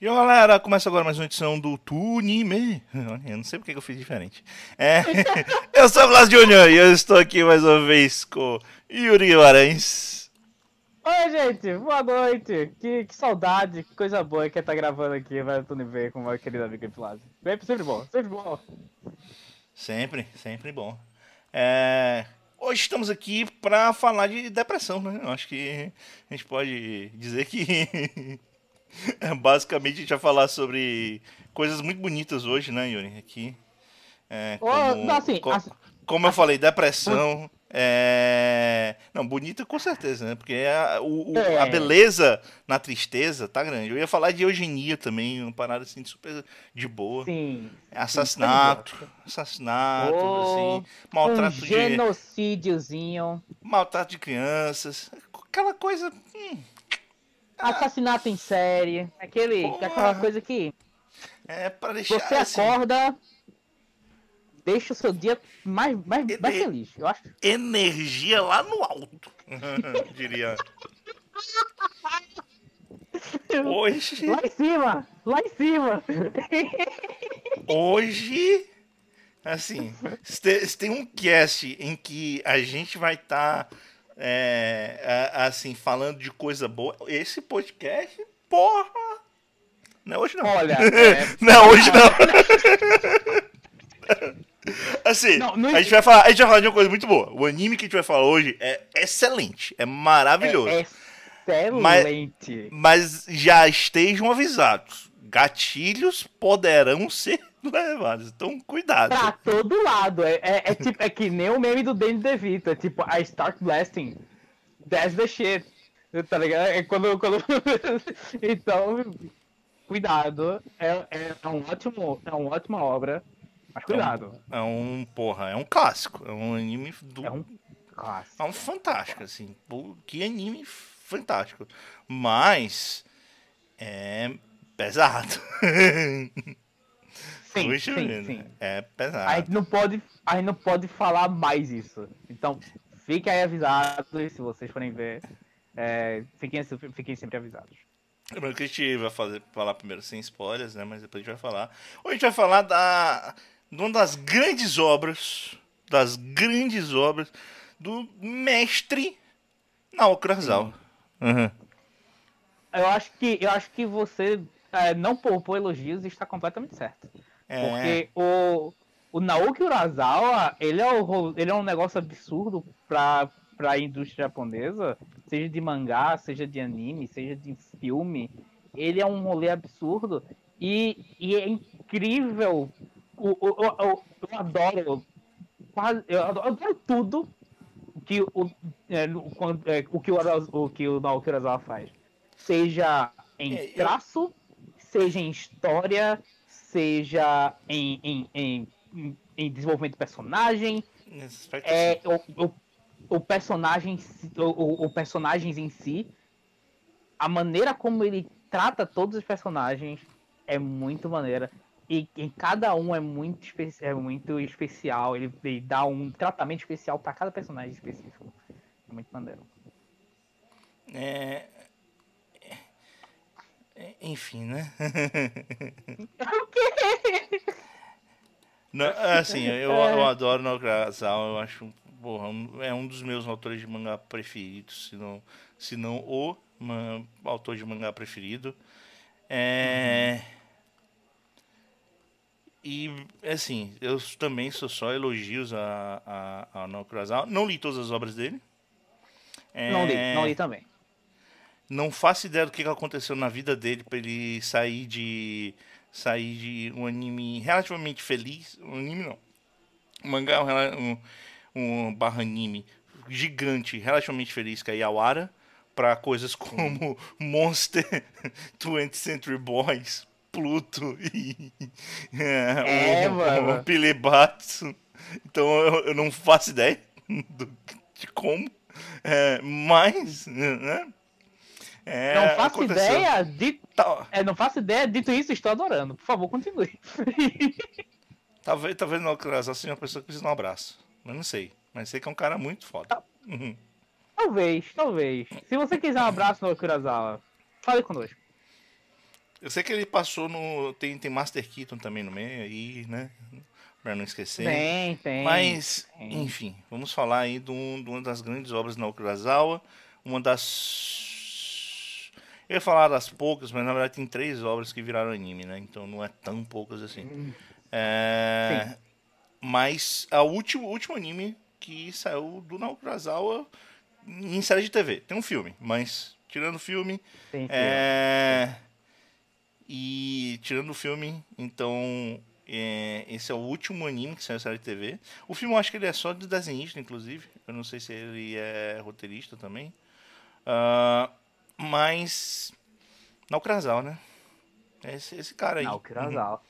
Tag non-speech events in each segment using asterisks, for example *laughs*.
E galera, começa agora mais uma edição do Tunime. Eu não sei porque que eu fiz diferente. É, *laughs* eu sou o Blas Junior e eu estou aqui mais uma vez com Yuri Guimarães. Oi, gente, boa noite. Que, que saudade, que coisa boa que é estar gravando aqui vai Tunime com o meu querido amigo Flávio. Sempre, sempre bom, sempre bom. Sempre, sempre bom. É, hoje estamos aqui para falar de depressão, né? Eu acho que a gente pode dizer que *laughs* *laughs* basicamente, a gente vai falar sobre coisas muito bonitas hoje, né, Yuri? Aqui. É, como, assim, co assim, como eu falei, depressão. É... Não, bonita com certeza, né? Porque a, o, o, É. a beleza na tristeza tá grande. Eu ia falar de eugenia também, uma parada assim super de boa. sim. Assassinato, assassinato, Oh, assim, Um maltrato de genocídiozinho. maltrato de crianças, aquela coisa, hum, Assassinato em série. Aquele, Porra. aquela coisa que é para deixar você assim, acorda, deixa o seu dia mais, mais, mais Ele- feliz. Eu acho. energia lá no alto, *laughs* diria. Hoje, Lá em cima! Lá em cima! hoje, assim, se te- se tem um cast em que a gente vai estar, assim, falando de coisa boa, esse podcast, porra, não é hoje não. Olha, *laughs* é, Não, hoje não. *laughs* Assim, Não, não a, gente vai falar, a gente vai falar de uma coisa muito boa. O anime que a gente vai falar hoje é excelente, é maravilhoso. é excelente. Mas já estejam avisados. Gatilhos poderão *laughs* ser levados. Então, cuidado. Pra todo lado. É, é, é tipo, é que nem o meme do Danny DeVito. É tipo, I start blasting. That's the shit. Tá ligado? É quando. quando... *laughs* então, cuidado. É, é, é um ótimo, é uma ótima obra. Mas cuidado. É um, porra, é um clássico. É um anime do. É um clássico. É um fantástico, assim. Que anime fantástico. Mas. É pesado. *laughs* Sim, Puxa sim, sim. É A pesado. gente, não pode, a gente não pode falar mais isso. Então, fiquem aí avisados. Se vocês forem ver, é, fiquem, fiquem sempre avisados. Lembrando que a gente vai fazer, falar primeiro sem spoilers, né? Mas depois a gente vai falar. Hoje a gente vai falar da, de uma das grandes obras, das grandes obras do mestre Naoki Urasawa. Uhum. Eu acho que, eu acho que você é, não poupou elogios e está completamente certo. É, Porque o, o Naoki Urasawa, ele é, o, ele é um negócio absurdo para a indústria japonesa, seja de mangá, seja de anime, seja de filme. Ele é um rolê absurdo e, e é incrível. O, o, o- o- eu adoro quase, eu adoro, tudo que o, é, quando- é, o, que o, o que o Naoki Urasawa faz. Seja em É, traço, seja em história, seja em, em, em, em- em desenvolvimento de personagem, aspecto, é, o, o, o personagem o, o- personagens em si, a maneira como ele trata todos os personagens é muito maneira. E em cada um é muito, espe- é muito especial. Ele, ele dá um tratamento especial para cada personagem específico. É muito maneiro. É, enfim, né? *laughs* Não, assim, eu, eu adoro Naoki Urasawa, eu acho, porra, um- é um dos meus autores de mangá preferidos, se não, se não o ma- autor de mangá preferido. É... E, assim, eu também sou só elogios a, a, a. Não li todas as obras dele. Não li, É, não li também. Não faço ideia do que aconteceu na vida dele pra ele sair de sair de um anime relativamente feliz, um anime não, um mangá é um, um, barra anime gigante, relativamente feliz que é Yawara, pra coisas como *laughs* Monster, *laughs* 20th Century Boys, Pluto e *laughs* É, o, mano. o Pilebatsu. Então eu, eu não faço ideia do- de como, é, mas né? É, não faço aconteceu. ideia de. Tá- É, não faço ideia, dito isso, estou adorando. Por favor, continue. Talvez, talvez não, Crasal seja uma pessoa que precisa de um abraço. Mas não sei. Mas sei que é um cara muito foda. Uhum. talvez, talvez. Se você quiser um abraço no Kurosawa, fale conosco. Eu sei que ele passou no. Tem, tem Master Keaton também no meio aí, né? Pra não esquecer. Tem, tem. Mas, tem. enfim, vamos falar aí de, um, de uma das grandes obras na Urasawa. Uma das. Eu ia falar das poucas, mas na verdade tem três obras que viraram anime, né? Então não é tão poucas assim. É... Mas a último, o último anime que saiu do Naokurazawa em série de TV. Tem um filme, mas tirando o filme. Tem filme. É... E tirando o filme, então. é, Esse é o último anime que saiu em série de TV. O filme eu acho que ele é só de desenhista, inclusive. Eu não sei se ele é roteirista também. Ah, mas. Naokurazawa, né? É esse, esse cara aí. Não, Kurosawa.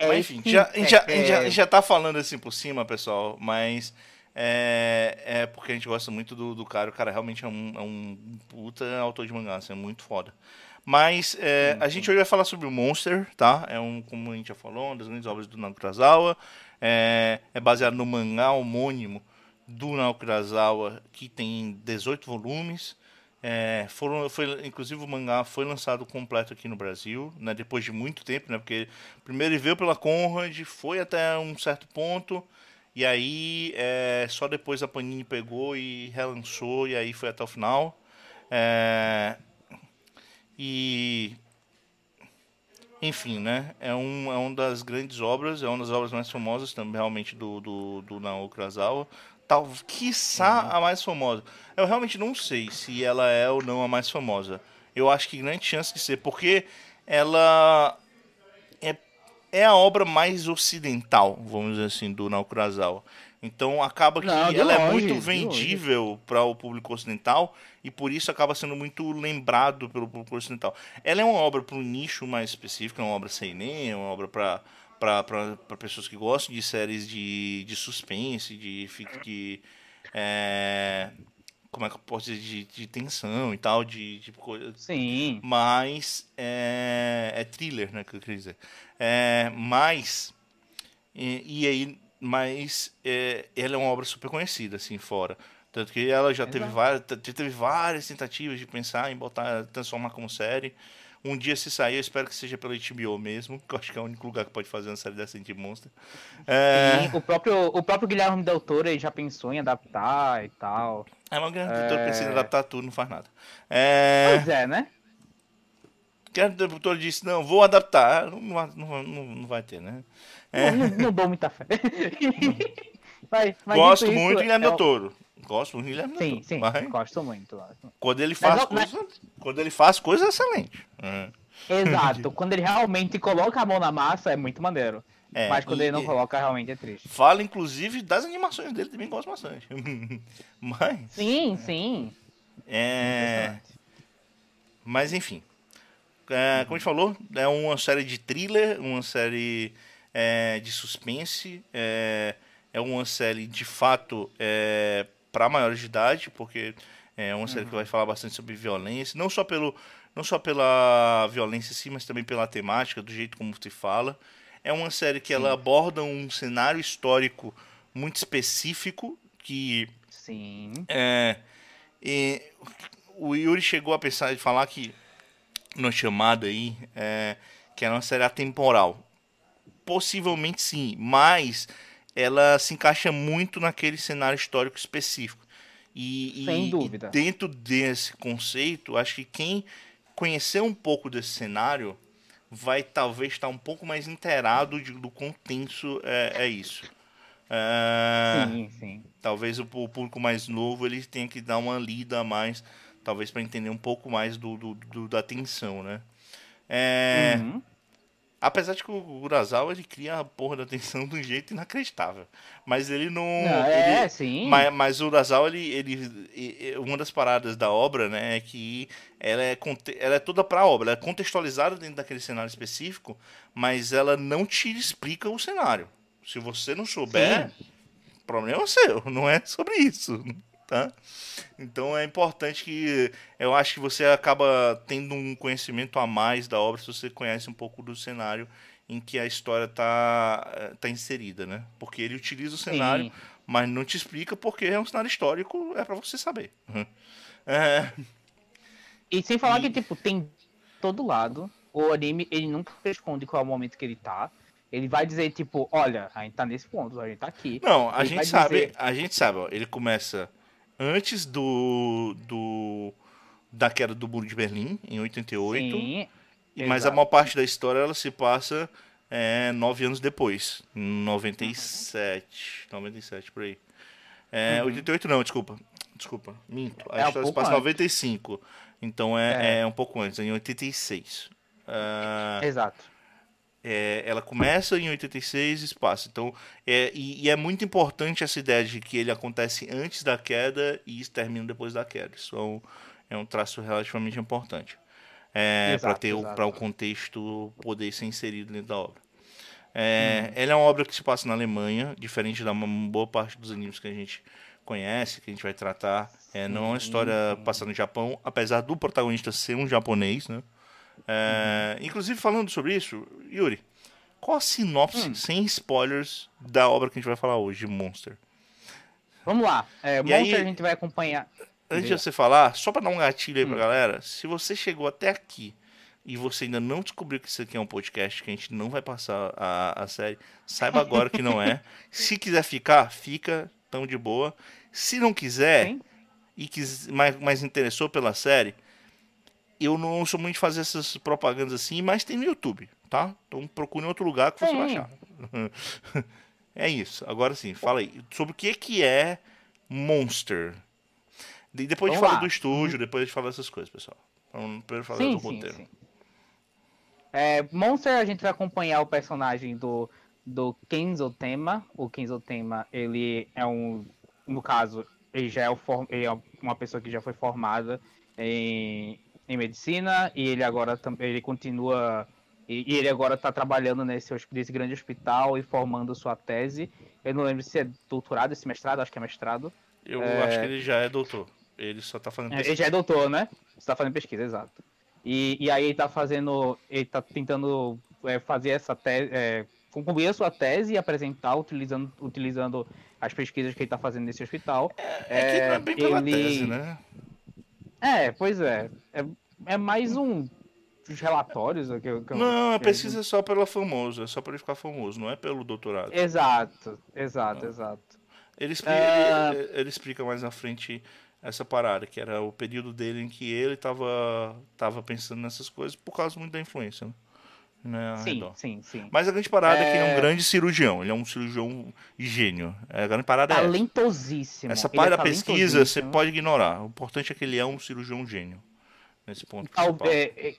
Mas, esse- enfim, já, a, gente já, já- é- gente já tá falando assim por cima, pessoal, mas é, é porque a gente gosta muito do, do cara. O cara realmente é um, é um puta autor de mangá, assim, é muito foda. Mas é, a gente hoje vai falar sobre o Monster, tá? É um, como a gente já falou, uma das grandes obras do Naoki Urasawa. É, é baseado no mangá homônimo do Naoki Urasawa, que tem 18 volumes. É, foram, foi, inclusive o mangá foi lançado completo aqui no Brasil, né, depois de muito tempo, né, porque primeiro ele veio pela Conrad, foi até um certo ponto, e aí é, só depois a Panini pegou e relançou, e aí foi até o final. É, e enfim, né? É, um, é uma das grandes obras, é uma das obras mais famosas também, realmente, do, do, do Naoki Urasawa. Tal, quiçá a mais famosa. Eu realmente não sei se ela é ou não a mais famosa. Eu acho que grande chance de ser, porque ela é, é a obra mais ocidental, vamos dizer assim, do Urasawa. Então acaba que Não, ela é longe, muito de longe. vendível para o público ocidental e por isso acaba sendo muito lembrado pelo público ocidental. Ela é uma obra para um nicho mais específico, é uma obra seinen, é uma obra para para pessoas que gostam de séries de, de suspense, de, de é, como é que eu posso dizer, de, de tensão e tal, de, de coisa, Sim. mas é, é thriller, né, que eu queria dizer. É, mas e, e aí, mas é, ela é uma obra super conhecida assim fora. Tanto que ela já teve várias, já teve várias tentativas de pensar em botar, transformar como série. Um dia se sair, eu espero que seja pela HBO mesmo, *laughs* que eu acho que é o único lugar que pode fazer uma série dessa de Monster. É, o, próprio, o próprio Guilherme Del Toro já pensou em adaptar e tal. é uma grande produtora É. precisa adaptar tudo, não faz nada. É, Pois é, né? que a produtora disse, não, vou adaptar. Não, vai- não, não, não vai ter, né? É. Não, não- não dou muita fé. *laughs* Mas- mas Gosto muito do Guilherme é Del um- Toro. Gosto muito do Guilherme Sim, sim, Mas gosto muito. quando ele faz mas- coisas. Quando ele faz coisas excelentes. É. Exato, *laughs* quando ele realmente coloca a mão na massa é muito maneiro. É, Mas quando e- ele não coloca, realmente é triste. Fala, inclusive, das animações dele, também gosto bastante. *laughs* Mas. Sim, sim. É. Mas enfim. É, como a gente falou, é uma série de thriller, uma série é, de suspense, é, é uma série de fato é, para maiores de idade, porque é uma série que vai falar bastante sobre violência, não só pelo não só pela violência em si, mas também pela temática, do jeito como se fala. É uma série que ela aborda um cenário histórico muito específico que Sim. é, e o Yuri chegou a pensar de falar que no chamado aí é, que era uma série atemporal. Possivelmente sim, mas ela se encaixa muito naquele cenário histórico específico. E, e- Sem e dúvida. dentro desse conceito, acho que quem conhecer um pouco desse cenário vai talvez estar um pouco mais inteirado de- do quão tenso é, é isso. É, Sim, sim. talvez o, o público mais novo ele tenha que dar uma lida a mais, talvez para entender um pouco mais do, do- do- da tensão, né? É, Uhum. Apesar de que o Urasawa ele cria a porra da tensão de um jeito inacreditável, mas ele não, Não, é, ele- sim. mas, mas o Urasawa ele, ele, uma das paradas da obra, né, é que ela é ela é toda para a obra, ela é contextualizada dentro daquele cenário específico, mas ela não te explica o cenário. Se você não souber, problema é seu, *laughs* não é sobre isso, tá? Então é importante que eu acho que você acaba tendo um conhecimento a mais da obra se você conhece um pouco do cenário em que a história tá, tá inserida, né? Porque ele utiliza o cenário, Sim. mas não te explica porque é um cenário histórico, é para você saber. Uhum. É, E sem falar E- que, tipo, tem todo lado o anime, ele nunca responde qual é o momento que ele tá. Ele vai dizer, tipo, olha, a gente tá nesse ponto, a gente tá aqui. Não, a Ele gente sabe, dizer- a gente sabe, ó, ele começa antes do do da queda do muro de Berlim em 88, Sim, mas a maior parte da história ela se passa é, nove anos depois, em 97, 97 por aí. É, 88 não, desculpa. Desculpa, minto. A Uhum. É um história se pouco passa em antes. 95. Então é, É. é um pouco antes, em 86. Ah, Exato. É, ela começa em 86 e passa. Então, é, e, e é muito importante essa ideia de que ele acontece antes da queda e termina depois da queda. Isso é um, é um traço relativamente importante. É, para ter para o contexto poder ser inserido dentro da obra. É, Uhum. Ela é uma obra que se passa na Alemanha, diferente da boa parte dos animes que a gente conhece, que a gente vai tratar. É, não é uma história sim. passando no Japão, apesar do protagonista ser um japonês, né? É, Uhum. Inclusive, falando sobre isso, Yuri, qual a sinopse, Hum. sem spoilers, da obra que a gente vai falar hoje, Monster? Vamos lá. É, Monster aí- a gente vai acompanhar. Antes de você falar, só pra dar um gatilho aí pra Hum. galera, se você chegou até aqui e você ainda não descobriu que isso aqui é um podcast, que a gente não vai passar a, a série, saiba agora que não é. *laughs* Se quiser ficar, fica, tão de boa. Se não quiser Sim. e quis, mais, mais interessou pela série, eu não sou muito de fazer essas propagandas assim, mas tem no YouTube, tá? Então procure em outro lugar que você vai achar. *laughs* é isso. Agora sim, fala aí. Sobre o que, que é Monster? E depois a gente Vamos fala lá. do estúdio, depois a gente fala dessas coisas, pessoal. Vamos primeiro falar Sim, do sim, roteiro. sim. É, Monster, a gente vai acompanhar o personagem do, do Kenzo Tema. O Kenzo Tema, ele é um. No caso, ele já é, o ele é uma pessoa que já foi formada em, em medicina e ele agora ele continua. E, ele agora está trabalhando nesse, nesse grande hospital e formando sua tese. Eu não lembro se é doutorado, se é mestrado, acho que é mestrado. Eu É. acho que ele já é doutor. Ele só tá fazendo É, pesquisa. Ele já é doutor, né? Você tá fazendo pesquisa, exato. E, e aí ele tá fazendo. Ele tá tentando é, fazer essa tese. É, concluir a sua tese e apresentar utilizando, utilizando as pesquisas que ele tá fazendo nesse hospital. É que não é bem pela ele- tese, né? É, pois é. É, é mais um. Os relatórios. Que, eu- que eu- Não, a que- pesquisa é só pela famoso, é só pra ele ficar famoso, não é pelo doutorado. Exato, exato, exato. Ele explica, Ah. ele, ele explica mais na frente essa parada, que era o período dele em que ele tava, tava pensando nessas coisas por causa muito da influência, né? Né, Sim, redor. sim, sim. Mas a grande parada é... que ele é um É. grande cirurgião, ele é um cirurgião gênio. A grande parada é. Talentosíssimo. Essa parte é da pesquisa você pode ignorar. O importante é que ele é um cirurgião gênio. Nesse ponto Tal- é, é,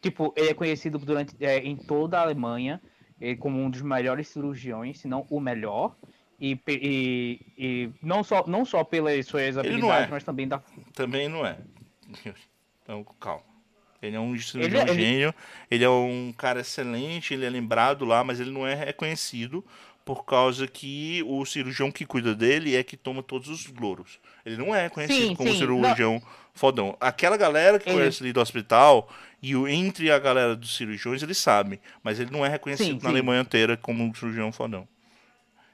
tipo, ele é conhecido durante, é, em toda a Alemanha é, como um dos melhores cirurgiões, se não o melhor. E, e, e não, só, não só pelas suas habilidades, é. mas também da. Também não é. *laughs* Então, calma. Ele é um Ele cirurgião é- ele- gênio, ele é um cara excelente, ele é lembrado lá, mas ele não é reconhecido por causa que o cirurgião que cuida dele é que toma todos os louros. Ele não é conhecido Sim, como sim, cirurgião fodão. Aquela galera que Ele- conhece ali do hospital e o, entre a galera dos cirurgiões, eles sabem, mas ele não é reconhecido Sim, na. Alemanha inteira como um cirurgião fodão.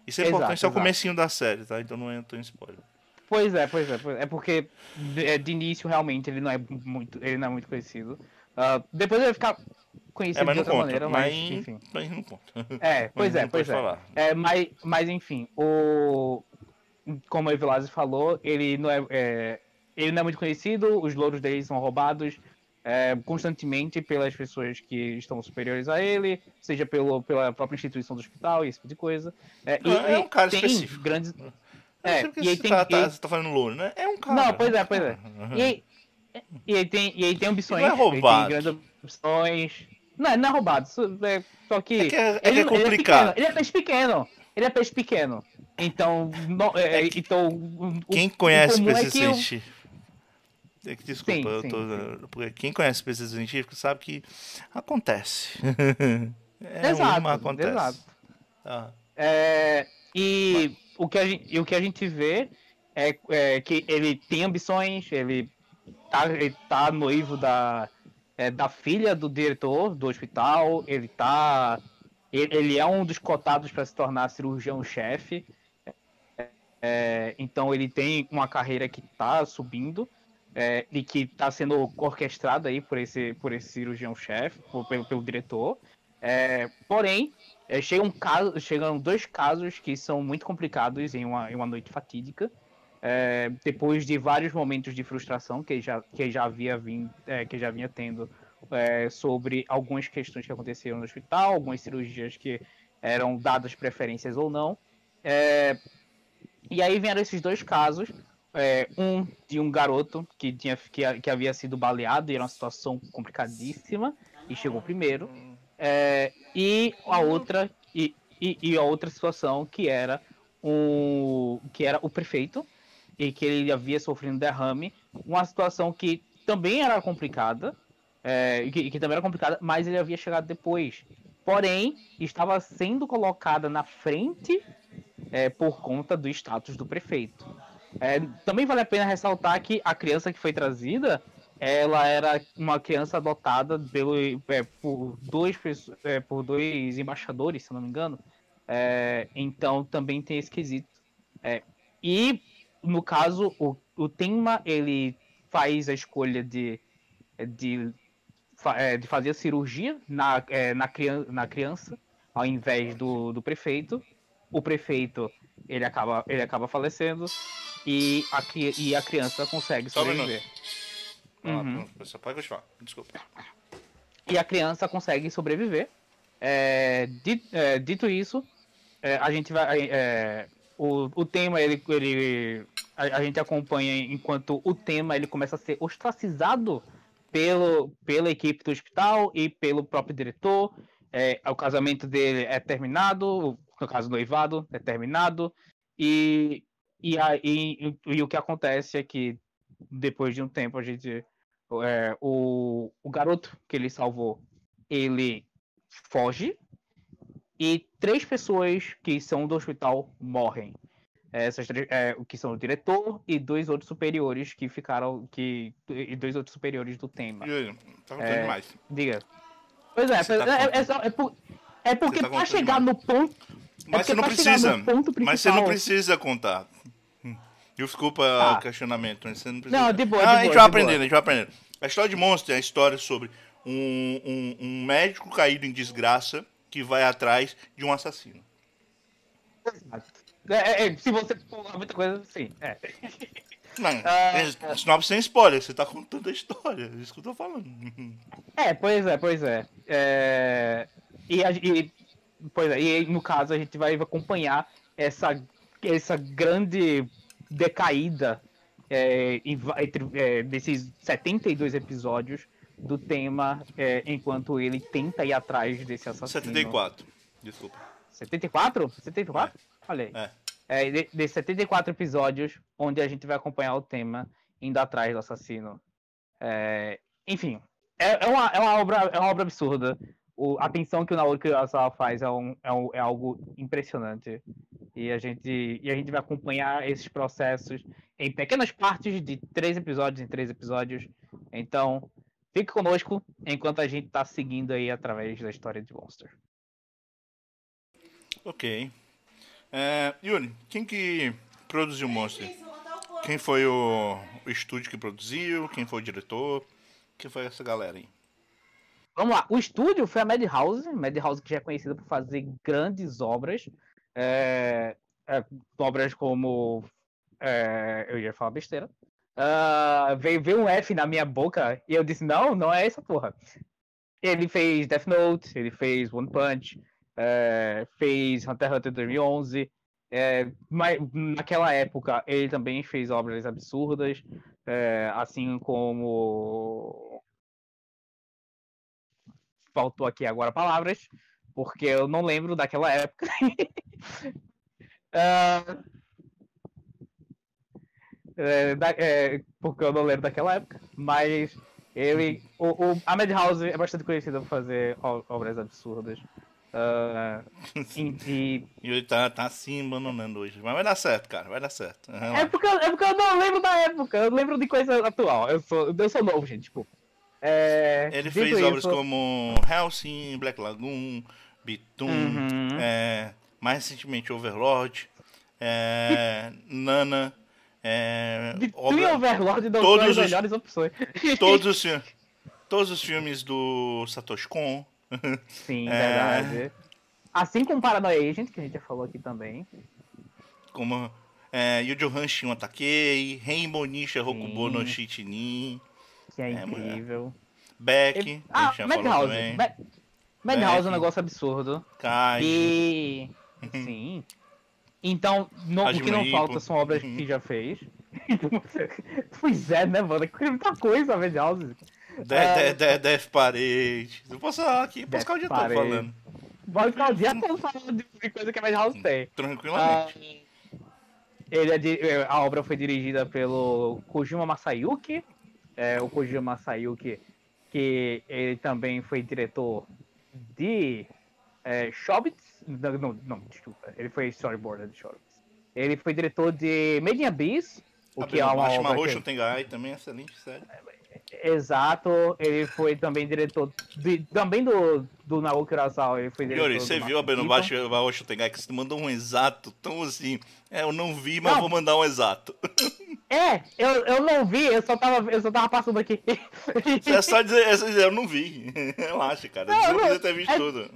Isso é Exato, importante, isso é o comecinho da série, tá? Então não entra em spoiler. Pois é, pois é. pois é. É porque de, é, início realmente ele não é muito, ele não é muito conhecido. Ah, depois ele vai ficar conhecido É, mas de outra conta. maneira, mas, mas enfim. mas não conta. É, pois é, pois é. falar. É, mas, mas enfim, o como o Evilazzi falou, ele não é, é, ele não é muito conhecido, os louros dele são roubados é, constantemente pelas pessoas que estão superiores a ele, seja pelo, pela própria instituição do hospital, esse tipo de coisa. É, Não, é um cara tem específico. grandes. *laughs* É, porque e aí tem- tá, e tá- você tá falando louro, né? É um cara. Não, pois é, pois é. *laughs* E aí, e aí tem, e aí tem ambições. Não é roubado. Tem grandes. Não, não é roubado. Só, é, só que. É que é- é que ele, é ele complicado. Ele é peixe pequeno. Ele é peixe pequeno. Então. Não, é, então o- Quem o conhece é que o-. É que, desculpa, Sim, eu sim, tô. Porque quem conhece pesquisa científica sabe que acontece. *laughs* é Exato, acontece. exato. Ah, É, e, o que a gente, o que a gente vê é, é que ele tem ambições, ele tá, ele tá noivo da, é, da filha do diretor do hospital, ele tá. Ele, ele é um dos cotados para se tornar cirurgião-chefe. É, então ele tem uma carreira que tá subindo. é, e que está sendo orquestrado aí por esse, por esse cirurgião-chefe, pelo, pelo diretor. É, porém, é, chegam, caso, chegam dois casos que são muito complicados em uma, em uma noite fatídica. É, depois de vários momentos de frustração que já, que já havia vindo, é, que já vinha tendo é, sobre algumas questões que aconteceram no hospital, algumas cirurgias que eram dadas preferências ou não. É, e aí vieram esses dois casos, é, um de um garoto que, tinha, que, que, havia sido baleado e era uma situação complicadíssima e chegou primeiro, é, e a outra e, e, e, a outra situação que era o que era o prefeito e que ele havia sofrido derrame, uma situação que também era complicada, é, que, que também era complicada, mas ele havia chegado depois. Porém, estava sendo colocada na frente é, por conta do status do prefeito. É, também vale a pena ressaltar que a criança que foi trazida, ela era uma criança adotada pelo, é, por, dois, é, por dois embaixadores, se não me engano. É, então também tem esse quesito. É, e no caso, o, o tema ele faz a escolha de, de, de fazer a cirurgia na, na, criança, na criança, ao invés do, do prefeito. O prefeito ele acaba, ele acaba falecendo e a, e a criança consegue sobreviver. Uhum. Você pode continuar, desculpa. E a criança consegue sobreviver. É, dito, é, dito isso, é, a gente vai. É, o, o tema ele, ele a, a, gente acompanha enquanto o tema ele começa a ser ostracizado pelo, pela equipe do hospital e pelo próprio diretor. É, o casamento dele é terminado, no caso noivado é terminado e e, aí, e, e, o que acontece é que depois de um tempo a gente. É, o, o garoto que ele salvou, ele foge e três pessoas que são do hospital morrem. Essas três, é, que são o diretor e dois outros superiores que ficaram. Que, e dois outros superiores do tema. tá contando é, demais. Diga. Pois é, tá é, é, é, é, por, é porque tá pra chegar demais. no ponto. Mas você não precisa. Mas você não precisa contar. Desculpa ah. o questionamento, você não precisa. Não, de boa, ah, de a gente vai aprendendo, boa. a gente vai aprendendo. A história de Monster é a história sobre um, um, um, médico caído em desgraça que vai atrás de um assassino. É, é, é se você pular muita coisa, sim. É. *laughs* Não, ah, sinopse sem spoiler, você tá contando a história, é isso que eu tô falando. É, pois é, pois é. é... E, e, pois é, e no caso a gente vai acompanhar essa, essa grande decaída é, entre, é, desses 72 episódios do tema é, enquanto ele tenta ir atrás desse assassino. 74, desculpa. 74? 74? É. Olha aí. É. É, de, de 74 episódios onde a gente vai acompanhar o tema indo atrás do assassino. É, enfim, é, é, uma, é, uma obra, é uma obra absurda o, a atenção que o Naoki Urasawa faz é, um, é, um, é, algo impressionante. E a, gente, e a gente vai acompanhar esses processos em pequenas partes de três episódios em três episódios. Então, fique conosco enquanto a gente está seguindo aí através da história de Monster. Ok. É, Yuri, quem que produziu Monster? Quem foi o, o estúdio que produziu? Quem foi o diretor? Quem foi essa galera aí? Vamos lá, o estúdio foi a Madhouse, Madhouse que já é conhecida por fazer grandes obras, é, é, obras como. É, eu ia falar besteira. Uh, veio, veio um F na minha boca e eu disse: não, não é essa porra. Ele fez Death Note, ele fez One Punch, é, fez Hunter x Hunter 2011. É, mas naquela época ele também fez obras absurdas, é, assim como faltou aqui agora palavras, porque eu não lembro daquela época. uh, *laughs* é, da, é, porque eu não lembro daquela época, mas ele, o, o, a Madhouse é bastante conhecida por fazer obras absurdas. Uh, *laughs* e, e ele tá, tá assim abandonando hoje. Mas vai dar certo, cara, vai dar certo. É porque, é porque eu não lembro da época, eu lembro de coisa atual. Eu sou, eu sou novo, gente, desculpa. É, ele fez isso... obras como Hellsing, Black Lagoon, Bitum, uhum. é, mais recentemente Overlord, é, *laughs* Nana, É, De obra- Twin Overlord dão todos as os- melhores opções. *laughs* todos, os, todos os filmes do Satoshi Kon. *laughs* Sim, É. verdade. Assim como Paranoia Agent, que a gente já falou aqui também. como é, Yujo Hanshin Takei, Rainbow Nisha Rokubo no. Shichinin, Que é, É, mulher. incrível. Beck, E- a Ah, gente já falou Madhouse. também, Ma- Madhouse é um Beck. negócio absurdo. Kai, E. *laughs* Sim. Então, no- o que não falta são obras que já fez. *laughs* pois é, né, mano? Que muita coisa, Madhouse. De, é- de, de, Death Parade. Eu posso falar aqui, posso ficar o dia todo falando. Pode ficar o dia todo falando de coisa que a Madhouse tem. Tranquilamente. Ah, ele é a obra foi dirigida pelo Kojima Masayuki. É, o Kojima Masayuki, que ele também foi diretor de é, Shobits. Não, não, não, desculpa. Ele foi storyboarder de Shobits. Ele foi diretor de Made in Abyss, o que é uma Mashima Roxo que... Tengai também, excelente série. Exato. Ele foi também diretor de, também do, do Naoki Urasawa. Ele foi diretor Yuri, você viu a Beno. Roxo Tengai que você mandou um exato, tão assim. É, eu não vi, mas Não. vou mandar um exato. *laughs* É, eu, eu não vi, eu só tava, eu só tava passando aqui. É só dizer, é só dizer, eu não vi. *laughs* Relaxa, cara. Não, eu não ter visto é- tudo.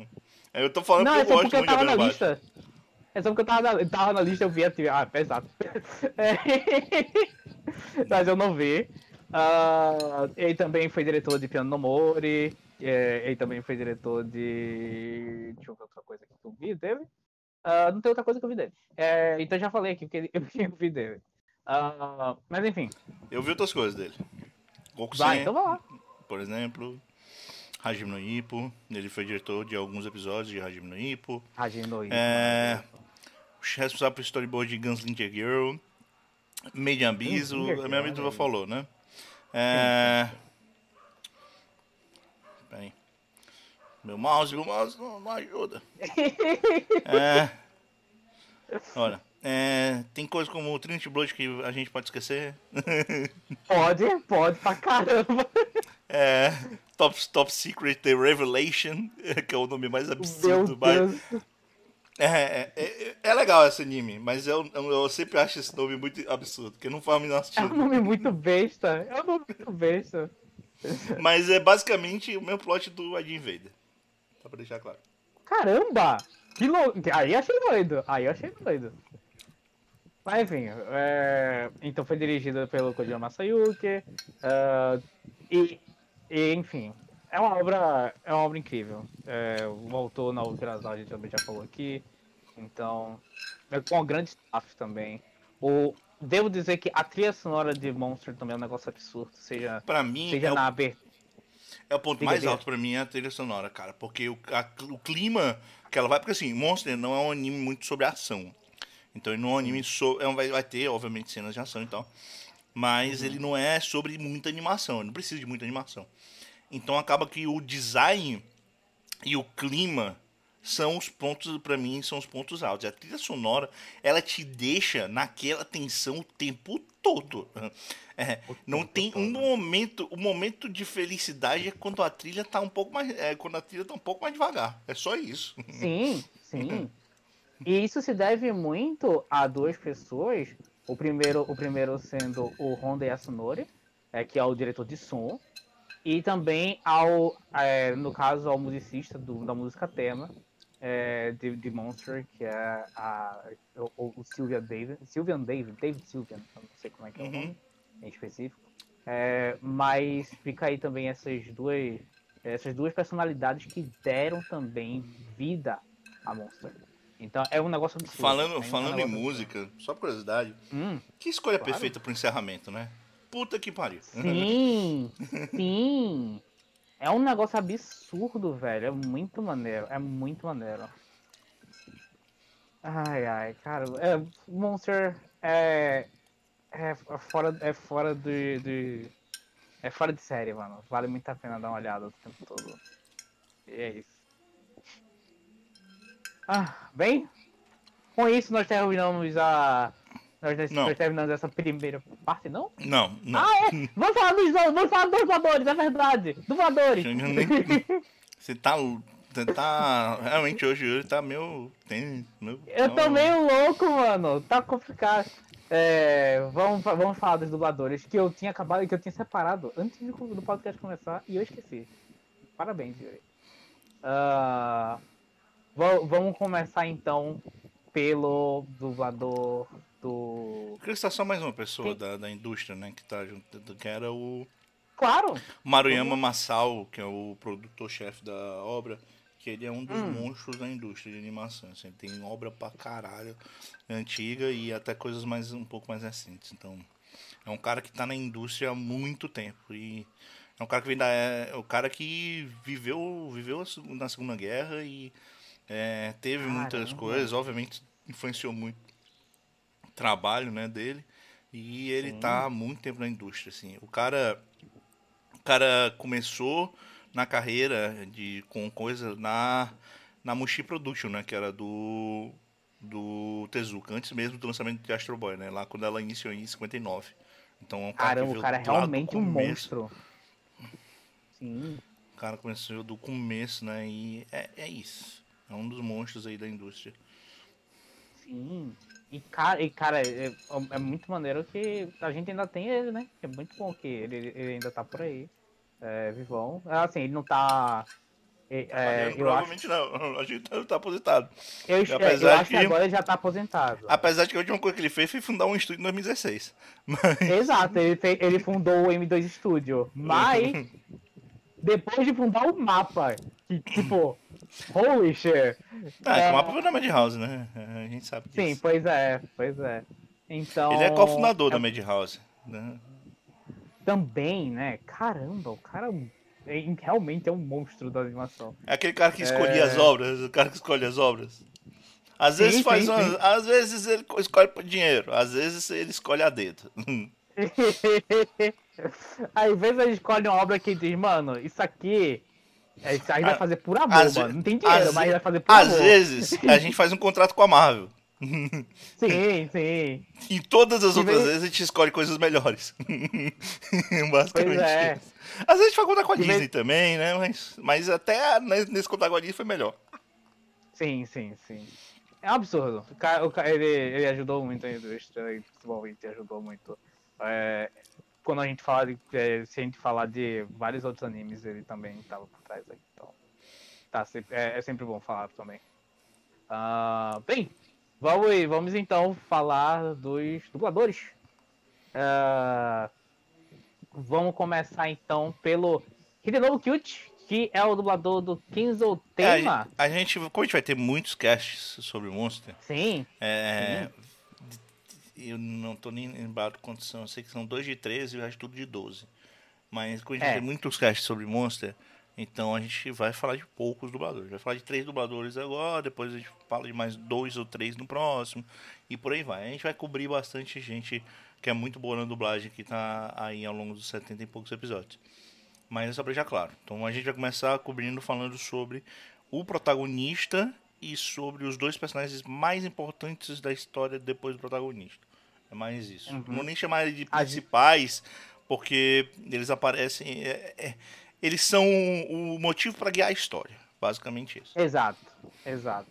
Eu tô falando Não, é porque eu gosto muito de tava na Abeno lista. É só porque eu tava na, tava na lista, eu vi a Ah, pesado. É. *laughs* Mas eu não vi. Ah, ele também foi diretor de Piano no Mori. é, ele também foi diretor de. Deixa eu ver outra coisa que eu vi dele. Ah, não tem outra coisa que eu vi dele. É, então já falei aqui o que *laughs* eu vi dele. Ah, mas enfim, Eu vi outras coisas dele. vai, Goku-sen, então vai lá. por exemplo. Hajime no Ippo. Ele foi diretor de alguns episódios de Hajime no Ippo. Hajime no Ippo, É. Responsável pelo storyboard de Gunslinger Girl. Made in Abyss, a minha amiga falou, né? É... Peraí. Meu mouse, meu mouse não, não ajuda. *laughs* É... Olha, é... tem coisas como o Trinity Blood que a gente pode esquecer. *laughs* Pode, pode pra caramba. É... Top, Top Secret The Revelation, *laughs* que é o nome mais absurdo. Deus. É, é, é, é legal esse anime, mas eu, eu, eu sempre acho esse nome muito absurdo, porque não faz o menor É um sentido. nome muito besta. É um nome muito besta. Mas é basicamente o mesmo plot do Ed Invader. Só pra deixar claro. Caramba! Que louco! Aí eu achei doido. Aí eu achei doido. Mas enfim, é, então foi dirigida pelo Kojima Masayuki. ah, e, e, enfim, é uma obra, é uma obra incrível. É, o autor na Urasawa a gente também já falou aqui. Então, é com um grande staff também. O, devo dizer que a trilha sonora de Monster também é um negócio absurdo. Seja, Pra mim, seja é o, na abertura. é o ponto Diga, mais alto pra mim é a trilha sonora, cara. Porque o, a- o clima que ela vai. Porque assim, Monster não é um anime muito sobre ação. Então ele não é um anime sobre. vai, vai ter, obviamente, cenas de ação e tal. Mas Uhum. ele não é sobre muita animação. Ele não precisa de muita animação. Então acaba que o design e o clima são os pontos, pra mim, são os pontos altos. A trilha sonora, ela te deixa naquela tensão o tempo todo. É, não tempo tem um momento, o momento de felicidade é quando a trilha tá um pouco mais, é, quando a trilha tá um pouco mais devagar. É só isso. Sim, sim. *laughs* E isso se deve muito a duas pessoas. O primeiro, o primeiro sendo o Honda Yasunori, é, que é o diretor de som. E também ao, é, no caso, ao musicista do- da música tema é, de, de Monster, que é a, o, o Sylvia David. Sylvian David, David Sylvian, não sei como é que é o Uhum. nome em específico. É, mas fica aí também essas duas, essas duas personalidades que deram também vida a Monster. Então é um negócio absurdo. Falando, é um falando em música, só por curiosidade. Hum, que escolha Claro. perfeita pro encerramento, né? Puta que pariu. sim, *laughs* sim. É um negócio absurdo, velho. É muito maneiro. É muito maneiro. Ai, ai, cara. É, Monster é, é fora, é fora de, de- É fora de série, mano. Vale muito a pena dar uma olhada o tempo todo. E é isso. Ah, bem, com isso nós terminamos a. Nós, Não. nós terminamos essa primeira parte, não? Não, não. Ah, é! Vamos falar dos vamos falar dos voadores, é verdade! Voadores! Nem- *laughs* Você tá. Você tá. Realmente hoje, hoje tá meio. Tem, meu, Eu tô não- meio louco, mano. Tá complicado. É, vamos, vamos falar dos dubladores que eu tinha acabado, que eu tinha separado antes do podcast começar e eu esqueci. Parabéns, Yuri. Uh, vamos começar então pelo dublador do. Queria citar só mais uma pessoa da, da indústria, né? Que tá junto, que era o. Claro! Maruyama Masao, que é o produtor-chefe da obra que ele é um dos Hum. monstros da indústria de animação. Assim, ele tem obra pra caralho antiga e até coisas mais um pouco mais recentes. Então, é um cara que tá na indústria há muito tempo e é um cara que vem da é o cara que viveu viveu na Segunda Guerra e é, teve muitas Caramba. coisas, obviamente influenciou muito trabalho, né, dele. E ele Sim. tá há muito tempo na indústria, assim. O cara o cara começou na carreira de com coisa na na Mushi Production, né, que era do do Tezuka, antes mesmo do lançamento de Astro Boy, né, lá quando ela iniciou em 59. Então é um cara Caramba, o cara é realmente um monstro. Sim. O cara começou do começo, né, e é, é isso. É um dos monstros aí da indústria. Sim. E cara, e, cara é, é muito maneiro que a gente ainda tem ele, né? É muito bom que ele, ele ainda tá por aí. É, vivão. Assim, ele não tá. é, é, Mas, eu acho, provavelmente não, *laughs* a gente tá, tá aposentado. eu, é, apesar eu acho que que- agora ele já tá aposentado. Apesar de que a última coisa que ele fez foi fundar um estúdio em 2016. *laughs* Exato, ele, ele fundou o M2 Studio. *laughs* Mas, depois de fundar o mapa, que tipo, holy shit. Ah, é É. o mapa foi da Madhouse, né? A gente sabe disso. Sim, pois é, pois é. Então. Ele é cofundador da é- Madhouse. Né? Também, né? Caramba, o cara é- realmente é um monstro da animação. É aquele cara que escolhia É. as obras, o cara que escolhe as obras. Às Sim, vezes faz sim, sim. Às vezes ele escolhe por dinheiro, às vezes ele escolhe a dedo. *laughs* Às vezes ele escolhe uma obra que diz, mano, isso aqui. é, Isso aí vai Ah, fazer por amor, às mano. Não tem dinheiro, às mas vai fazer por Às amor. vezes a gente faz um contrato com a Marvel. *laughs* Sim, sim. Em todas as De outras vez- vezes a gente escolhe coisas melhores. *laughs* Basicamente é. Às vezes a gente vai contar com a De vez- Disney também, né? Mas, mas até nesse contar com a Disney foi melhor. Sim, sim, sim. É um absurdo. O cara, o cara- ele, ele ajudou muito a indústria, e principalmente ajudou muito. É, quando a gente fala de. é, se a gente falar de vários outros animes, ele também estava por trás aí. Então. Tá, é, é sempre bom falar também. Ah, bem, vamos, vamos então falar dos dubladores. Ah, vamos começar então pelo Hidenobu Kyuchi, que é o dublador do Kinzo É, Tema. a, gente, como a gente vai ter muitos casts sobre Monster, Sim, é, eu não tô nem lembrado quantos são, eu sei que são dois de 13 e o resto tudo de 12. Mas como a gente É. ter muitos casts sobre Monster, então a gente vai falar de poucos dubladores. Vai falar de três dubladores agora, depois a gente fala de mais dois ou três no próximo, e por aí vai. A gente vai cobrir bastante gente que é muito boa na dublagem, que tá aí ao longo dos 70 e poucos episódios. Mas é só pra deixar claro. Então a gente vai começar cobrindo falando sobre o protagonista e sobre os dois personagens mais importantes da história depois do protagonista. É mais isso. Uhum. Não vou nem chamar de principais, porque eles aparecem. é- é- eles são o motivo para guiar a história. Basicamente isso. Exato, exato.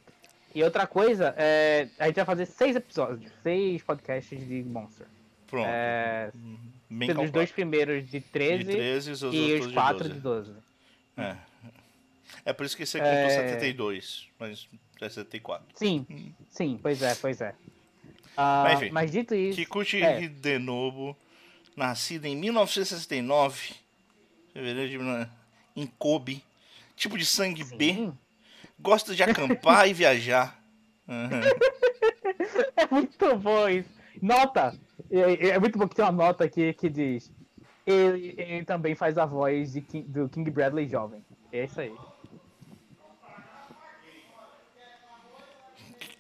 E outra coisa, é, a gente vai fazer seis episódios, seis podcasts de Monster. Pronto. É, Bem pelos calculado. dois primeiros de 13, de 13 e os, e os quatro de de 12. 12. É. é por isso que você É. contou 72, mas é 74. Sim, sim, pois é, pois é. Ah, Mas, enfim, mas dito isso, Kikuchi é. Hidenobu, nascido em 1969, fevereiro de em Kobe, tipo de sangue B, sim, gosta de acampar e viajar. Aham. *laughs* é muito bom isso. Nota, é, é muito bom que tem uma nota aqui que diz, ele, ele também faz a voz de King- do King Bradley jovem. É isso aí.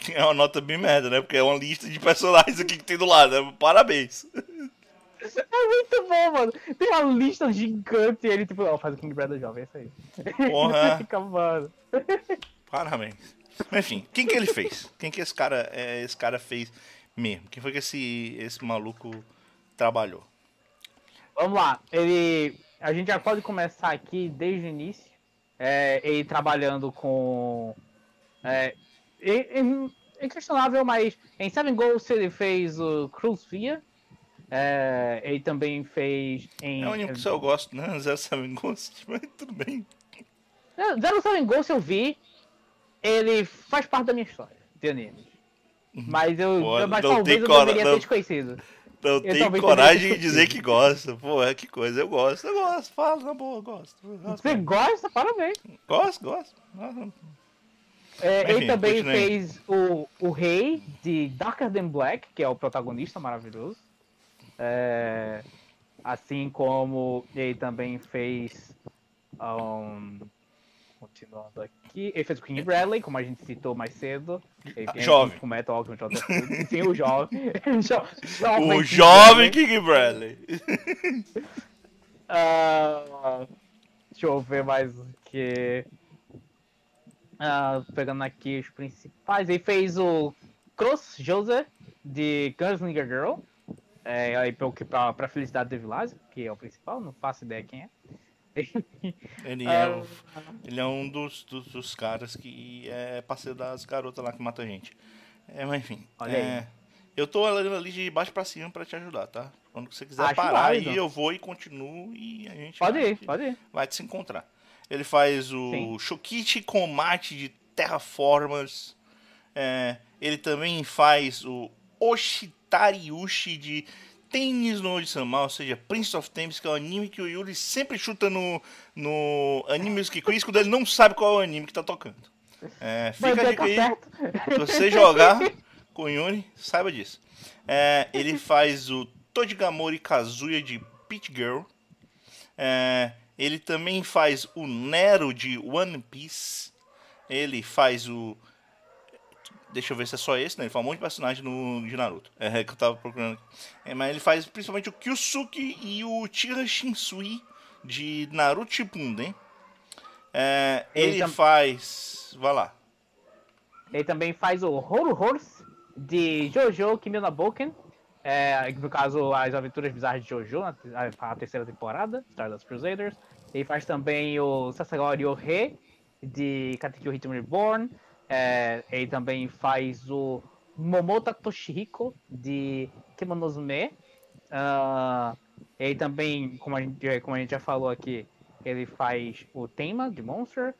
É uma nota bem merda, né? Porque é uma lista de personagens aqui que tem do lado. né? Parabéns. É muito bom, mano. Tem uma lista gigante e ele, tipo, ó, faz o King Bradley jovem, é isso aí. Porra. *laughs* Fica, mano. Parabéns. Enfim, quem que ele fez? Quem que esse cara, é, esse cara fez mesmo? Quem foi que esse, esse maluco trabalhou? Vamos lá. Ele. A gente já pode começar aqui desde o início. É, ele trabalhando com. É, ele, ele- é questionável, mas em Seven Ghosts ele fez o Cruise Fear. É, ele também fez em. É o anime que eu gosto, né? *laughs* Zero Seven Ghosts, *laughs* mas tudo bem. Zero Seven Ghosts eu vi. Ele faz parte da minha história de animes. Mas eu. Pô, mas não talvez eu deveria não. ter desconhecido. Não Eu tem coragem de dizer que gosta. Pô, é que coisa. Eu gosto, eu gosto. Fala, na boa, eu gosto. Eu gosto, Você gosta? Parabéns. gosto. gosto. É, Enfim, ele também continue. fez o, o Rei de Darker Than Black, que é o protagonista maravilhoso. É, assim como ele também fez. um, continuando aqui. Ele fez o King Bradley, como a gente citou mais cedo. Ele Ah, jovem. O Metal. Sim, o jovem. *laughs* Jo- jovem O King jovem Bradley. King Bradley. *laughs* Ah, deixa eu ver mais o que. Ah, pegando aqui os principais. Ele fez o Cross Joseph de Gunslinger Girl. É, aí pelo que pra, pra felicidade de Vilásio, que é o principal, não faço ideia quem é. *laughs* Ele é, Ah, o- ele é um dos, dos, dos caras que é parceiro das garotas lá que mata a gente. É, mas enfim. Olha é, aí. Eu tô olhando ali de baixo pra cima pra te ajudar, tá? Quando você quiser Acho parar aí, eu vou e continuo e a gente Pode vai, ir, pode ir. vai te se encontrar. Ele faz o Sim. Shokichi Komate de Terraformers. É, ele também faz o Oshitariushi de Tênis no Oji-sama, ou seja, Prince of Tennis, que é o anime que o Yuri sempre chuta no, no Anime Music Quiz quando ele não sabe qual é o anime que tá tocando. É, fica a dica aí. Se você jogar com o Yuri, saiba disso. É, ele faz o Tojigamori Kazuya de Pit Girl. É, ele também faz o Nero de One Piece. Ele faz o. Deixa eu ver se é só esse, né? Ele faz um monte de personagem no, de Naruto. É que eu tava procurando. aqui. É, mas ele faz principalmente o Kyusuke e o Tira Shinsui de Naruto Shippuden. É, Ele ele tam- faz. Vai lá. Ele também faz o Horo Horse de Jojo Kimi no Boken. É, no caso, as aventuras bizarras de Jojo, a, terceira temporada, Stardust Crusaders. Ele faz também o Sasagori Ohe de Katekyo Hitman Reborn. É, ele também faz o Momota Toshihiko de Kemonozume. Ah, ele também, como a, gente, como a gente já falou aqui, ele faz o tema de Monster.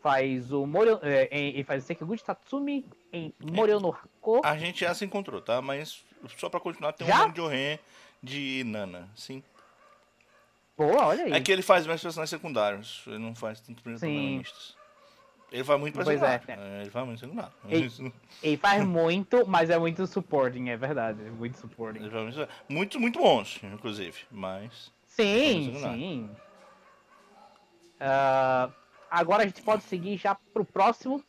Faz o Morio, é, faz o Sekiguchi Tatsumi em Morio no Hako. A gente já se encontrou, tá? Mas só pra continuar, tem um Já? de Oren de Nana, sim. Boa, olha aí. É que ele faz mais personagens secundários, ele não faz tanto protagonistas. Ele vai muito pra Pois é, secundário. É, ele vai muito secundário. Isso- *laughs* Ele faz muito, mas é muito supporting, é verdade. é Muito supporting. Ele muito, muito, muito bons, inclusive. Mas. Sim, sim. Ah, agora a gente pode seguir já pro próximo.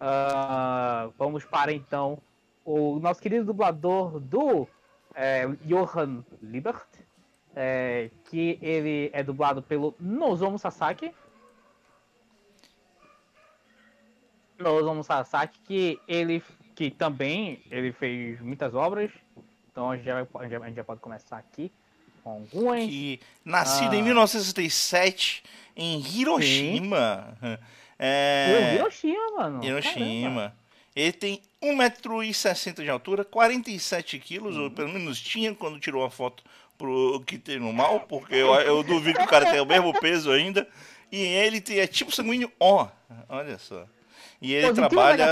Ah, vamos para então o nosso querido dublador do é, Johan Liebert, é, que ele é dublado pelo Nozomu Sasaki. Nozomu Sasaki, que ele que também ele fez muitas obras. Então a gente já, vai- a gente já- pode começar aqui com algumas. Que nascido Ah. em 1967 *laughs* em Hiroshima. É, Hiroshima, mano. Caramba. Hiroshima. Ele tem 1,60m de altura, 47 quilos, ou pelo menos tinha quando tirou a foto pro que tem no mal, porque eu, eu duvido que o cara tenha o mesmo peso ainda. E ele tem, é tipo sanguíneo O, olha só. E ele Positivo trabalha.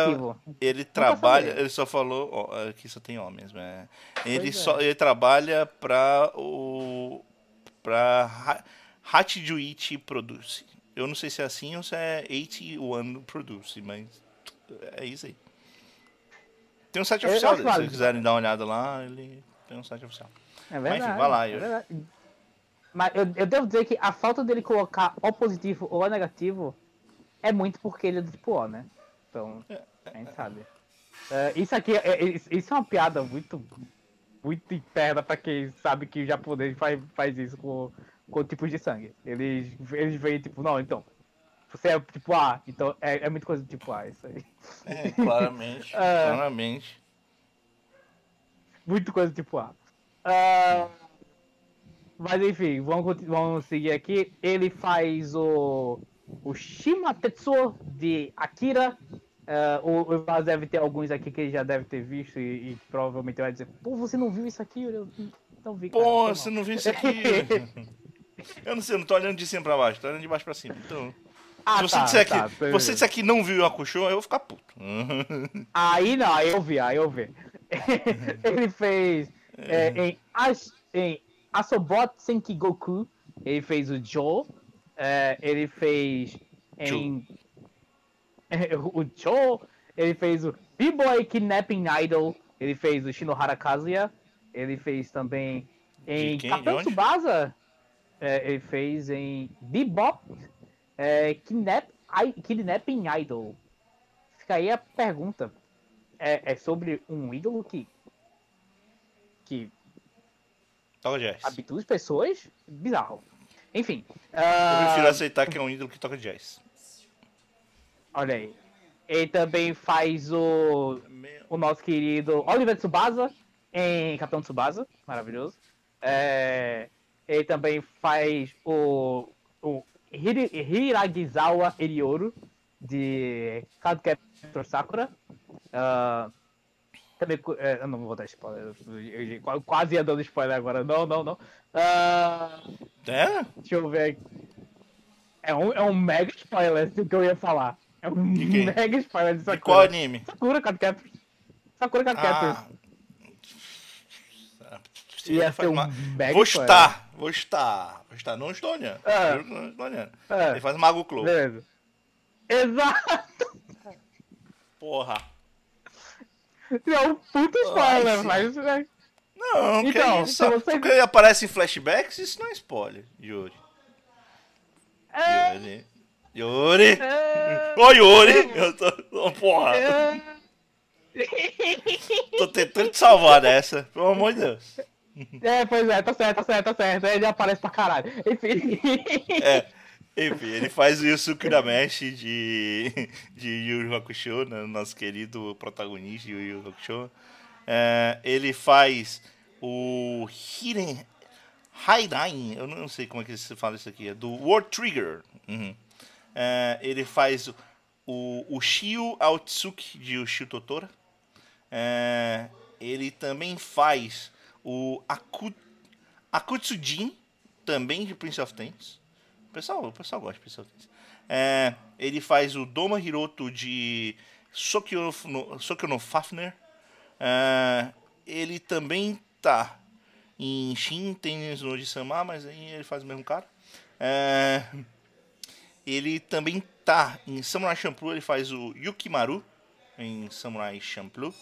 Ele trabalha. Ele só falou. Ó, aqui só tem O mesmo. É. Ele, Pois é. só, ele trabalha pra o. pra Ha- Hachijuichi Produce. Eu não sei se é assim ou se é 81 Produce, mas é isso aí. Tem um site Eu oficial se vocês quiserem dar uma olhada lá, ele tem um site oficial. É verdade. enfim, vai lá, é verdade. Mas eu, eu devo dizer que a falta dele colocar O positivo ou O negativo é muito porque ele é do tipo O, né? Então, a gente sabe. É, isso aqui, é, é- isso é uma piada muito, muito interna pra quem sabe que o japonês faz, faz isso com, com tipos de sangue. Eles, eles veem tipo, não, então, você é tipo A, então é, é muito coisa do tipo A, isso aí. É, claramente. É. *laughs* Claramente. Muito coisa tipo A. Ah, mas enfim, vamos, vamos seguir aqui. Ele faz o, o Shima Tetsuo de Akira. Uh, o, Vaz deve ter alguns aqui que ele já deve ter visto e, e provavelmente vai dizer, pô, você não viu isso aqui? Eu não vi, cara, Pô, você não viu isso aqui? *laughs* eu não sei, eu não tô olhando de cima pra baixo, tô olhando de baixo pra cima. Então... Ah, se você, tá, disser tá, que, você disser que não viu o Yakusho, eu vou ficar puto. *laughs* aí não, aí eu vi, aí eu vi. *laughs* ele fez é, em, As, em Asobot Senkigoku, ele fez o Joe, é, ele fez em *laughs* o Joe, ele fez o B-Boy Kidnapping Idol, ele fez o Shinohara Kazuya, ele fez também em Capitão Tsubasa, é, ele fez em Bebop é, Kidnap, I, Kidnapping Idol. Fica aí a pergunta. É, é sobre um ídolo que. que. Toca jazz. habitua as pessoas? Bizarro. Enfim. Eu prefiro uh... aceitar que é um ídolo que toca jazz. Olha aí. Ele também faz o, o nosso querido Oliver Tsubasa em Capitão Tsubasa, maravilhoso. É, ele também faz o, o Hir Hiragizawa Erioru de Cardcaptor Sakura. Uh, também, é, eu não vou dar spoiler, eu quase ia dando spoiler agora. Não, não, não. Uh, é? Deixa eu ver aqui. É um, é um mega spoiler, assim, que eu ia falar. É um mega spoiler de Sakura. De qual anime? Sakura Card Captors. Sakura Card Captors. Ah. Ia ser um mega Vou estar, vou estar. Vou estar, não estou olhando. É. Olhando. É. Ele faz Mago Clow. Exato! Porra. É um puto spoiler, mas... Né? Não, então, que isso? Você... Porque ele aparece em flashbacks, isso não é spoiler, Yuri. É... Yuri. Yuri! É... *laughs* Ô, Yuri! Eu tô. Porra! É... tô tentando te salvar dessa, pelo amor de Deus. É, pois é, tá certo, tá certo, tá certo. Ele aparece pra caralho. Enfim. É. Enfim, ele faz o Yusuke Urameshi de, de Yu Yu Hakusho, né, nosso querido protagonista de Yu Yu Hakusho. É, ele faz o Hiren Haidain, eu não sei como é que se fala isso aqui, é do War Trigger. Uhum. É, ele faz o, o Shio Aotsuki de Ushio Totora. É, ele também faz o Aku, Akutsujin, também de Prince of Tennis. O pessoal, o pessoal gosta de Prince of Tennis. É, ele faz o Doma Hiroto de Sokyo no, no Fafner. É, ele também tá em Shin Tennis no Sama, mas aí ele faz o mesmo cara. É, ele também tá em Samurai Champloo, ele faz o Yukimaru em Samurai Champloo.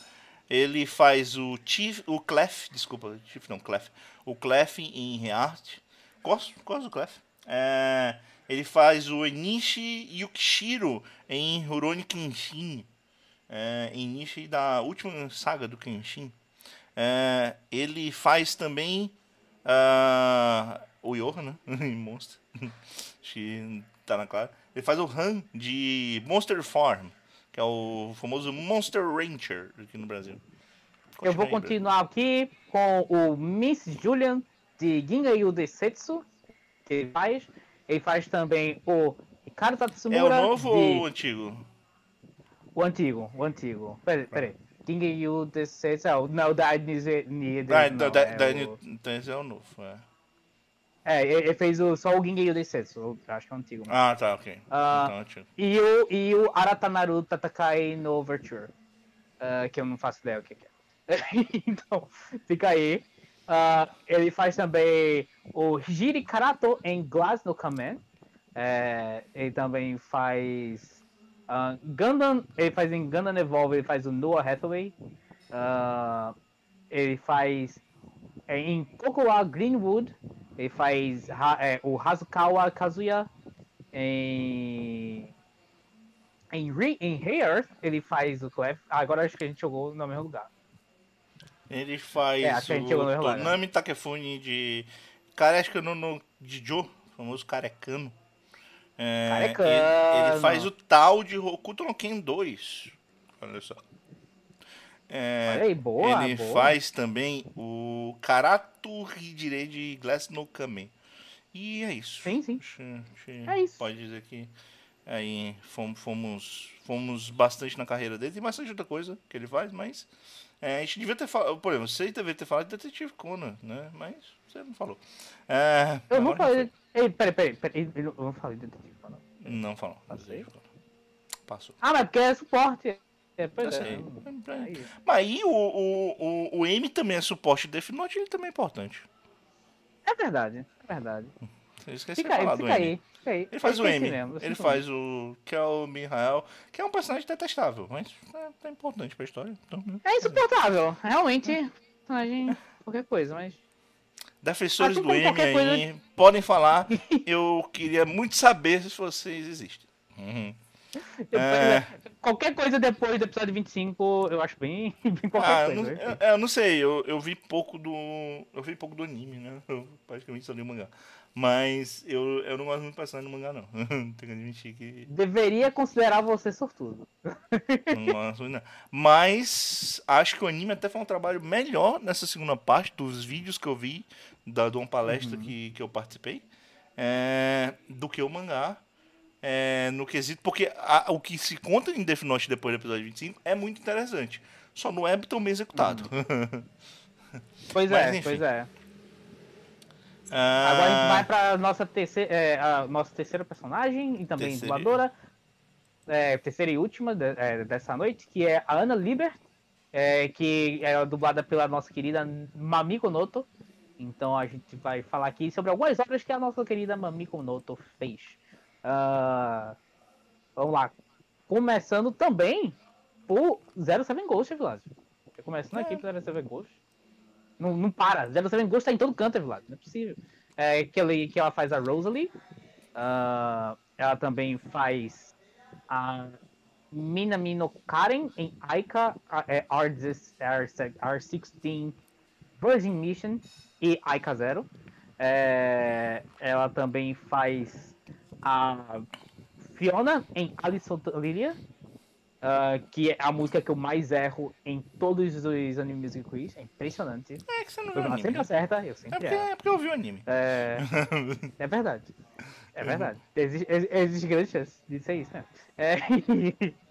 Ele faz o Chief, o Clef, desculpa, Chief não, Clef. O Clef em Reart. Gosto, gosto do Clef. É, ele faz o Enishi Yukishiro em Rurouni Kenshin. É, Enishi da última saga do Kenshin. É, ele faz também uh, o Yoha, né? *laughs* em Monster. *laughs* Acho que tá na clara. Ele faz o Han de Monster Farm que é o famoso Monster Rancher aqui no Brasil. Continue Eu vou continuar aqui com o Miss Julian de Gingayu Desetsu, que ele faz. Ele faz também o Ricardo Tatsumura. É o novo de... ou o antigo? O antigo, o antigo. Peraí, peraí. Gingayu Desetsu, não, da Nize... Da, da, da, da, é o novo, é. É, ele fez o, só o Gingeyu Densetsu, acho que é o antigo. Mas. Ah, tá, ok. Uh, então, é antigo. E o, e o Aratanaru Tatakai no Overture, uh, que eu não faço ideia o que é. *laughs* então, fica aí. Uh, ele faz também o Hijiri Karato em Glass no Kamen. É, ele também faz uh, Gundam, ele faz em Gundam Evolve, ele faz o Noah Hathaway. Uh, ele faz é, em Kokoa Greenwood, ele faz é, o Hazukawa Kazuya em. Em, Re, em Hey Earth, ele faz o Clef. Ah, agora acho que a gente jogou no mesmo lugar. Ele faz é, o né? Takefune de. Careca no, no de Joe, famoso carecano. É. Ele, ele, faz o tal de Hokuto no Ken 2. Olha só. É, boa, ele boa. faz também o Karatu Hidire de Glass no Kame. E é isso. Sim, sim. É isso. Pode dizer que Aí fomos, fomos, fomos bastante na carreira dele. Tem bastante outra coisa que ele faz, mas é, a gente devia ter falado. Por exemplo, você devia ter falado de Detetive Conan, né? Mas você não falou. É, Eu não falei. Ei, peraí, peraí, peraí. Eu não falei de Detetive Conan. Não falou. Passei? Passou. Ah, mas porque é suporte. É, Eu pois é. sei. É. Mas aí o, o, o, o M também é suporte de Death Note, ele também é importante. É verdade, é verdade. Você esqueceu Fica de aí, falar do fica M. aí, fica aí. Ele faz Eu o esqueci M, mesmo, eu ele faz o Kel Mihael, que é um personagem detestável, mas é, é importante pra história. Então, né? É insuportável, realmente. Personagem, qualquer coisa, mas. Defensores Assim do M qualquer coisa- aí, podem falar. Eu queria muito saber se vocês existem. Uhum. *laughs* *laughs* É. né, Qualquer coisa depois do episódio 25, eu acho bem, *laughs* bem qualquer Ah, coisa. não, enfim. eu, eu não sei, eu, eu vi pouco do. Eu vi pouco do anime, né? *laughs* Eu praticamente só li o mangá. Mas eu, eu não gosto muito de personagem no mangá, não. Tenho que admitir que. Deveria considerar você sortudo. Não gosto não. Mas acho que o anime até foi um trabalho melhor nessa segunda parte dos vídeos que eu vi da, de uma palestra que, que eu participei é, do que o mangá. É, no quesito, porque a- o que se conta em Death Note depois do episódio 25 é muito interessante. Só não é tão bem executado. *laughs* Pois Mas, é, enfim. pois é. Ah, Agora a gente vai pra nossa terceira, é, a nossa terceira personagem e também Terceira. dubladora. É, terceira e última de- é, dessa noite, que é a Ana Liber, é, que é dublada pela nossa querida Mamiko Noto. Então a gente vai falar aqui sobre algumas obras que a nossa querida Mamiko Noto fez. Ah, vamos lá. Começando também por 07 Ghost, Vlad. Começando aqui por 07 Ghost. Não, não para. 07 Ghost tá em todo canto, Vlad. Não é possível. É, que, ele, que ela faz a Rosalie. Ah, ela também faz a Minamino Karen em Aika é, R10 R- R16 Virgin Mission e Aika Zero. É, ela também faz a Fiona em Alice Lyria, ah, que é a música que eu mais erro em todos os Anime Music Quiz. É impressionante. É que você não viu anime. sempre acerta, eu É sempre porque, erro. é porque eu vi o anime. É, é verdade. É verdade. Existe, ex- existe grande chance de ser isso, né? É, *laughs*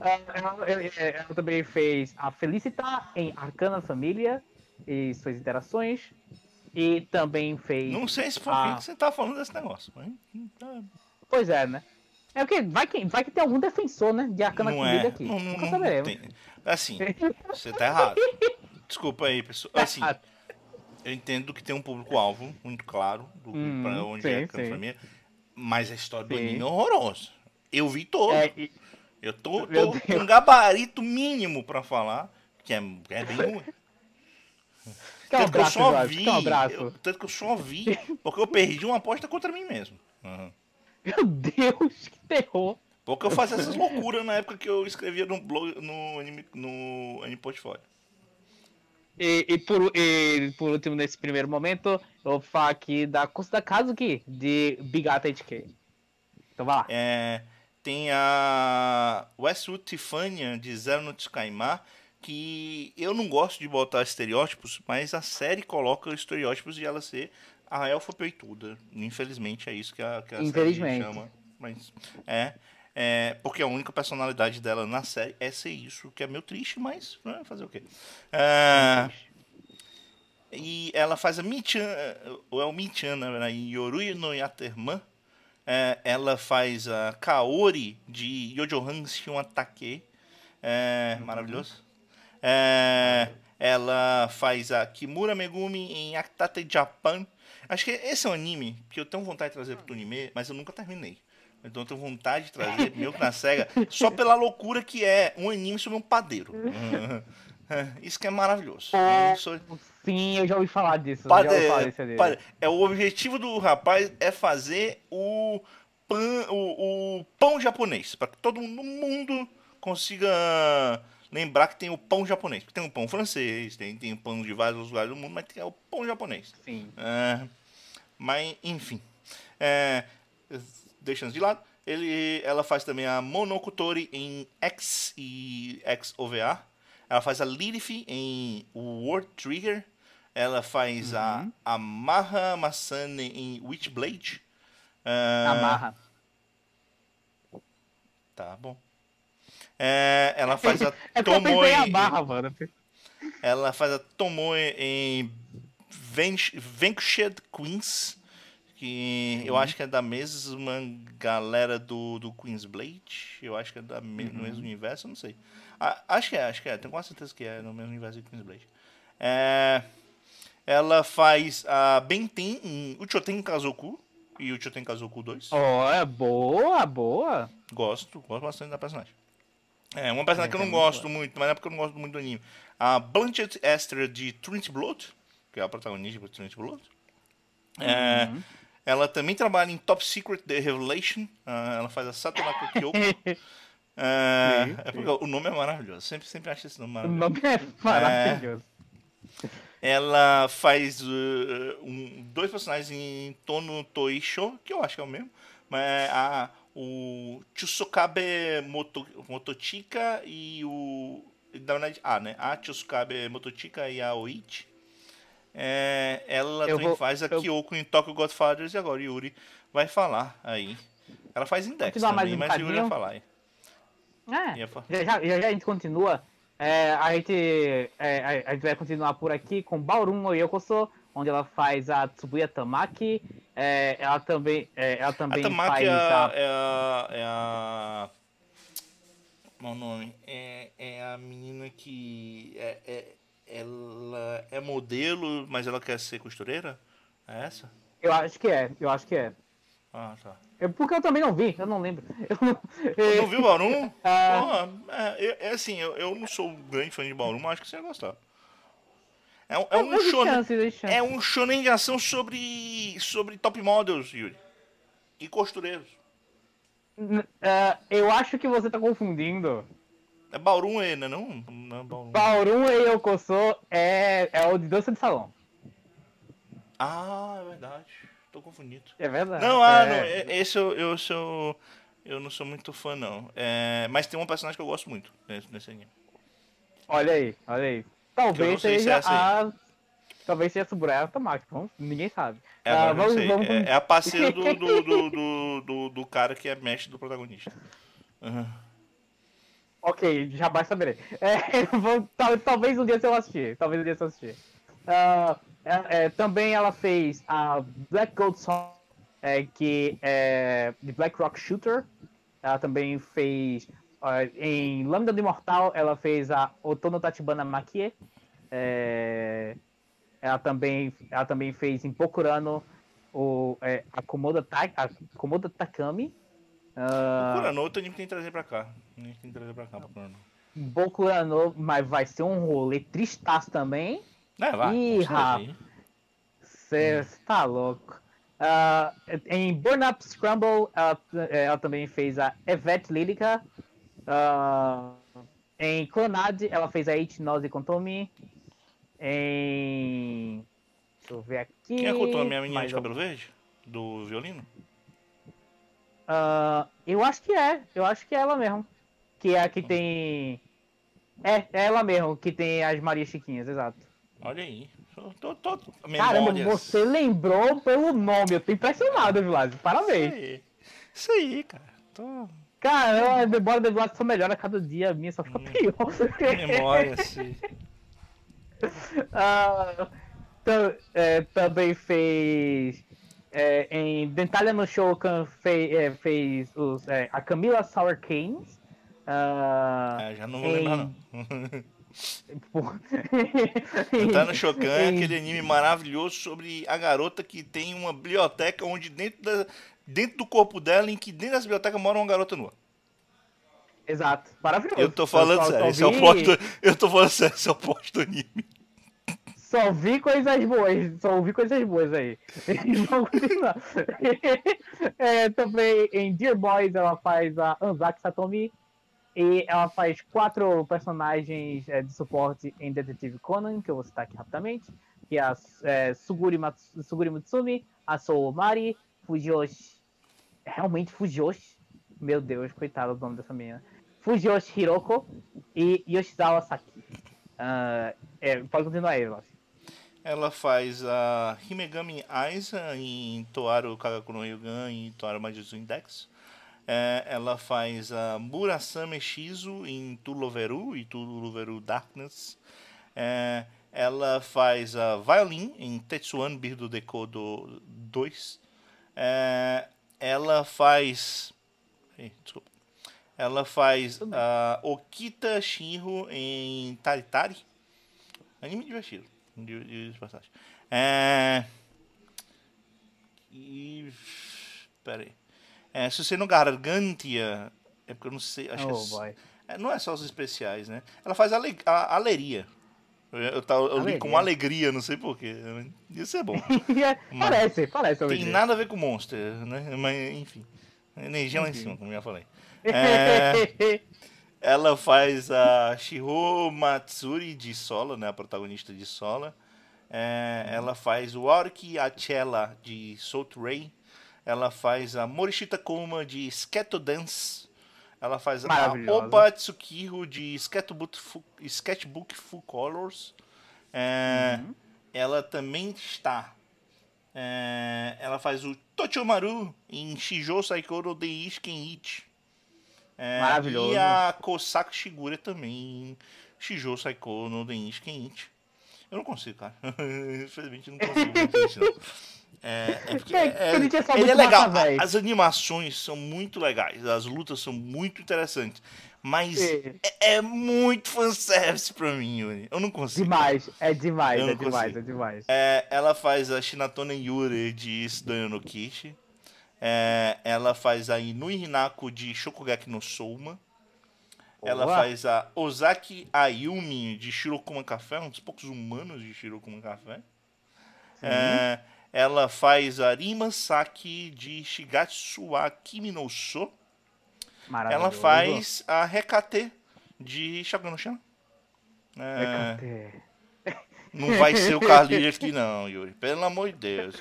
Ah, ela, ela- ela também fez a Felicita em Arcana Família e suas interações. E também fez. Não sei se foi Ah. que você tá falando desse negócio. Mas, hum, tá- Pois é, né? É porque vai que, vai que tem algum defensor, né? De Arcana não é. aqui. Não, não, Nunca não saberemos. tem. Assim, você tá errado. Desculpa aí, pessoal. Assim, *laughs* eu entendo que tem um público-alvo muito claro do Hum, pra onde sim, é a sim. família. Mas a história do Sim. anime é horrorosa. Eu vi todo. É, e- Eu tô, tô com um gabarito mínimo pra falar, que é, é bem *laughs* ruim. Tanto que eu abraço, só vi. Abraço? eu- tanto que eu só vi porque eu perdi uma aposta contra mim mesmo. Uhum. Meu Deus, que terror. Porque eu fazia essas loucuras na época que eu escrevia no blog, no anime, no anime portfólio. E, e por, e por último, nesse primeiro momento, eu vou falar aqui da Costa Kazuki, de Bigata HK. Então vai lá. É, tem a Westwood Tiffania de Zero no Tsukaima, que eu não gosto de botar estereótipos, mas a série coloca estereótipos de ela ser a elfa peituda. Infelizmente é isso que a, que a série chama. Mas é, é, porque a única personalidade dela na série é ser isso, que é meio triste, mas né, fazer o quê? É, e ela faz a Michan, ou é o Michan, verdade, em no Yaterman. É, ela faz a Kaori de Yojohan Shiwatake. É, maravilhoso. É, ela faz a Kimura Megumi em Akitate Japan. Acho que esse é um anime que eu tenho vontade de trazer pro anime, mas eu nunca terminei. Então eu tenho vontade de trazer, *laughs* meu que na SEGA, só pela loucura que é um anime sobre um padeiro. É, *laughs* Isso que é maravilhoso. Eu sou- Sim, eu já ouvi falar disso. ouvi falar pade- é o objetivo do rapaz é fazer o pão, o, o pão japonês para que todo mundo consiga lembrar que tem o pão japonês. Tem o pão francês, tem tem o pão de vários lugares do mundo, mas tem o pão japonês. Sim. É, mas enfim, é, deixando de lado, ele, ela faz também a Monokutori em X e X OVA. Ela faz a Lilith em World Trigger. Ela faz a Amaha Masane em Witchblade. É, Amarra. tá bom. É, ela faz a *laughs* É Tomoe. pensei a barra, mano. Ela faz a Tomoe em Vanquished Queens. Que eu acho que é da mesma galera do, do Queen's Blade. Eu acho que é da me- no mesmo universo, eu não sei. Ah, acho que é, acho que é. Tenho quase certeza que é no mesmo universo de Queen's Blade. É, ela faz a Benten em Uchoten Kazoku e Uchoten Kazoku 2. Ó, é boa, boa. Gosto, gosto bastante da personagem. É, uma personagem que eu não É, é muito gosto muito, mas é porque eu não gosto muito do anime. A Blanchett Esther de Trinity Blood, que é a protagonista de Trinity Blood. É, Uhum. Ela também trabalha em Top Secret The Revelation. ah, ela faz a Satonaka Kyoko. *laughs* É, é porque o nome é maravilhoso. Sempre, sempre acho esse nome O maravilhoso. nome é maravilhoso. Ela faz uh, um- dois personagens em Tono Toisho, que eu acho que é o mesmo. Mas é a, o Tsukabe Moto, Motochika e o. Na verdade, a, né? A Tsukabe Motochika e a Oichi. É, ela Eu também vou- faz a eu- Kyoko em Tokyo Godfathers e agora o Yuri vai falar aí. Ela faz Index Continuar mais também, um mas o Yuri vai falar aí. É, já, já, já a gente continua. É, a, gente, é, a, gente vai continuar por aqui com Bauru no Yokoso, onde ela faz a Tsubuya Tamaki. É, ela também, é, ela A também Tamaki faz é a, a... é a. É a. O nome? É, é a menina que. É, é- ela é modelo, mas ela quer ser costureira? É essa? Eu acho que é, eu acho que é. Ah, tá. É porque eu também não vi, eu não lembro. Eu não, Você não *laughs* viu o Barum? Ah. Porra, é, é- é assim, eu, eu não sou um grande fã de Barum, mas acho que você vai gostar. É, um- é um Existe shonen. É um shonen de ação sobre, sobre top models, Yuri. E costureiros. É, eu acho que você tá confundindo. É Barum ele, né? Não, não é. Bauru e Yokoso é, é o de dança de salão. Ah, é verdade. Tô confundido. É verdade. Não, ah, é. não, é- esse eu, eu sou. Eu não sou muito fã, não. É, mas tem uma personagem que eu gosto muito nesse, nesse anime. Olha aí, olha aí. Talvez sei se seja é aí. a. Talvez seja a Suburaya Tamaki, vamos- ninguém sabe. É, Ah, vamos- vamos- É, é a parceira do, do, do, do, do, do cara que é mestre do protagonista. Aham. Ok, já basta saber. É, *laughs* vou- tal- talvez um dia eu assistir. Talvez um dia eu assistir. Ah, é- é, também ela fez a Black Gold Song, é, que é de Black Rock Shooter. Ela também fez. Ah, em Lambda do Imortal, ela fez a Otono Tachibana Makie. É, ela, também, ela também fez em Pokurano o é, Akomoda, Ta, Akomoda Takami. Ah, Procura no outro anime que tem que trazer pra cá. Tem que trazer pra cá, procura no. Boku no, mas vai ser um rolê tristaço também. É, vai. Ih, rapaz. Você tá louco. Ah, em Burn Up Scramble, ela, ela também fez a Evette Lírica. Ah, em Clonade, ela fez a Ichinose Kontomi. Em. Deixa eu ver aqui. Quem é que contou a minha menina de cabelo verde? Do violino? Ah, eu acho que é, eu acho que é ela mesmo. Que é a que tem. É, é ela mesmo, que tem as Maria Chiquinhas, exato. Olha aí. Tô, tô, tô, Caramba, você lembrou pelo nome, eu tô impressionado, Vilas. Isso Parabéns. aí. Isso aí, cara. Tô... Cara, a memória do Vilas só melhora a cada dia, a minha só fica pior. *laughs* Memória, sim. *laughs* Ah, tam- é, também fez. é, em Dentalha no Shokan fe- é, fez os, é, a Camila Sour Canes. É, já não vou em- lembrar, não. *laughs* Tá no Shokan, é aquele anime maravilhoso sobre a garota que tem uma biblioteca onde dentro, da, dentro do corpo dela, em que dentro dessa biblioteca mora uma garota nua. Exato, maravilhoso. Eu tô falando só- sério, esse é o vi- plot do, eu tô falando sério, esse é o plot do anime. Só vi coisas boas, só ouvi coisas boas aí. *laughs* Vamos continuar. *laughs* É, também em Dear Boys ela faz a Anzaki Satomi e ela faz quatro personagens é, de suporte em Detetive Conan, que eu vou citar aqui rapidamente, que é a é, Suguri, Mats- Suguri Mutsumi, a Sou Mari, Fujoshi. Realmente Fujoshi? Meu Deus, coitado do nome dessa menina. Fujoshi Hiroko e Yoshizawa Saki. Ah, é, pode continuar aí, Lócio. Ela faz a Himegami Aiza em Toaru Kagaku no Yugan e Toaru Majutsu Index. É, ela faz a Murasame Shizu em Tuloveru e Tuloveru Darkness. É, ela faz a Violin em Tetsuan Birdo Dekodo 2. É, ela faz. Desculpa. Ela faz a Okita Shinro em Taritari. Anime divertido. De, de, de passagem. É. E. Pera aí. É, se você não Gargantia. É porque eu não sei. Acho Oh, que é, não é só os especiais, né? Ela faz ale, a, aleria. Eu, tava- eu li com alegria, não sei porquê. Isso é bom. *laughs* parece, parece. Tem hoje. nada a ver com Monster, né? Mas, enfim. Energia lá em cima, como eu já falei. *laughs* É, ela faz a Shiro Matsuri de Sola, né? A protagonista de Sola. É, ela faz o Aoki Achela de Salt Ray. Ela faz a Morishita Koma de Sketo Dance. Ela faz a. Oba Tsukiro de Sketchbook Full, Sketchbook Full Colors. É, Uhum. Ela também está. é, ela faz o Tochomaru em Shijou Saikoro de Isken Ichi. É, Maravilhoso. E a Kosaku Shigure também em Shijou Saikoro no Denisken Ichi. Eu não consigo, cara. *laughs* Infelizmente não consigo. não. *laughs* É, é *laughs* porque É, é- ele só ele é legal. massa. As animações são muito legais. As lutas são muito interessantes. Mas É. é, é muito fanservice pra mim, Yuri. Eu não consigo. Demais, é demais, é demais, é demais. É, ela faz a Shinatone Yuri de Sudoyo no Kishi. É, ela faz a Inui Hinako de Shokugeki no Souma. Ela faz a Ozaki Ayumi de Shirokuma Café, um dos poucos humanos de Shirokuma Café. É, ela faz a Rima Saki de Shigatsu wa Kimi no So. Ela faz a Hekate de Shagun no. É, não vai ser o Carlinhos aqui não, Yuri. Pelo amor de Deus.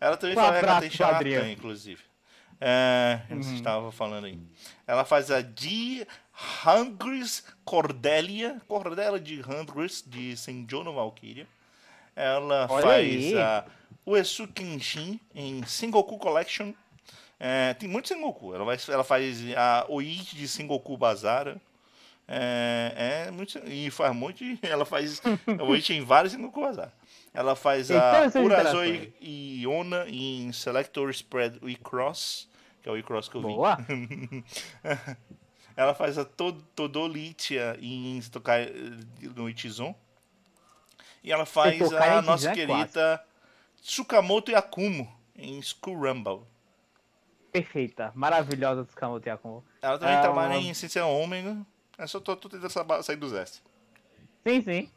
Ela também Um faz Adriano. Shanatan, inclusive. É, Uhum. estava falando aí. Ela faz a de Hungris Cordelia, Cordelia de Hungris, de Senjo no Valkyria. Ela Olha faz a Uesu Kenshin em Sengoku Collection. É, tem muito Sengoku. Ela, vai, ela faz a Oichi de Sengoku Bazara. É, é muito, e faz muito. *laughs* Ela faz Oichi em vários Sengoku Bazara. Ela faz a essas Urazoi e Ona em Selector Spread E-Cross, que é o E-Cross que eu vi. Boa. *laughs* Ela faz a Tod- Todolitia em Stokai no Ichizon. E ela faz a no nossa é querida Tsukamoto Yakumo em School Rumble. Perfeita, maravilhosa dos Kamoto Yakumo. Ela também Ah, trabalha uma- em Ciência Ômega. Eu só tô, tô tentando sa- sair do Zest. Sim, sim.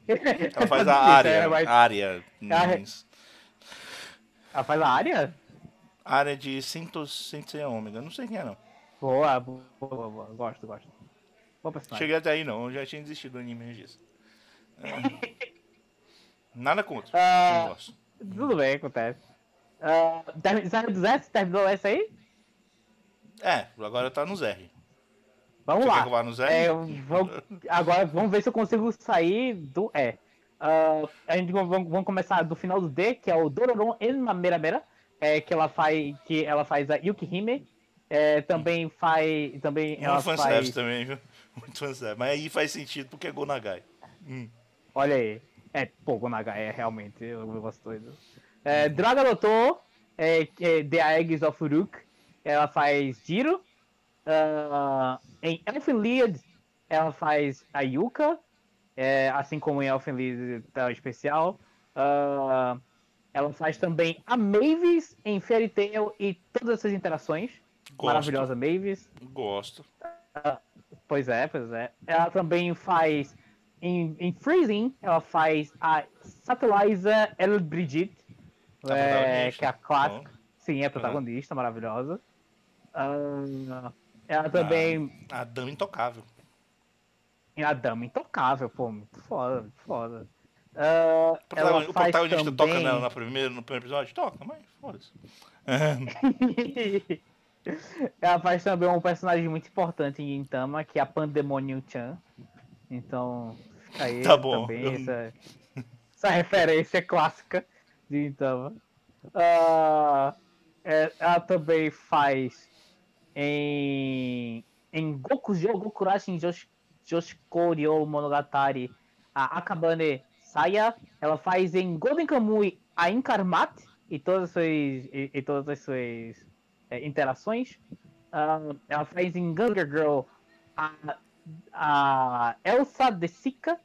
Ela faz *laughs* a área. é, mas- Área. Ela faz a área? área de Ciência Ômega. Não sei quem é, não. Boa, boa, boa, boa. Gosto, gosto. Personagem. Cheguei até aí, não. Eu já tinha desistido do anime disso. É. *laughs* Nada contra. Não gosto. Tudo bem, acontece. Saiu do Zé? Terminou essa aí? É, agora tá no ZR. Vamos Você lá. quer que eu vá? É, vamos- agora vamos ver se eu consigo sair do E. Ah, a gente vamos, vamos começar do final do D, que é o Dororon Enmameramera, é, que ela faz que ela faz a Yukihime. É, também faz também ela Muito fanservice faz também, viu? *laughs* Muito fanservice. Mas aí faz sentido porque é Gonagai. Hum. Olha aí. É, pô, Gonaga é realmente um negócio doido. É, Draga Doutor, é, é The Eggs of Uruk, ela faz Jiro. Ah, em Elfenlied, ela faz a Yuka, é, assim como em Elfenlied tá especial. Ah, ela faz também a Mavis em Fairy Tail e todas essas interações. Gosto. Maravilhosa Mavis. Gosto. Pois é, pois é. Ela também faz. Em, em Freezing, ela faz a Satelliza El Brigitte, A é, que é a clássica. Sim, é a protagonista, maravilhosa. Ah, ela também. A Dama Intocável. É a Dama Intocável, pô, muito foda, muito foda. O protagonista, ela o protagonista toca também... nela na primeira, no primeiro episódio? Toca, mas foda-se. *laughs* ela faz também um personagem muito importante em Gintama, que é a Pandemonium Chan. Então, aí Tá bom. também essa, essa referência *laughs* clássica de Gintama. Ah, é, ela também faz em, em Goku Jo Gokurashi Josh, Joshiko Monogatari a Akabane Saya. Ela faz em Golden Kamui a Inkarmat e todas as suas, e, e todas as suas é, interações. Uh, ela faz em Gunger Girl a, a Elsa de Sika.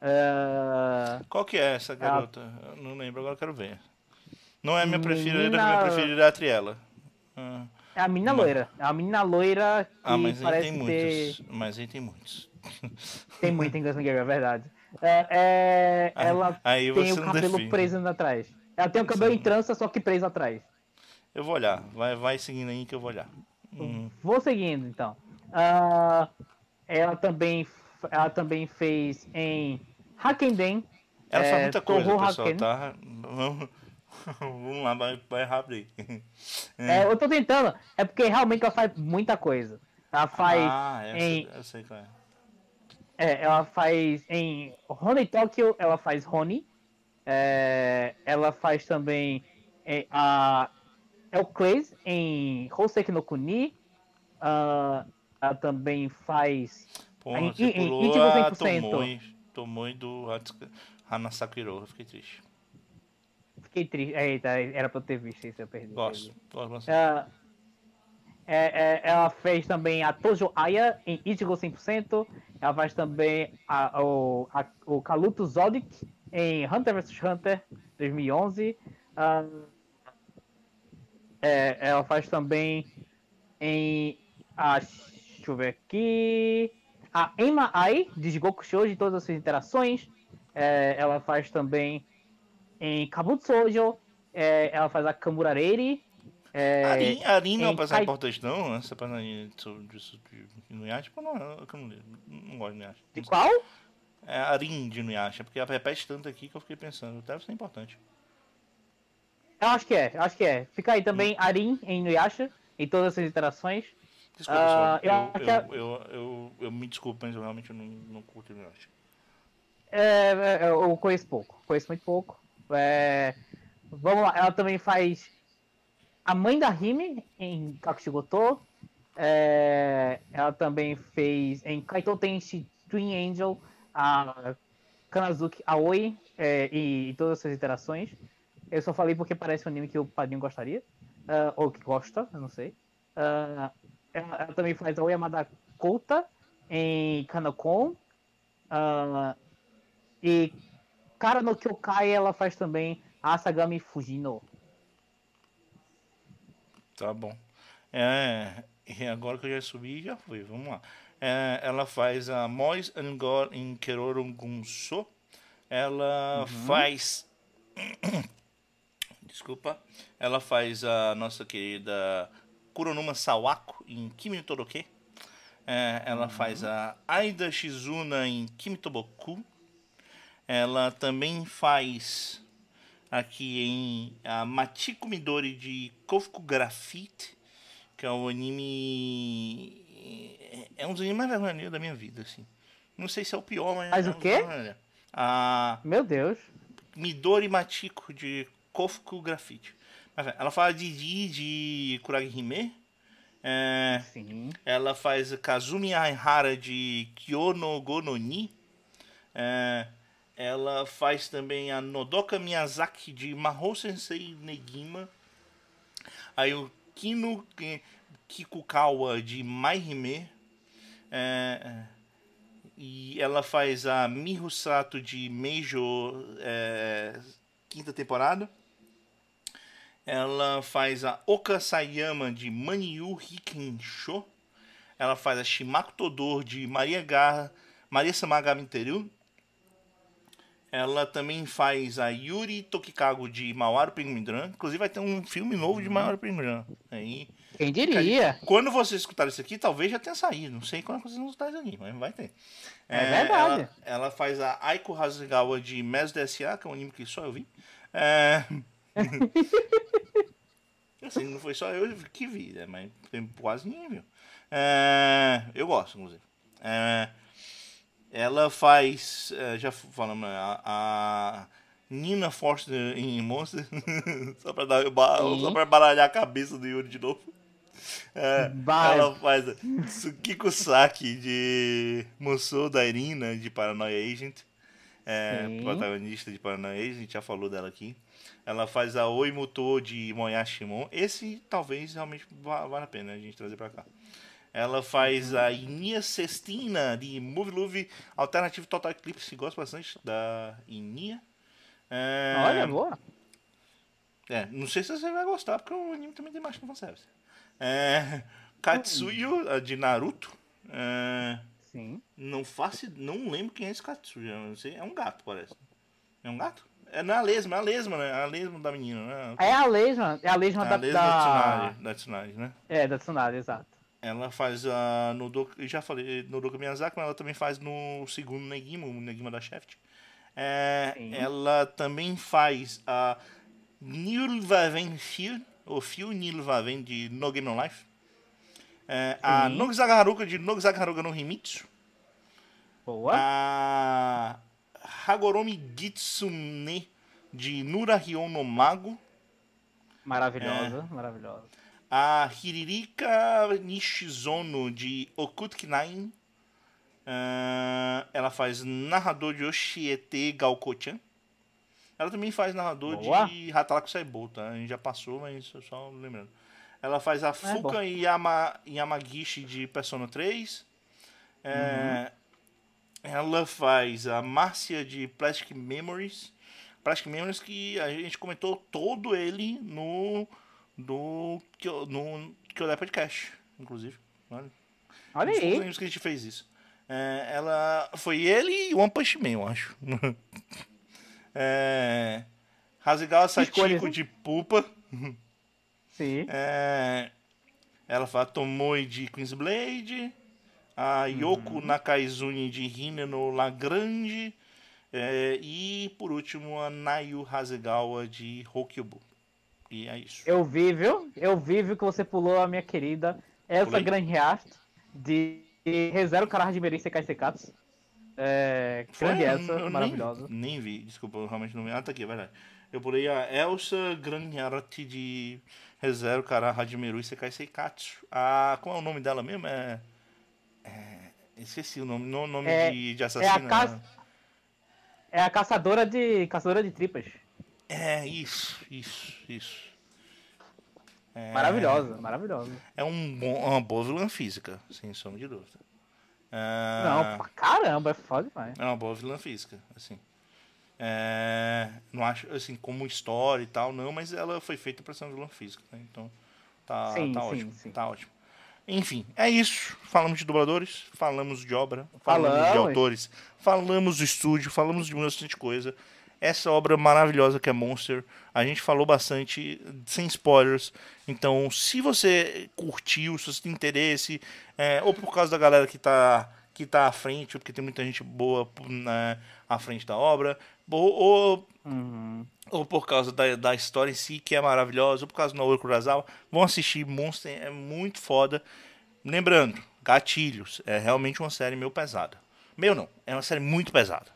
Uh, Qual que é essa garota? A... Não lembro, agora quero ver. Não é a minha preferida, minha preferida é a Triela. Ah. É a menina loira. É a menina loira que ah, mas parece aí tem ter... muitos. Mas aí tem muitos. *laughs* Tem muito em Gunslinger, é verdade. É, é, ah, ela tem o cabelo define. preso atrás. Ela tem o cabelo Sim. em trança, só que preso atrás. Eu vou olhar. Vai, vai seguindo aí que eu vou olhar. Hum. Vou seguindo, então. Uh, ela, também, ela também fez em Hakenden. Ela é, faz muita coisa, Toho pessoal, Haken. tá? Vamos, *laughs* vamos lá, vai, vai rápido aí. É. eu tô tentando. É porque realmente ela faz muita coisa. Ela faz ah, em... eu sei qual é. É, ela faz em Honey Tokyo, ela faz Honey. É, ela faz também é, a Elclaze em Hoseki no Kuni. Uh, também faz. Porra, em, você pulou em, a Tomoe, Tomoe do Hanasakiro. Eu fiquei triste. Fiquei triste. Eita, era pra eu ter visto isso, eu perdi. Gosto, gosto uh, é, é, ela fez também a Tojo Aya em Ichigo 100%. Ela faz também a, o, a, o Kaluto Zodic em Hunter vs Hunter 2011. Uh, é, ela faz também em. A, deixa eu ver aqui. A Emma Ai, de Goku Shoujo, de todas as suas interações. É, ela faz também em Kabutsujo. É, ela faz a Kamurareri. É, Arin, Arin não é uma personagem importante, não? Essa personagem de, de, Nuyasha, tipo, não, eu não, não gosto de Nuyasha. De qual? É Arin de Nuyasha, porque ela repete tanto aqui que eu fiquei pensando, deve ser importante. Eu acho que é, acho que é. Fica aí também hum. Arin em Nuyasha, em todas as interações. Desculpa, uh, eu, eu, eu, eu, me desculpo, mas eu realmente não, não curto Nuyasha. É, é, eu conheço pouco, conheço muito pouco. É, vamos lá, ela também faz a mãe da Hime em Kakushigoto. É, ela também fez em Kaito Tenshi Twin Angel a Kanazuki Aoi é, e, e, todas as suas interações. Eu só falei porque parece um anime que o padrinho gostaria. Uh, ou que gosta, eu não sei. Uh, ela, ela, também faz a Oyamada Kouta em Kanokon. Uh, e Kara no Kyokai ela faz também a Asagami Fujino. Tá bom. É, e agora que eu já subi, já fui. Vamos lá. É, ela faz a Mois Angor em Kerorun Gunso. Ela uhum. faz *coughs* desculpa, ela faz a nossa querida Kuronuma Sawako em Kimi no Toroke. É, ela uhum. faz a Aida Shizuna em Kimi Toboku. Ela também faz aqui em a Machiko Midori de Kofuku Graffiti, que é o anime é um dos animes mais vergonhosos da minha vida, assim. Não sei se é o pior, mas. Mas é o quê? A... Meu Deus. Midori Machiko de Kofuku Graffiti. Ela fala de Di de Kuragi Hime. É, Sim. Ela faz Kazumi Aihara de Kyono Gononi. É, ela faz também a Nodoka Miyazaki de Mahou Sensei Negima. Aí o Kino Kikukawa de Maihime. É, é, e ela faz a Miho Sato de Meijo é, quinta temporada. Ela faz a Oka Sayama de Manyu Hikensho. Ela faz a Shimako Todor de Maria Garra, Maria Samaga Teru. Ela também faz a Yuri Tokikago de Mawaru Penguindran. Inclusive vai ter um filme novo de Mawaru Penguindran. Aí, Quem diria? Quando vocês escutarem isso aqui, talvez já tenha saído. Não sei quando vocês vão escutar isso aqui, mas vai ter. É, é verdade. Ela, ela, faz a Aiko Hasegawa de Mes DSA, que é um anime que só eu vi. É... *laughs* assim, não foi só eu que vi, né? mas tem quase ninguém viu. É... Eu gosto, inclusive. É... Ela faz, é, já falamos, né, a, a Nina Foster em Monster. *laughs* só, pra dar, só pra baralhar a cabeça do Yuri de novo. É, ela faz Tsukiko Saki de Musou da Irina de Paranoia Agent. É, protagonista de Paranoia Agent, já falou dela aqui. Ela faz a Oi Muto de Moyashimon. Esse talvez realmente va- vale a pena a gente trazer pra cá. Ela faz a Inia Cestina de Movie Love Alternative Total Eclipse. Gosto bastante da Inia. É, Olha, boa. é, não sei se você vai gostar, porque o anime também tem mais que fanservice. É, Katsuyo, de Naruto. É, Sim. não faço, não lembro quem é esse Katsuyo. Não sei, é um gato, parece. É um gato? É, não é lesma, é a lesma, né? É a lesma da menina, né? É a lesma, é a lesma É da, a lesma da. Tsunade, da Tsunade, né? É, da Tsunade, exato. Ela faz a no eu já falei no Doku Miyazaki, mas ela também faz no segundo Negima, o Negima da Shaft. É, ela também faz a Nilvaven Fil, ou Fil Nilvaven de No Game No Life. É, a Sim. Nogizaga Haruka de Nogizaga Haruka no Himitsu. Boa. A Hagoromi Gitsune de Nura Hyon no Mago. Maravilhosa, maravilhosa. A Hiririka Nishizono de Okutki Nine. Ah, ela faz narrador de Oshiete Gaokochan. Ela também faz narrador Boa. de Hataraku Saibou, tá? A gente já passou, mas eu só lembrando. Ela faz a É. Fuka Yama, Yamagishi de Persona 3. É, Ela faz a Márcia de Plastic Memories. Plastic Memories que a gente comentou todo ele no do que eu- no que eu podcast, inclusive. Olha, Olha aí. anos que a gente fez isso. É, ela foi ele e One Punch Man, eu acho. *laughs* é, Hasegawa Escolhas, hein? de Pupa. Sim. É, ela fala Tomoe de Queen's Blade. A Yoko Nakaizuni de Hina no Lagrange. É, e por último a Nayu Hasegawa de Hokyobu. E é isso. Eu vi, viu? Eu vi, viu que você pulou a minha querida Elsa Pulei? Grandreast de ReZero Karahara de Meri Sekai Sekatsu. É, Foi? grande Elsa, eu nem- maravilhosa. Nem, vi, desculpa, eu realmente não vi. Ah, tá aqui, é verdade. Eu pulei a Elsa Granharati de Rezero Kara Hajimeru e Sekai Seikatsu. A, como é o nome dela mesmo? É. é esqueci o nome. No, nome É- de, de É assassina. a, ca... é a caçadora de caçadora de tripas. É, isso, isso, isso. É, Maravilhosa, maravilhosa. É um bom, uma boa vilã física, sem sombra de dúvida. É, Não, pra caramba, é foda demais. É uma boa vilã física, assim. É, não acho, assim, como história e tal, não, mas ela foi feita pra ser uma vilã física, né? Então, tá, Sim, tá sim, ótimo, sim. tá ótimo. Enfim, é isso. Falamos de dubladores, falamos de obra, falamos, de autores, falamos do estúdio, falamos de bastante coisa. Essa obra maravilhosa que é Monster, a gente falou bastante, sem spoilers. Então, se você curtiu, se você tem interesse, é, ou por causa da galera que tá, que tá à frente, ou porque tem muita gente boa né, à frente da obra, ou, ou Uhum. ou por causa da, da história em si, que é maravilhosa, ou por causa do Naoki Kurosawa, vão assistir Monster, é muito foda. Lembrando, Gatilhos, é realmente uma série meio pesada. Meu não, é uma série muito pesada.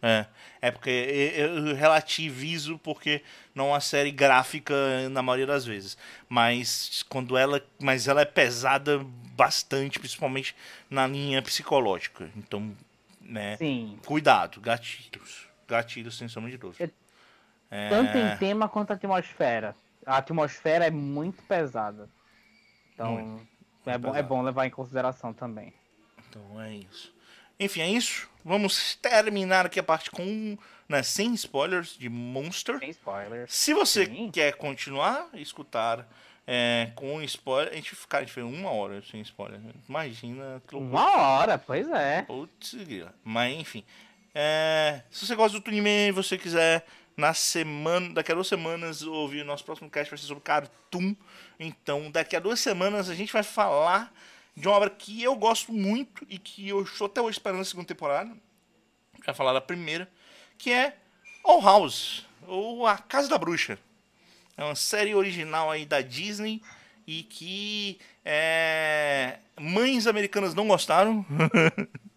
É, é porque eu eu relativizo porque não é uma série gráfica na maioria das vezes, mas quando ela, mas ela é pesada bastante, principalmente na linha psicológica. Então, né, Sim. cuidado, gatilhos, gatilhos sem sombra de dúvida. É, Tanto em tema quanto a atmosfera. A atmosfera é muito pesada. Então, Muito, é, muito bom, é bom levar em consideração também. Então é isso. Enfim, é isso. Vamos terminar aqui a parte com, né, sem spoilers de Monster. Sem spoilers. Se você Sim. quer continuar a escutar é, com spoiler, a gente, cara, a gente fez uma hora sem spoiler. Imagina que loucura. Uma hora, pois é. Putz. Mas enfim. É, se você gosta do Tunime e você quiser, na semana, daqui a duas semanas, ouvir o nosso próximo cast vai ser sobre Cartoon. Então, daqui a duas semanas a gente vai falar de uma obra que eu gosto muito e que eu estou até hoje esperando a segunda temporada. Vai falar da primeira, que é All House, ou A Casa da Bruxa. É uma série original aí da Disney e que é, mães americanas não gostaram. *laughs*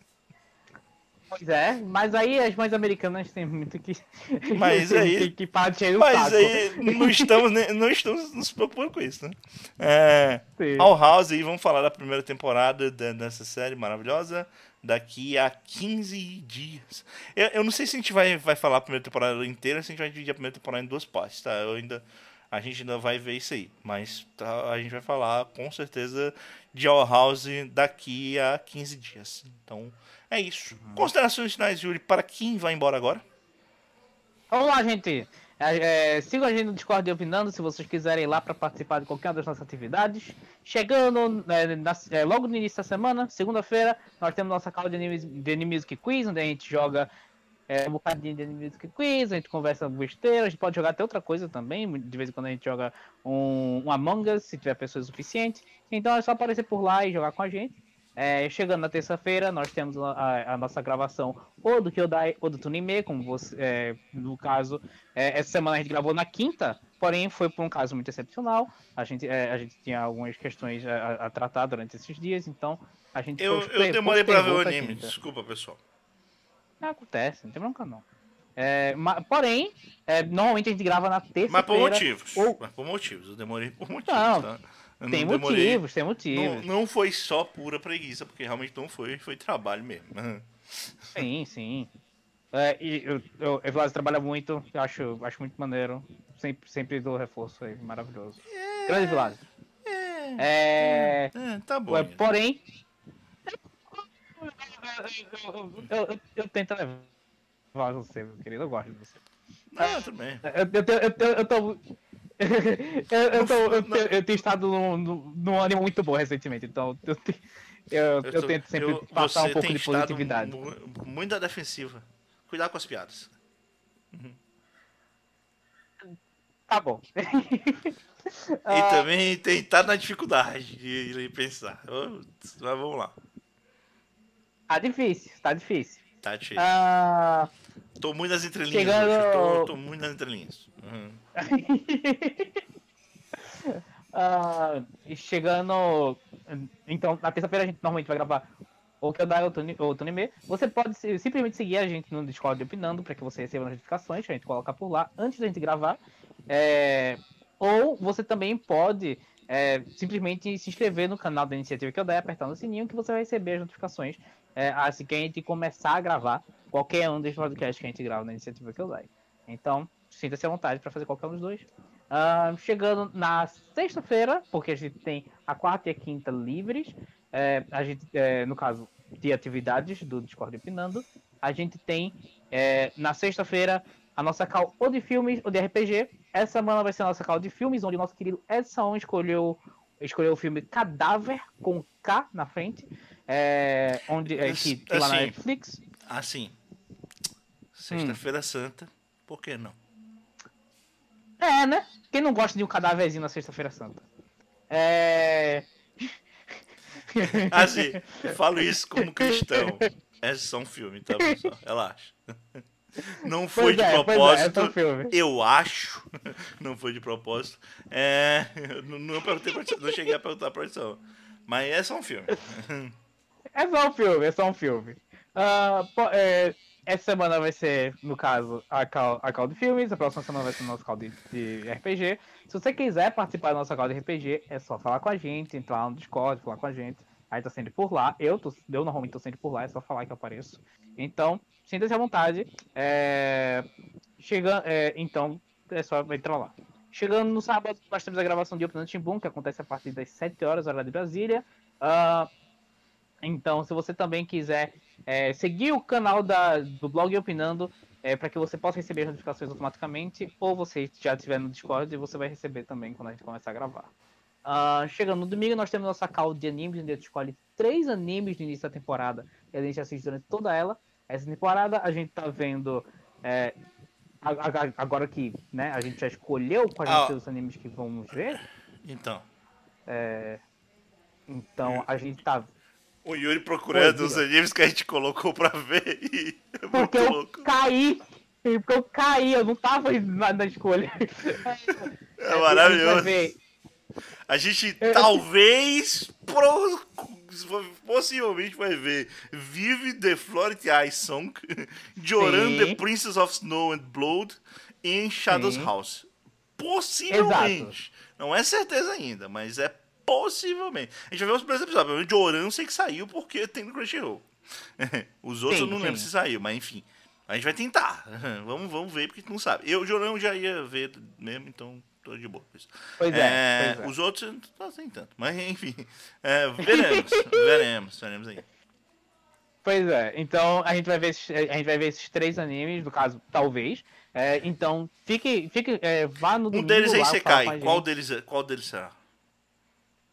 Pois é, mas aí as mães americanas têm muito que. *laughs* Mas *laughs* aí. que, que partir Mas aí não estamos, não estamos nos preocupando com isso, né? É. All House aí, vamos falar da primeira temporada da- dessa série maravilhosa daqui a 15 dias. Eu, eu não sei se a gente vai, vai falar a primeira temporada inteira ou se a gente vai dividir a primeira temporada em duas partes, tá? Eu ainda, a gente ainda vai ver isso aí. Mas tá, a gente vai falar com certeza de All House daqui a 15 dias. Então é isso. Considerações finais, Yuri, para quem vai embora agora? Vamos lá, gente. É, é, sigam a gente no Discord e opinando se vocês quiserem ir lá para participar de qualquer uma das nossas atividades. Chegando é, na- é, logo no início da semana, segunda-feira, nós temos nossa call de Anime, de Anime Music Quiz, onde a gente joga é, um bocadinho de Anime Music Quiz, a gente conversa besteira, a gente pode jogar até outra coisa também. De vez em quando a gente joga um, um Among Us, se tiver pessoas suficientes. Então é só aparecer por lá e jogar com a gente. É, chegando na terça-feira, nós temos a, a- nossa gravação ou do Kyodai ou do Tunime, como você, é, no caso, é, essa semana a gente gravou na quinta, porém foi por um caso muito excepcional. A gente, é, a gente tinha algumas questões a, a- tratar durante esses dias, então a gente Eu, pospe- eu demorei pra ver o anime, quinta. desculpa pessoal. Não, acontece, não tem bronca não. É, ma- porém, é, normalmente a gente grava na terça-feira. Mas por motivos. ou- Mas por motivos. Eu demorei por motivos. Não, tá? Eu Tem não demorei- motivos, tem Não, motivos. não foi só pura preguiça, porque realmente não foi, foi trabalho mesmo. Sim, sim. É, e eu, eu, trabalha muito, eu acho, acho muito maneiro. Sempre, sempre dou reforço aí, maravilhoso. Grande Vlad. É, É, tá bom. Ué, Ian. porém. Eu, eu- eu- eu tento levar você, meu querido. Eu gosto de você. Não, tudo bem. Eu, eu, eu, tenho- eu tô. Eu, eu, tô, eu, tenho, eu tenho estado num, num, ânimo muito bom recentemente, então eu, te- eu, eu, tô- tento sempre eu- passar um pouco de positividade. mu- Muito da defensiva. Cuidar com as piadas. Tá bom. E *laughs* Ah, também tem estado na dificuldade de, de pensar. Mas vamos lá. Tá difícil, tá difícil. Tá difícil. Ah, Tô muito nas entrelinhas chegando-. Tô, tô muito nas entrelinhas. Uhum. *laughs* E chegando. Então, na terça-feira a gente normalmente vai gravar ou que eu dar ou Tuni- ou Tunime. Você pode simplesmente seguir a gente no Discord opinando para que você receba notificações, que a gente coloca por lá antes da gente gravar. É, ou você também pode é, simplesmente se inscrever no canal da iniciativa que eu der, apertando o sininho, que você vai receber as notificações é, assim que a gente começar a gravar qualquer um dos podcasts que a gente grava na iniciativa que eu der. Então, sinta-se à vontade para fazer qualquer um dos dois. Ah, chegando na sexta-feira, porque a gente tem a quarta e a quinta livres, é, a gente, é, no caso de atividades do Discord Opinando, a gente tem é, na sexta-feira a nossa call ou de filmes ou de RPG. Essa semana vai ser a nossa call de filmes, onde o nosso querido Edson escolheu, escolheu o filme Cadáver, com K na frente, é, onde, é, que tem lá na Assim, Netflix. Assim. Sexta-feira Santa. Por que não? É, né? Quem não gosta de um cadáverzinho na sexta-feira santa? É. *laughs* Assim, eu falo isso como cristão. É só um filme, tá, pessoal? Relaxa. Não foi Pois de é, é, propósito. é filme. Eu acho. *laughs* Não foi de propósito. É. Não, não perguntei pra não cheguei a perguntar pra edição. Mas é só um filme. *laughs* É só um filme, é só um filme. É, essa semana vai ser, no caso, a call, a call de filmes, a próxima semana vai ser o nosso call de, de RPG. Se você quiser participar da nossa call de RPG, é só falar com a gente, entrar no Discord, falar com a gente. Aí tá sempre por lá. Eu, tô, eu normalmente tô sempre por lá, é só falar que eu apareço. Então, sinta-se à vontade. É, chega, é, então, é só entrar lá. Chegando no sábado, nós temos a gravação de Open Boom, que acontece a partir das 7 horas, hora de Brasília. Ah, então, se você também quiser é, seguir o canal da, do blog Opinando, é, para que você possa receber as notificações automaticamente, ou você já estiver no Discord, você vai receber também quando a gente começar a gravar. Ah, chegando no domingo, nós temos nossa call de animes, onde a gente escolhe três animes no início da temporada e a gente assiste durante toda ela. Essa temporada a gente tá vendo. é, agora que né, a gente já escolheu quais vão Ah. ser os animes que vamos ver, Então. então a gente tá O Yuri procurando os diga. animes que a gente colocou pra ver *laughs* e é Porque eu louco. caí. Porque eu caí, eu não tava na, na escolha. É maravilhoso. A gente Eu- talvez pro- possivelmente vai ver Vive the Florid Ice Song, *laughs* Joran the Princess of Snow and Blood em Shadows Sim. House. Possivelmente. Não é certeza ainda, mas é possivelmente. A gente vai ver os primeiros episódios. O Joran eu sei que saiu porque tem no Crunchyroll. *laughs* Os outros Sim, eu não lembro sim. se saiu, mas enfim. A gente vai tentar. *laughs* Vamos, vamos ver, porque tu não sabe. Eu, eu já ia ver mesmo, então tô de boa. com isso. Pois é, É, pois é. Os outros não assim tanto. Mas enfim. É, veremos. *laughs* veremos. Veremos aí. Pois é, então a gente vai ver esses, a gente vai ver esses três animes, no caso, talvez. É, então, fique, fique, é, vá no Um domingo deles é Isekai. a Qual gente. deles, é- qual deles será?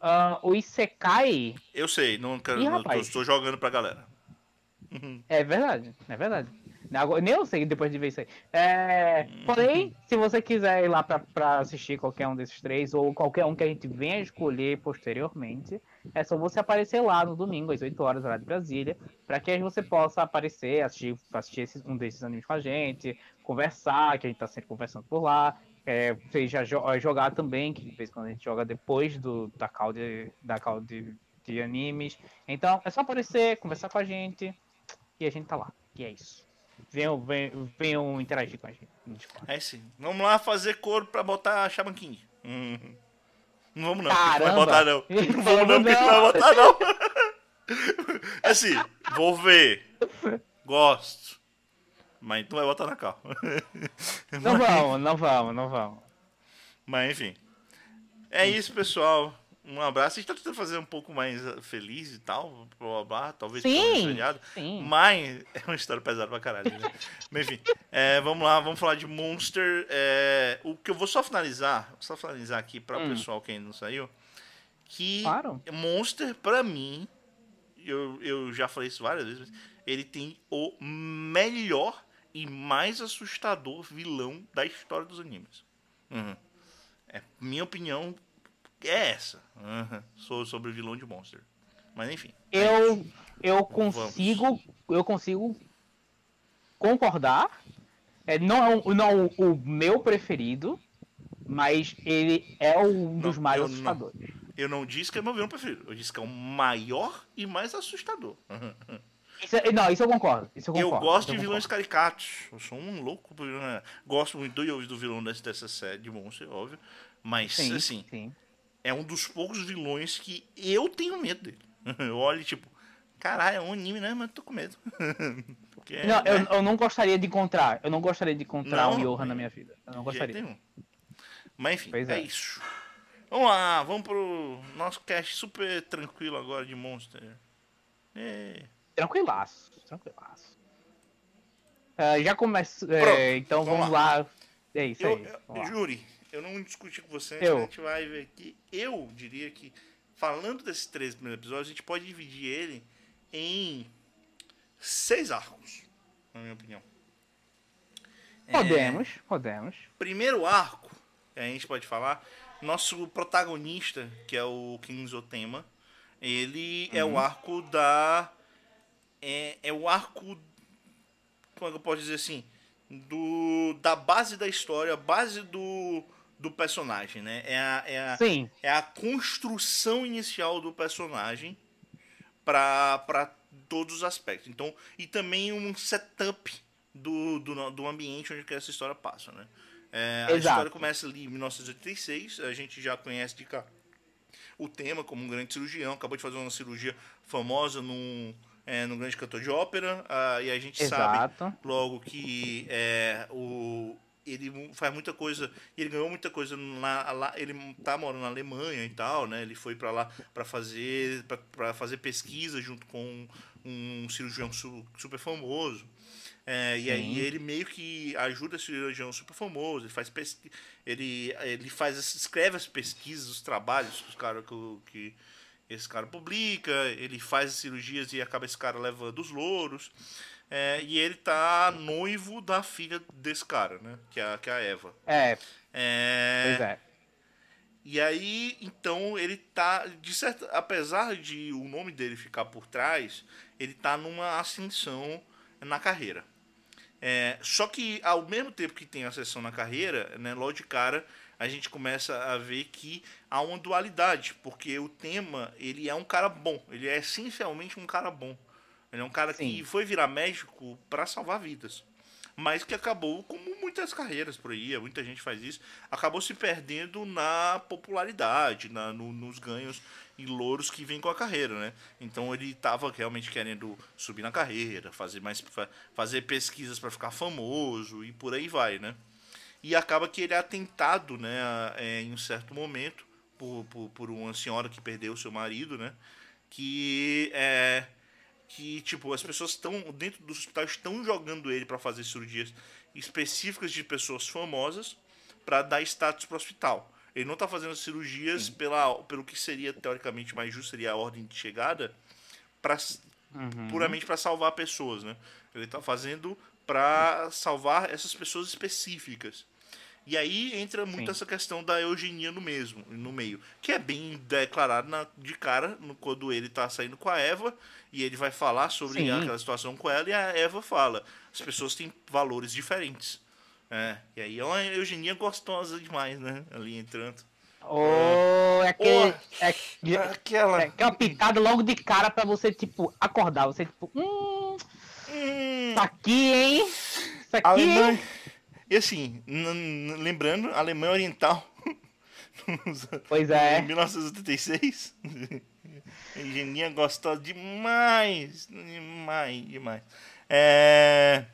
Ah, o Isekai, Eu sei, não quero, Ih, rapaz. estou jogando pra galera. é verdade, é verdade. Agora, nem eu sei depois de ver isso aí. É, porém, se você quiser ir lá pra, pra assistir qualquer um desses três, ou qualquer um que a gente venha escolher posteriormente, é só você aparecer lá no domingo, às 8 horas, horário de Brasília, para que você possa aparecer, assistir, assistir um desses animes com a gente, conversar, que a gente tá sempre conversando por lá. É, seja jo- jogar também, que de vez em quando a gente joga depois do, da call, de, da call de, de animes. Então, é só aparecer, conversar com a gente, e a gente tá lá. E é isso. Venham, venham, venham interagir com a gente. Aí sim. Vamos lá fazer coro pra botar a Shaman King. Hum. Não vamos não, tu vai botar não. *laughs* Não vamos não, porque tu vai não. botar não. Assim, *laughs* vou ver. Gosto. Mas tu vai botar na cal. *laughs* Não vamos, não vamos, não vamos. Mas enfim. É isso, pessoal. Um abraço. A gente tá tentando fazer um pouco mais eh, feliz e tal. Blá, blá, blá. Talvez Sim, sim. Mas *laughs* é uma história pesada pra caralho, né? Mas enfim, é, vamos lá, vamos falar de Monster. é, o que eu vou só finalizar, só finalizar aqui para o Hum. pessoal que ainda não saiu, que Claro. Monster, pra mim, eu, eu já falei isso várias vezes, mas ele tem o melhor e mais assustador vilão da história dos animes. Uhum. É, minha opinião é essa uhum, so- sobre o vilão de Monster. Mas enfim. Eu, eu consigo, eu consigo concordar. É, não é, o, não é o, meu preferido, mas ele é um dos Não, mais eu não. assustadores. Eu não disse que é meu vilão preferido. Eu disse que é o maior e mais assustador. Isso é- não, isso eu concordo. Isso eu eu concordo. gosto isso de eu vilões caricatos. Eu sou um louco. né? Gosto muito do, do vilão dessa, série de Monster, óbvio. Mas, Sim, assim, sim. é um dos poucos vilões que eu tenho medo dele. *laughs* Eu olho, tipo, caralho, é um anime, né? Mas eu tô com medo. *laughs* Porque, Não, né? eu, eu não gostaria de encontrar. Eu não gostaria de encontrar Não, um Johan é. na minha vida. Eu não gostaria. Mas enfim, Pois é. é. isso. Vamos lá, vamos pro nosso cast super tranquilo agora de Monster. É. Tranquilaço, tranquilaço. Ah, já começa. é, então vamos vamos lá. É isso Eu, aí. eu- lá. Júri, eu não discuti com você, Eu. a gente vai ver aqui. Eu diria que, falando desses três primeiros episódios, a gente pode dividir ele em seis arcos, na minha opinião. É, Podemos, podemos. primeiro arco, a gente pode falar, nosso protagonista, que é o Kinzo Tema, ele é Uhum. o arco da. É, é o arco. Como é que eu posso dizer assim? Do, da base da história, a base do, do personagem, né? É a, é a, Sim, é a construção inicial do personagem para todos os aspectos. Então, e também um setup do, do, do ambiente onde essa história passa, né? É, a história começa ali em 1986, a gente já conhece de cá o tema como um grande cirurgião, acabou de fazer uma cirurgia famosa num, é, num grande cantor de ópera, ah, e a gente sabe exato. logo que é, o, ele faz muita coisa, ele ganhou muita coisa lá, lá ele tá morando na Alemanha e tal, né? Ele foi para lá para fazer para fazer pesquisa junto com um cirurgião su- super famoso. É, e aí ele meio que ajuda esse cirurgião super famoso, ele faz pesqui ele ele faz escreve as pesquisas, os trabalhos que os cara que, que esse cara publica, ele faz as cirurgias e acaba esse cara levando os louros. É, e ele tá noivo da filha desse cara, né? Que é, a- que é a Eva. É, É, pois é. E aí, então, ele tá. De certa, apesar de o nome dele ficar por trás, ele tá numa ascensão na carreira. É, só que ao mesmo tempo que tem ascensão na carreira, né, logo de cara, a gente começa a ver que há uma dualidade, porque o tema, ele é um cara bom, ele é essencialmente um cara bom. Ele é um cara Sim. que foi virar médico para salvar vidas. Mas que acabou, como muitas carreiras por aí, muita gente faz isso, acabou se perdendo na popularidade, na, no, nos ganhos e louros que vem com a carreira, né? Então ele estava realmente querendo subir na carreira, fazer mais fazer pesquisas para ficar famoso e por aí vai, né? E acaba que ele é atentado, né, é, em um certo momento por, por, por uma senhora que perdeu seu marido, né? Que é que tipo as pessoas estão dentro do hospital estão jogando ele para fazer cirurgias específicas de pessoas famosas para dar status para o hospital. Ele não está fazendo cirurgias pela, pelo que seria teoricamente mais justo seria a ordem de chegada para uhum. puramente para salvar pessoas, né? Ele está fazendo para salvar essas pessoas específicas. E aí entra muito Sim. essa questão da eugenia no mesmo, no meio, que é bem declarado na, de cara no, quando ele está saindo com a Eva e ele vai falar sobre Sim. aquela situação com ela e a Eva fala: as pessoas têm valores diferentes. É, e aí é uma eugenia gostosa demais, né? Ali entrando. Oh, é, aquele, oh, é, aquela... é aquela pitada logo de cara pra você, tipo, acordar. Você, tipo, hum, hum. isso aqui, hein? Isso aqui, Alemanha... hein? E assim, lembrando, Alemanha Oriental. *laughs* Pois é. Em 1986. Geninha gostou demais. Demais, demais. É.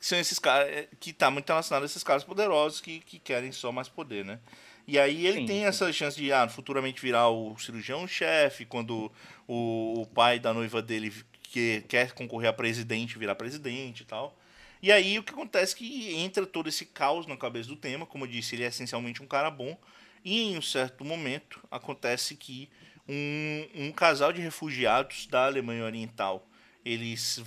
São esses caras. É, que tá muito relacionado a esses caras poderosos que, que querem só mais poder, né? E aí ele sim, tem sim. essa chance de ah, futuramente virar o cirurgião-chefe, quando o, o, pai da noiva dele que quer concorrer a presidente virar presidente e tal. E aí o que acontece é que entra todo esse caos na cabeça do tema, como eu disse, ele é essencialmente um cara bom, e em um certo momento acontece que um, um casal de refugiados da Alemanha Oriental, eles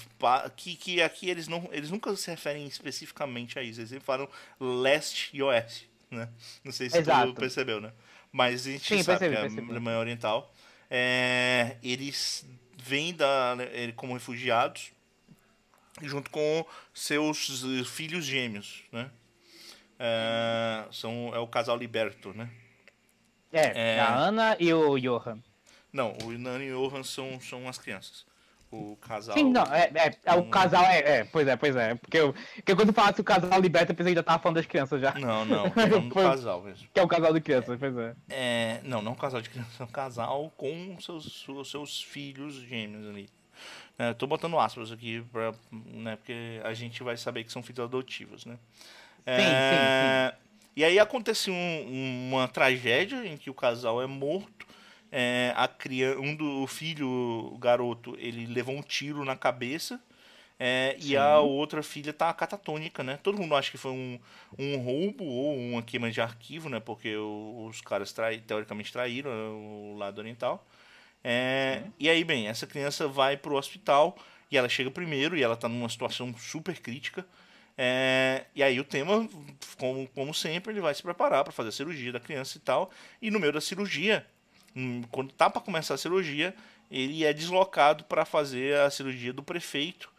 que, que aqui eles não eles nunca se referem especificamente a isso, eles sempre falam leste e oeste, né? Não sei se Exato. tu percebeu, né? Mas a gente Sim, sabe percebi, que a Alemanha Oriental, é, eles vêm da como refugiados junto com seus filhos gêmeos, né? É, são, é o casal Liberto, né? É, é, a Ana e o Johan. Não, o Nani e o Johan são, são as crianças. O casal. Sim, não, é, é, é o casal é, é, Pois é, pois é. Porque, eu, porque quando falasse o casal liberta, eu pensei que já tava falando das crianças já. Não, não, falando do *laughs* casal mesmo. Que é o casal de crianças, pois é. é. Não, não um casal de crianças, é um casal com seus, seus filhos gêmeos ali. É, tô botando aspas aqui, pra, né, porque a gente vai saber que são filhos adotivos, né? É, sim, sim, sim. E aí acontece um, uma tragédia em que o casal é morto. É, a criança, um do filho, o garoto, ele levou um tiro na cabeça. É, e a outra filha tá catatônica, né? Todo mundo acha que foi um, um roubo ou uma queima de arquivo, né? Porque os caras trai, teoricamente traíram o lado oriental. É, e aí, bem, essa criança vai pro hospital e ela chega primeiro e ela tá numa situação super crítica. É, e aí o tema, como, como sempre, ele vai se preparar para fazer a cirurgia da criança e tal. E no meio da cirurgia, hum, quando tá para começar a cirurgia, ele é deslocado para fazer a cirurgia do prefeito,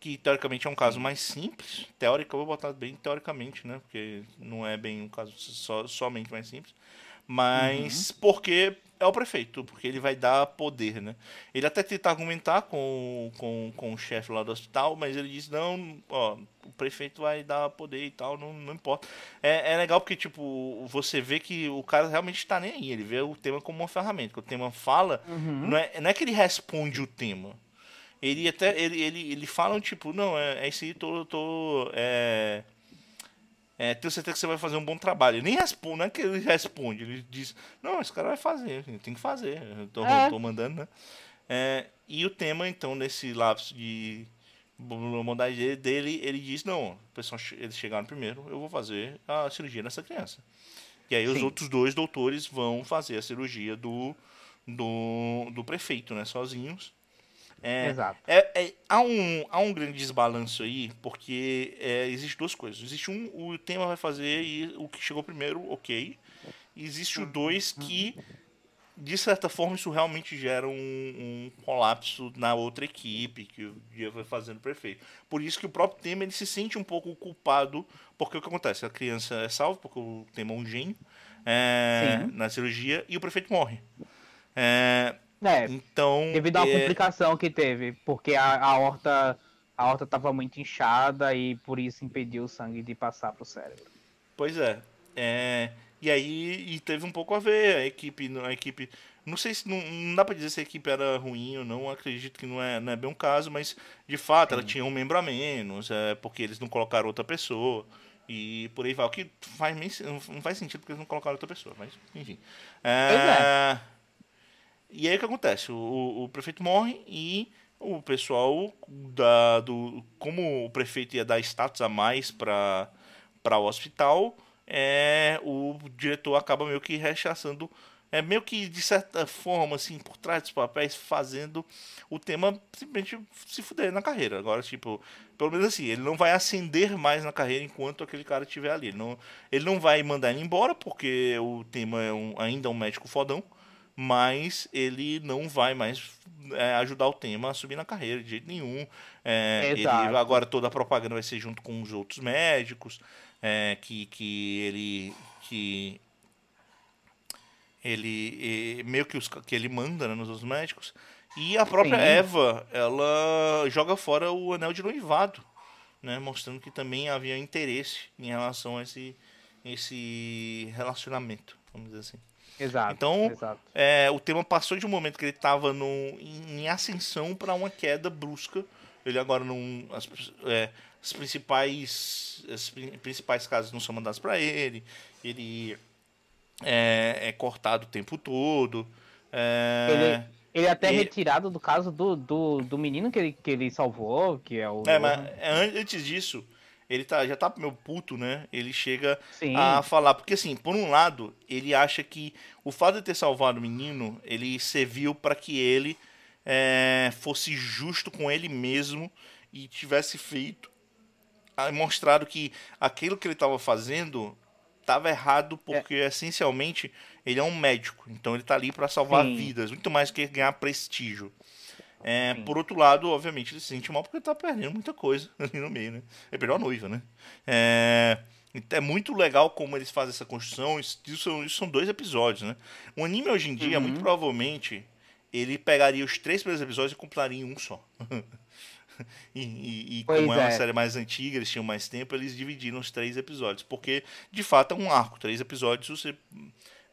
que teoricamente é um caso mais simples. Teórico, eu vou botar bem teoricamente, né? Porque não é bem um caso só, somente mais simples. Mas uhum. porque é o prefeito, porque ele vai dar poder, né? Ele até tenta argumentar com, com, com o chefe lá do hospital, mas ele diz, não, ó, o prefeito vai dar poder e tal, não, não importa. É, é legal porque, tipo, você vê que o cara realmente está nem aí, ele vê o tema como uma ferramenta, que o tema fala, uhum. não, é, não é que ele responde o tema. Ele até, ele, ele, ele fala, tipo, não, é, é isso aí, tô, tô, é é, tenho certeza que você vai fazer um bom trabalho. Ele nem responde, não é que ele responde, ele diz, não, esse cara vai fazer, tem que fazer, eu tô, é. tô mandando, né? É, e o tema, então, nesse lapso de bondade dele, ele diz, não, pessoal, eles chegaram primeiro, eu vou fazer a cirurgia nessa criança. E aí Sim. os outros dois doutores vão fazer a cirurgia do, do, do prefeito, né, sozinhos. É, Exato. É, é, há, um, há um grande desbalanço aí, porque é, existe duas coisas. Existe um, o tema vai fazer e o que chegou primeiro, ok. Existe o dois que de certa forma, isso realmente gera um, um, colapso na outra equipe que o dia vai fazendo perfeito. Por isso que o próprio tema ele se sente um pouco culpado, porque o que acontece? A criança é salva, porque o tema é um gênio é, na cirurgia, e o prefeito morre. É, é, então, devido à é... complicação que teve, porque a, a horta a horta estava muito inchada e por isso impediu o sangue de passar para o cérebro. Pois é. é. E aí e teve um pouco a ver a equipe, a equipe. Não sei se não, não dá para dizer se a equipe era ruim ou não. Acredito que não é, não é bem um caso, mas de fato Sim. ela tinha um membro a menos, é, porque eles não colocaram outra pessoa. E por aí vai. O que faz, não faz sentido porque eles não colocaram outra pessoa, mas enfim. É, é. E aí o que acontece? O, o, prefeito morre e o pessoal da, do. Como o prefeito ia dar status a mais para o hospital, é, o diretor acaba meio que rechaçando. É meio que, de certa forma, assim, por trás dos papéis, fazendo o tema simplesmente se fuder na carreira. Agora, tipo, pelo menos assim, ele não vai ascender mais na carreira enquanto aquele cara estiver ali. Ele não, ele não vai mandar ele embora, porque o tema é um, ainda um médico fodão mas ele não vai mais é, ajudar o tema a subir na carreira de jeito nenhum. É, ele, agora toda a propaganda vai ser junto com os outros médicos, é, que, que ele que ele meio que, os, que ele manda né, nos outros médicos. E a própria Sim. Eva, ela joga fora o anel de noivado, né, mostrando que também havia interesse em relação a esse, esse relacionamento, vamos dizer assim. Exato. Então, exato. É, o tema passou de um momento que ele estava em, ascensão para uma queda brusca. Ele agora não. As, é, as principais. As principais casas não são mandadas para ele. Ele é, é, cortado o tempo todo. É, ele, ele é até retirado do caso do, do, do menino que ele, que ele salvou, que é o. É, mas antes disso, ele tá, já tá meio puto, né? Ele chega Sim. a falar. Porque, assim, por um lado, ele acha que o fato de ter salvado o menino, ele serviu para que ele é, fosse justo com ele mesmo e tivesse feito. mostrado que aquilo que ele estava fazendo estava errado, porque é. essencialmente ele é um médico. Então ele tá ali para salvar Sim. vidas, muito mais que ganhar prestígio. É, por outro lado, obviamente, ele se sente mal porque ele tá perdendo muita coisa *laughs* ali no meio, né? Ele perdeu a noiva, né? É, é muito legal como eles fazem essa construção. Isso, isso, são dois episódios, né? O anime hoje em dia, uhum. muito provavelmente, ele pegaria os três primeiros episódios e compilaria em um só. *laughs* e, e, e como é uma é. série mais antiga, eles tinham mais tempo, eles dividiram os três episódios. Porque, de fato, é um arco. Três episódios você,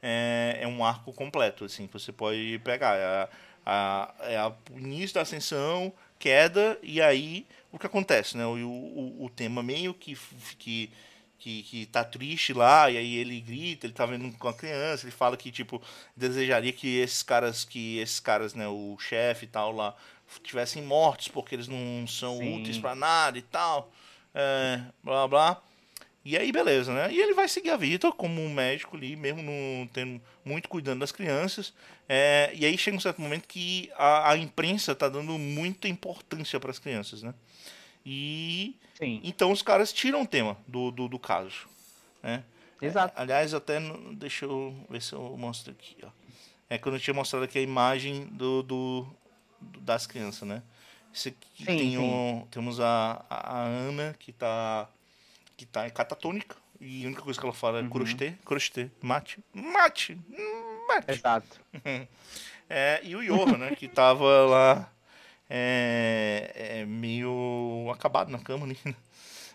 é, é um arco completo, assim. Você pode pegar. É, a, é a, o início da ascensão, queda, e aí o que acontece, né? O, o, o tema meio que, que, que, que tá triste lá, e aí ele grita, ele tá vendo com a criança, ele fala que, tipo, desejaria que esses caras, que esses caras, né, o chefe e tal lá, tivessem mortos, porque eles não são Sim. úteis para nada e tal, é, blá blá. E aí, beleza, né? E ele vai seguir a vida como um médico ali, mesmo não tendo muito cuidando das crianças. É, e aí chega um certo momento que a, a imprensa está dando muita importância para as crianças, né? E Sim. então os caras tiram o tema do, do, do caso. Né? Exato. É, aliás, até deixa eu ver se eu mostro aqui. Ó. É quando eu tinha mostrado aqui a imagem do, do, do das crianças, né? Esse aqui sim, tem sim. Temos a, a Ana que está que tá catatônica. E a única coisa que ela fala é uhum. crostê, crostê, mate, mate, mate. Exato. *laughs* é, e o Johan, né, que tava lá é, é, meio acabado na cama, né? *laughs*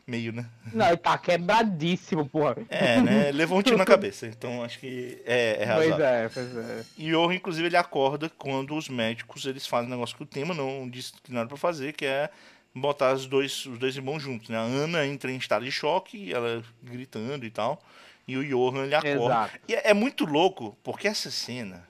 Meio, né? Não, ele tá quebradíssimo, porra. É, né? Levou um tiro na cabeça. Então acho que é, é Pois é, pois é. E o inclusive, ele acorda quando os médicos eles fazem um negócio que o tema não disse que não era pra fazer, que é botar os dois, os dois irmãos juntos, né? A Ana entra em estado de choque, ela gritando e tal, e o Johan ele acorda. Exato. E é, é, muito louco, porque essa cena.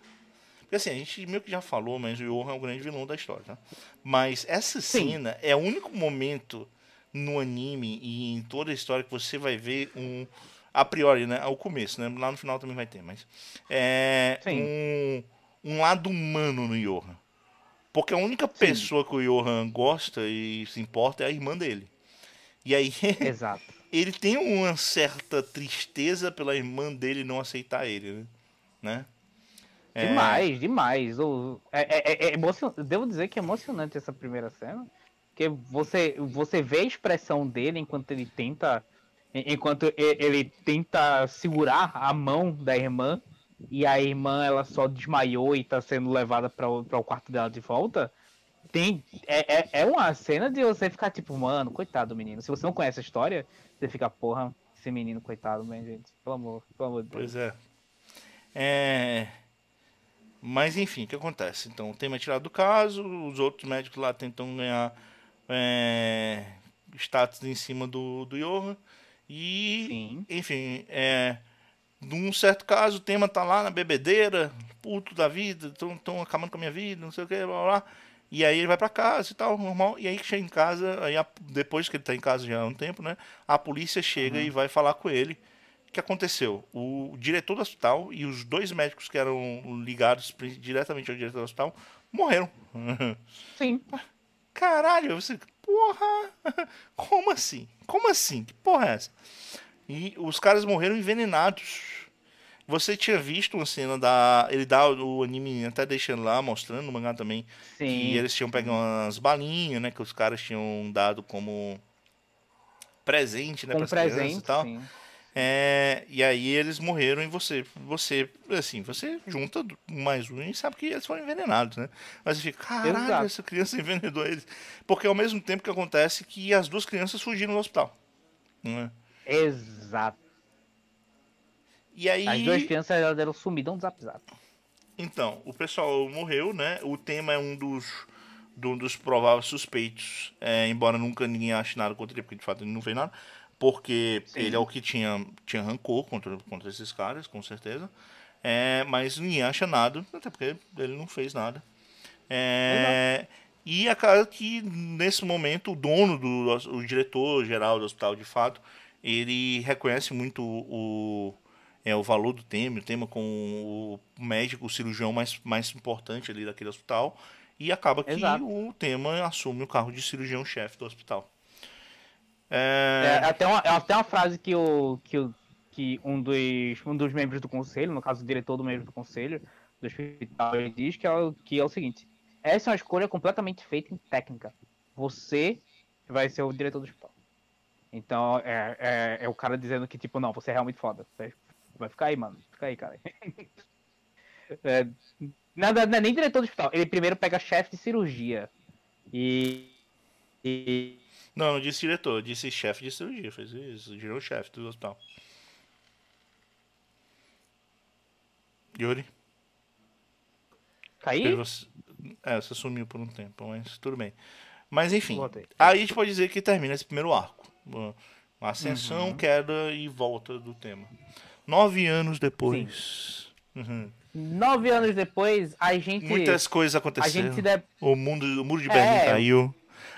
Porque assim, a gente meio que já falou, mas o Johan é o grande vilão da história, tá? Mas essa Sim. cena é o único momento no anime e em toda a história que você vai ver um. A priori, né? Ao começo, né? Lá no final também vai ter, mas. É. Um, um lado humano no Johan. Porque a única Sim. pessoa que o Johan gosta e se importa é a irmã dele. E aí. *laughs* Exato. ele tem uma certa tristeza pela irmã dele não aceitar ele, né? É, Demais, demais. O, é, é, é, é emocion... Devo dizer que é emocionante essa primeira cena. Porque você, você vê a expressão dele enquanto ele tenta. Enquanto ele tenta segurar a mão da irmã. E a irmã ela só desmaiou e tá sendo levada para o quarto dela de volta. Tem, é, é, é uma cena de você ficar tipo, mano, coitado do menino. Se você não conhece a história, você fica, porra, esse menino, coitado, bem, gente. Pelo amor, pelo amor de Deus. Pois é. É. Mas enfim, o que acontece? Então, o tema é tirado do caso, os outros médicos lá tentam ganhar é, status em cima do, do Johan. E, Sim. enfim, é, num certo caso, o tema tá lá na bebedeira, puto da vida, estão acabando com a minha vida, não sei o que, blá blá. blá. E aí ele vai pra casa e tal, normal. E aí que chega em casa, aí a- depois que ele tá em casa já há um tempo, né? A polícia chega e vai falar com ele. O que aconteceu? O diretor do hospital e os dois médicos que eram ligados diretamente ao diretor do hospital morreram. *laughs* Sim. Caralho, você. Porra! *laughs* Como assim? Como assim? Que porra é essa? E os caras morreram envenenados. Você tinha visto uma cena da. Ele dá o anime até deixando lá, mostrando no mangá também. Sim. Que eles tinham pegado umas balinhas, né? Que os caras tinham dado como presente, né? com pras crianças presente, e tal. sim. É, e aí eles morreram e você, você, assim, você junta mais um e sabe que eles foram envenenados, né? Mas você fica, caralho, Exato. essa criança *laughs* envenenou eles. Porque ao mesmo tempo que acontece que as duas crianças fugiram do hospital. Né? Exato. E aí, As duas crianças elas deram sumidão do zap zap. então, o pessoal morreu, né? O tema é um dos, do- dos prováveis suspeitos, é, embora nunca ninguém ache nada contra ele, porque de fato ele não fez nada. Porque Sim. ele é o que tinha, tinha rancor contra, contra esses caras, com certeza. É, mas ninguém acha nada, até porque ele não fez nada. É, e acaba que nesse momento o dono do o diretor geral do hospital de fato ele reconhece muito o é o valor do tema, o tema com o médico, o cirurgião mais, mais importante ali daquele hospital e acaba que Exato. o tema assume o carro de cirurgião chefe do hospital. É, É, até, uma, é até uma frase que, o, que, o, que um, dos, um dos membros do conselho, no caso o diretor do membro do conselho do hospital, ele diz que é, o, que é o seguinte: essa é uma escolha completamente feita em técnica. Você vai ser o diretor do hospital. Então é, é, é o cara dizendo que, tipo, não, você é realmente foda. Vai, ficar aí, mano. Fica aí, cara. *laughs* É, nada, não é nem diretor do hospital. Ele primeiro pega chefe de cirurgia. E. e não, não disse diretor, disse chefe de cirurgia, fez isso, girou chefe do hospital. Yuri? cair? Você, é, você sumiu por um tempo, mas tudo bem. Mas enfim, Voltei. aí a gente pode dizer que termina esse primeiro arco. Uma ascensão, Uhum. queda e volta do tema. Nove anos depois. Uhum. Nove anos depois, a gente. Muitas coisas a aconteceram. gente de... O, mundo, o muro de É. Berlim caiu.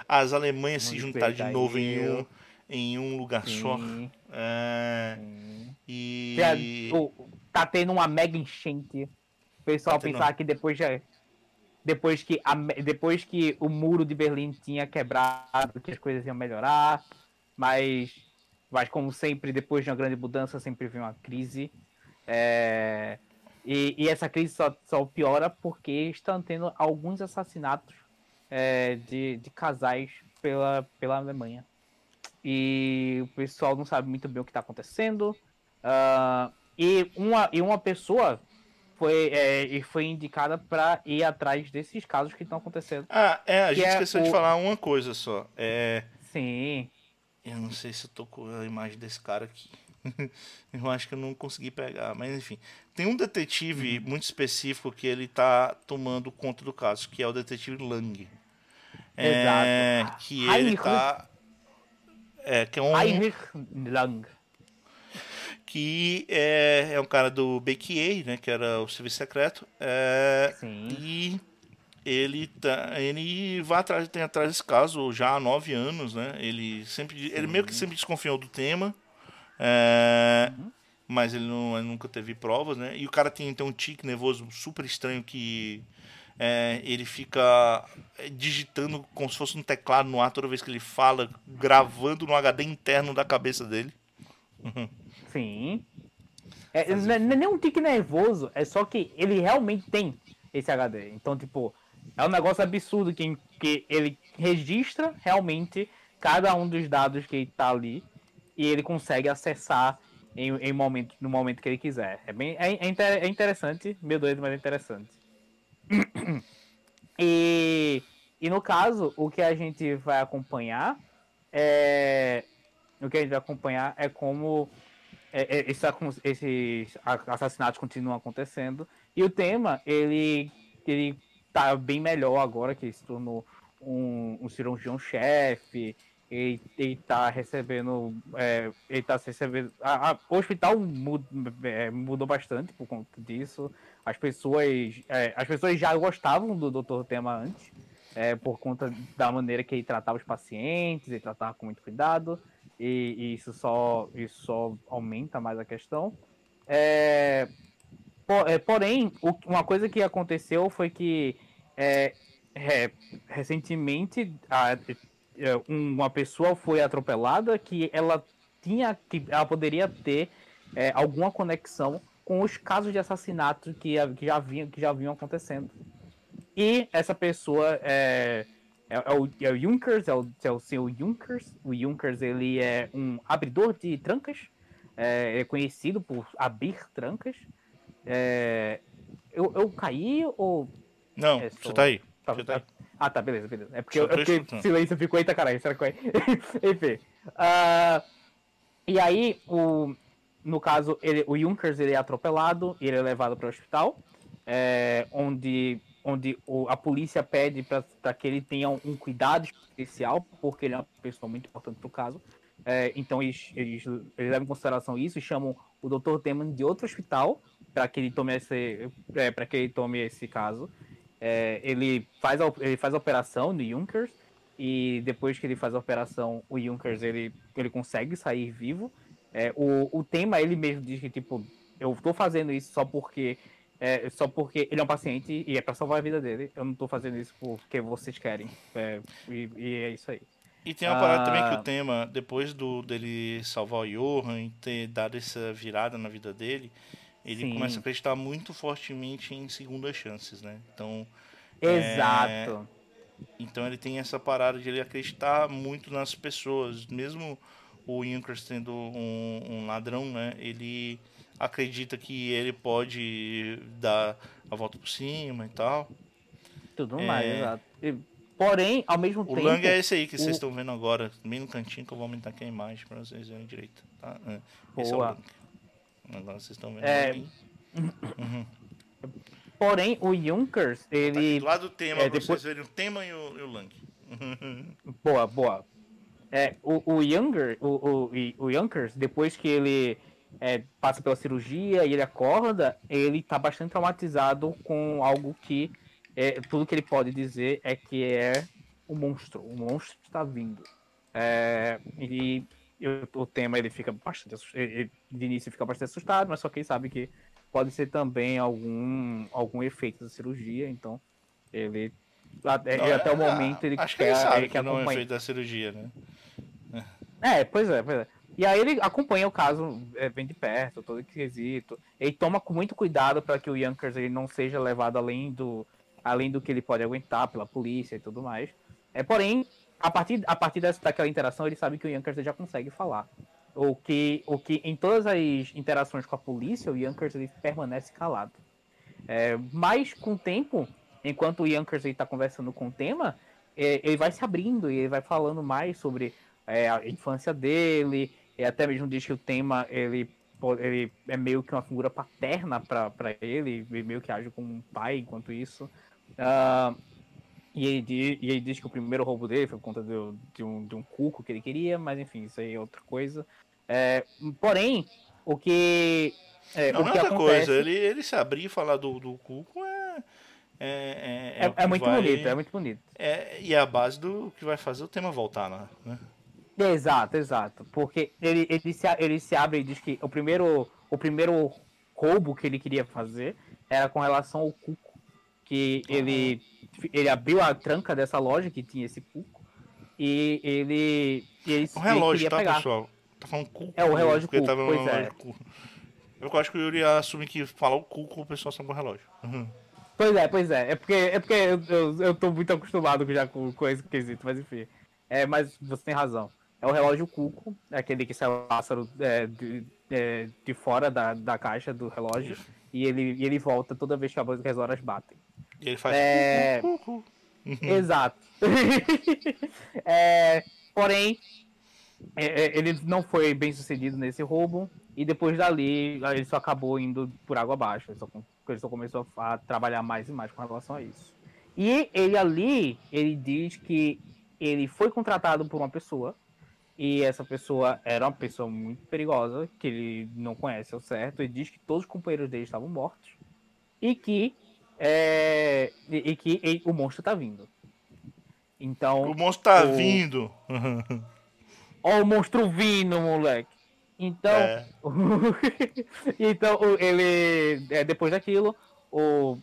As Alemanhas se juntaram de novo em um, em um lugar só. Sim, É, sim. e. Tá tendo uma mega enchente. O pessoal Tá pensar que depois já. Depois que, a, depois que o muro de Berlim tinha quebrado, que as coisas iam melhorar. Mas, mas como sempre, depois de uma grande mudança, sempre vem uma crise. É, e, e essa crise só, só piora porque estão tendo alguns assassinatos é, de, de casais pela, pela Alemanha. E o pessoal não sabe muito bem o que está acontecendo. Ah, e, uma, e uma pessoa foi, é, e foi indicada para ir atrás desses casos que estão acontecendo. Ah, é, a gente é esqueceu de o- falar uma coisa só. É. Sim. Eu não sei se eu tô com a imagem desse cara aqui. *laughs* eu acho que eu não consegui pegar, mas enfim. Tem um detetive Uhum. muito específico que ele tá tomando conta do caso, que é o detetive Lang. É, Exato. que ele Heinrich- tá. É, que é um. Heinrich Lang. Que é, é um cara do BQA, né? Que era o serviço secreto. É, Sim. E ele tá, ele vai atrás, tem atrás desse caso já há nove anos, né? Ele sempre, ele meio que sempre desconfiou do tema, é, mas ele, não, ele nunca teve provas, né? E o cara tem, tem um tique nervoso super estranho que é, ele fica digitando como se fosse um teclado no ar toda vez que ele fala, gravando no HD interno da cabeça dele. *laughs* Sim. É, é não é nem um tique nervoso, é só que ele realmente tem esse HD. Então, tipo, é um negócio absurdo que, que ele registra realmente cada um dos dados que tá ali e ele consegue acessar em, em momento, no momento que ele quiser. É, bem, é, é, inter- é interessante, meio doido, mas é interessante. E, e no caso, o que a gente vai acompanhar é. O que a gente vai acompanhar é como é, é, esses, esses assassinatos continuam acontecendo. E o tema, ele, ele tá bem melhor agora, que ele se tornou um, um cirurgião-chefe. Ele, ele tá recebendo. é, ele tá recebendo. a- a- o hospital é, mudou bastante por conta disso. As pessoas, é, as pessoas já gostavam do Dr. Tema antes, é, por conta da maneira que ele tratava os pacientes, ele tratava com muito cuidado, e, e isso, só, isso só aumenta mais a questão. É, po- é, porém, o- uma coisa que aconteceu foi que é, é, recentemente a- é, uma pessoa foi atropelada que ela tinha que ela poderia ter é, alguma conexão com os casos de assassinato que, que já vinham que já vinham acontecendo e essa pessoa é, é, é o, é o Junkers, é o, é o seu Junkers. O Junkers ele é um abridor de trancas, é, é conhecido por abrir trancas. É, eu, eu caí ou Não, É, você tá aí. Tá- Você tá aí. Ah, tá, beleza, beleza. É porque, Só eu, é escutando. silêncio ficou, eita caralho, será que vai? *laughs* Enfim. ah, e aí, o, no caso, ele, o Junkers ele é atropelado, ele é levado para o hospital, é, onde, onde o- a polícia pede para que ele tenha um cuidado especial, porque ele é uma pessoa muito importante para o caso. É, então, eles, eles, eles levam em consideração isso e chamam o Dr. Teman de outro hospital para que ele tome esse, é, para que ele tome esse caso. É, ele, faz a, ele faz a operação no Junkers e depois que ele faz a operação, o Junkers ele, ele consegue sair vivo. É, o, o tema ele mesmo diz que tipo, eu tô fazendo isso só porque é, só porque ele é um paciente e é para salvar a vida dele. Eu não tô fazendo isso porque vocês querem. É, e, e é isso aí. E tem uma parada também que Ah. o tema, depois do dele salvar o Johan e ter dado essa virada na vida dele, ele Sim. começa a acreditar muito fortemente em segundas chances, né? Então, Exato. então ele tem essa parada de ele acreditar muito nas pessoas, mesmo o Junkers sendo um, um ladrão, né? Ele acredita que ele pode dar a volta por cima e tal. Tudo É. mais, exato. E, porém, ao mesmo O tempo. Lang é esse aí que o- vocês estão vendo agora, bem no cantinho, que eu vou aumentar aqui a imagem pra vocês verem direito. Tá? É, Esse é o Boa. Lang. Agora vocês estão vendo É, aí. Porém, o Junkers, Tá ele. do lado do tema, é, depois- vocês verem o tema e o, e o Lang. *laughs* Boa, boa. É, o, o Younger, o, o, o Yonkers, depois que ele é, passa pela cirurgia e ele acorda, ele tá bastante traumatizado com algo que é, tudo que ele pode dizer é que é o monstro. O monstro está vindo. É, e, o, o tema ele fica bastante assustado. Ele, de início fica bastante assustado, mas só que ele sabe que pode ser também algum, algum efeito da cirurgia, então ele. Até, Não, até o é, momento ele Acho que quer, ele sabe ele que não é acompanhar. efeito da cirurgia, né? É, pois é, pois é. E aí ele acompanha o caso é, bem de perto, todo quesito. Ele toma com muito cuidado para que o Yonkers ele não seja levado além do, além do que ele pode aguentar pela polícia e tudo mais. É, porém, a partir, a partir dessa, daquela interação, ele sabe que o Yonkers já consegue falar. O que, o que em todas as interações com a polícia, o Yonkers ele permanece calado. É, mas com o tempo, enquanto o Yonkers está conversando com o tema, é, ele vai se abrindo e ele vai falando mais sobre é, a infância dele, e até mesmo diz que o tema ele, ele é meio que uma figura paterna para ele, meio que age como um pai enquanto isso. Ah, e, ele, di- e ele diz que o primeiro roubo dele foi por conta do- de, um, de um cuco que ele queria, mas enfim, isso aí é outra coisa. É, porém, o que. É, Não, o não que é outra acontece, coisa, ele, ele se abrir e falar do, do Cuco é. É, é, é, é que muito vai- bonito, é muito bonito. é- e é a base do que vai fazer o tema voltar né? Exato, exato. Porque ele, ele, se, ele se abre e diz que o primeiro, o primeiro roubo que ele queria fazer era com relação ao cuco. Que ele, ele abriu a tranca dessa loja que tinha esse cuco. E ele. E ele, O ele relógio, queria tá, pegar. pessoal? Tá falando Cuco. É, o relógio Cuco, tava no pois é. relógio Cuco. Eu acho que o Yuri assume que falar o cu com o pessoal com o relógio. Uhum. Pois é, pois é. É porque, é porque eu, eu, eu tô muito acostumado já com, com esse quesito, mas enfim. É, mas você tem razão. É o relógio Cuco, é aquele que sai o pássaro é, de, é, de fora da, da caixa do relógio. Isso. E ele, e ele volta toda vez que as horas batem. E ele faz. É... Exato. *laughs* é, porém, é, é, ele não foi bem sucedido nesse roubo. E depois dali, ele só acabou indo por água abaixo. Ele só, ele só começou a trabalhar mais e mais com relação a isso. E ele ali, ele diz que ele foi contratado por uma pessoa. E essa pessoa era uma pessoa muito perigosa, que ele não conhece ao certo. Ele diz que todos os companheiros dele estavam mortos. E que é, e, e que e, o monstro tá vindo. Então. O monstro tá o... vindo. Ó, o monstro vindo, moleque. Então. É. *laughs* então, ele. É, depois daquilo, o,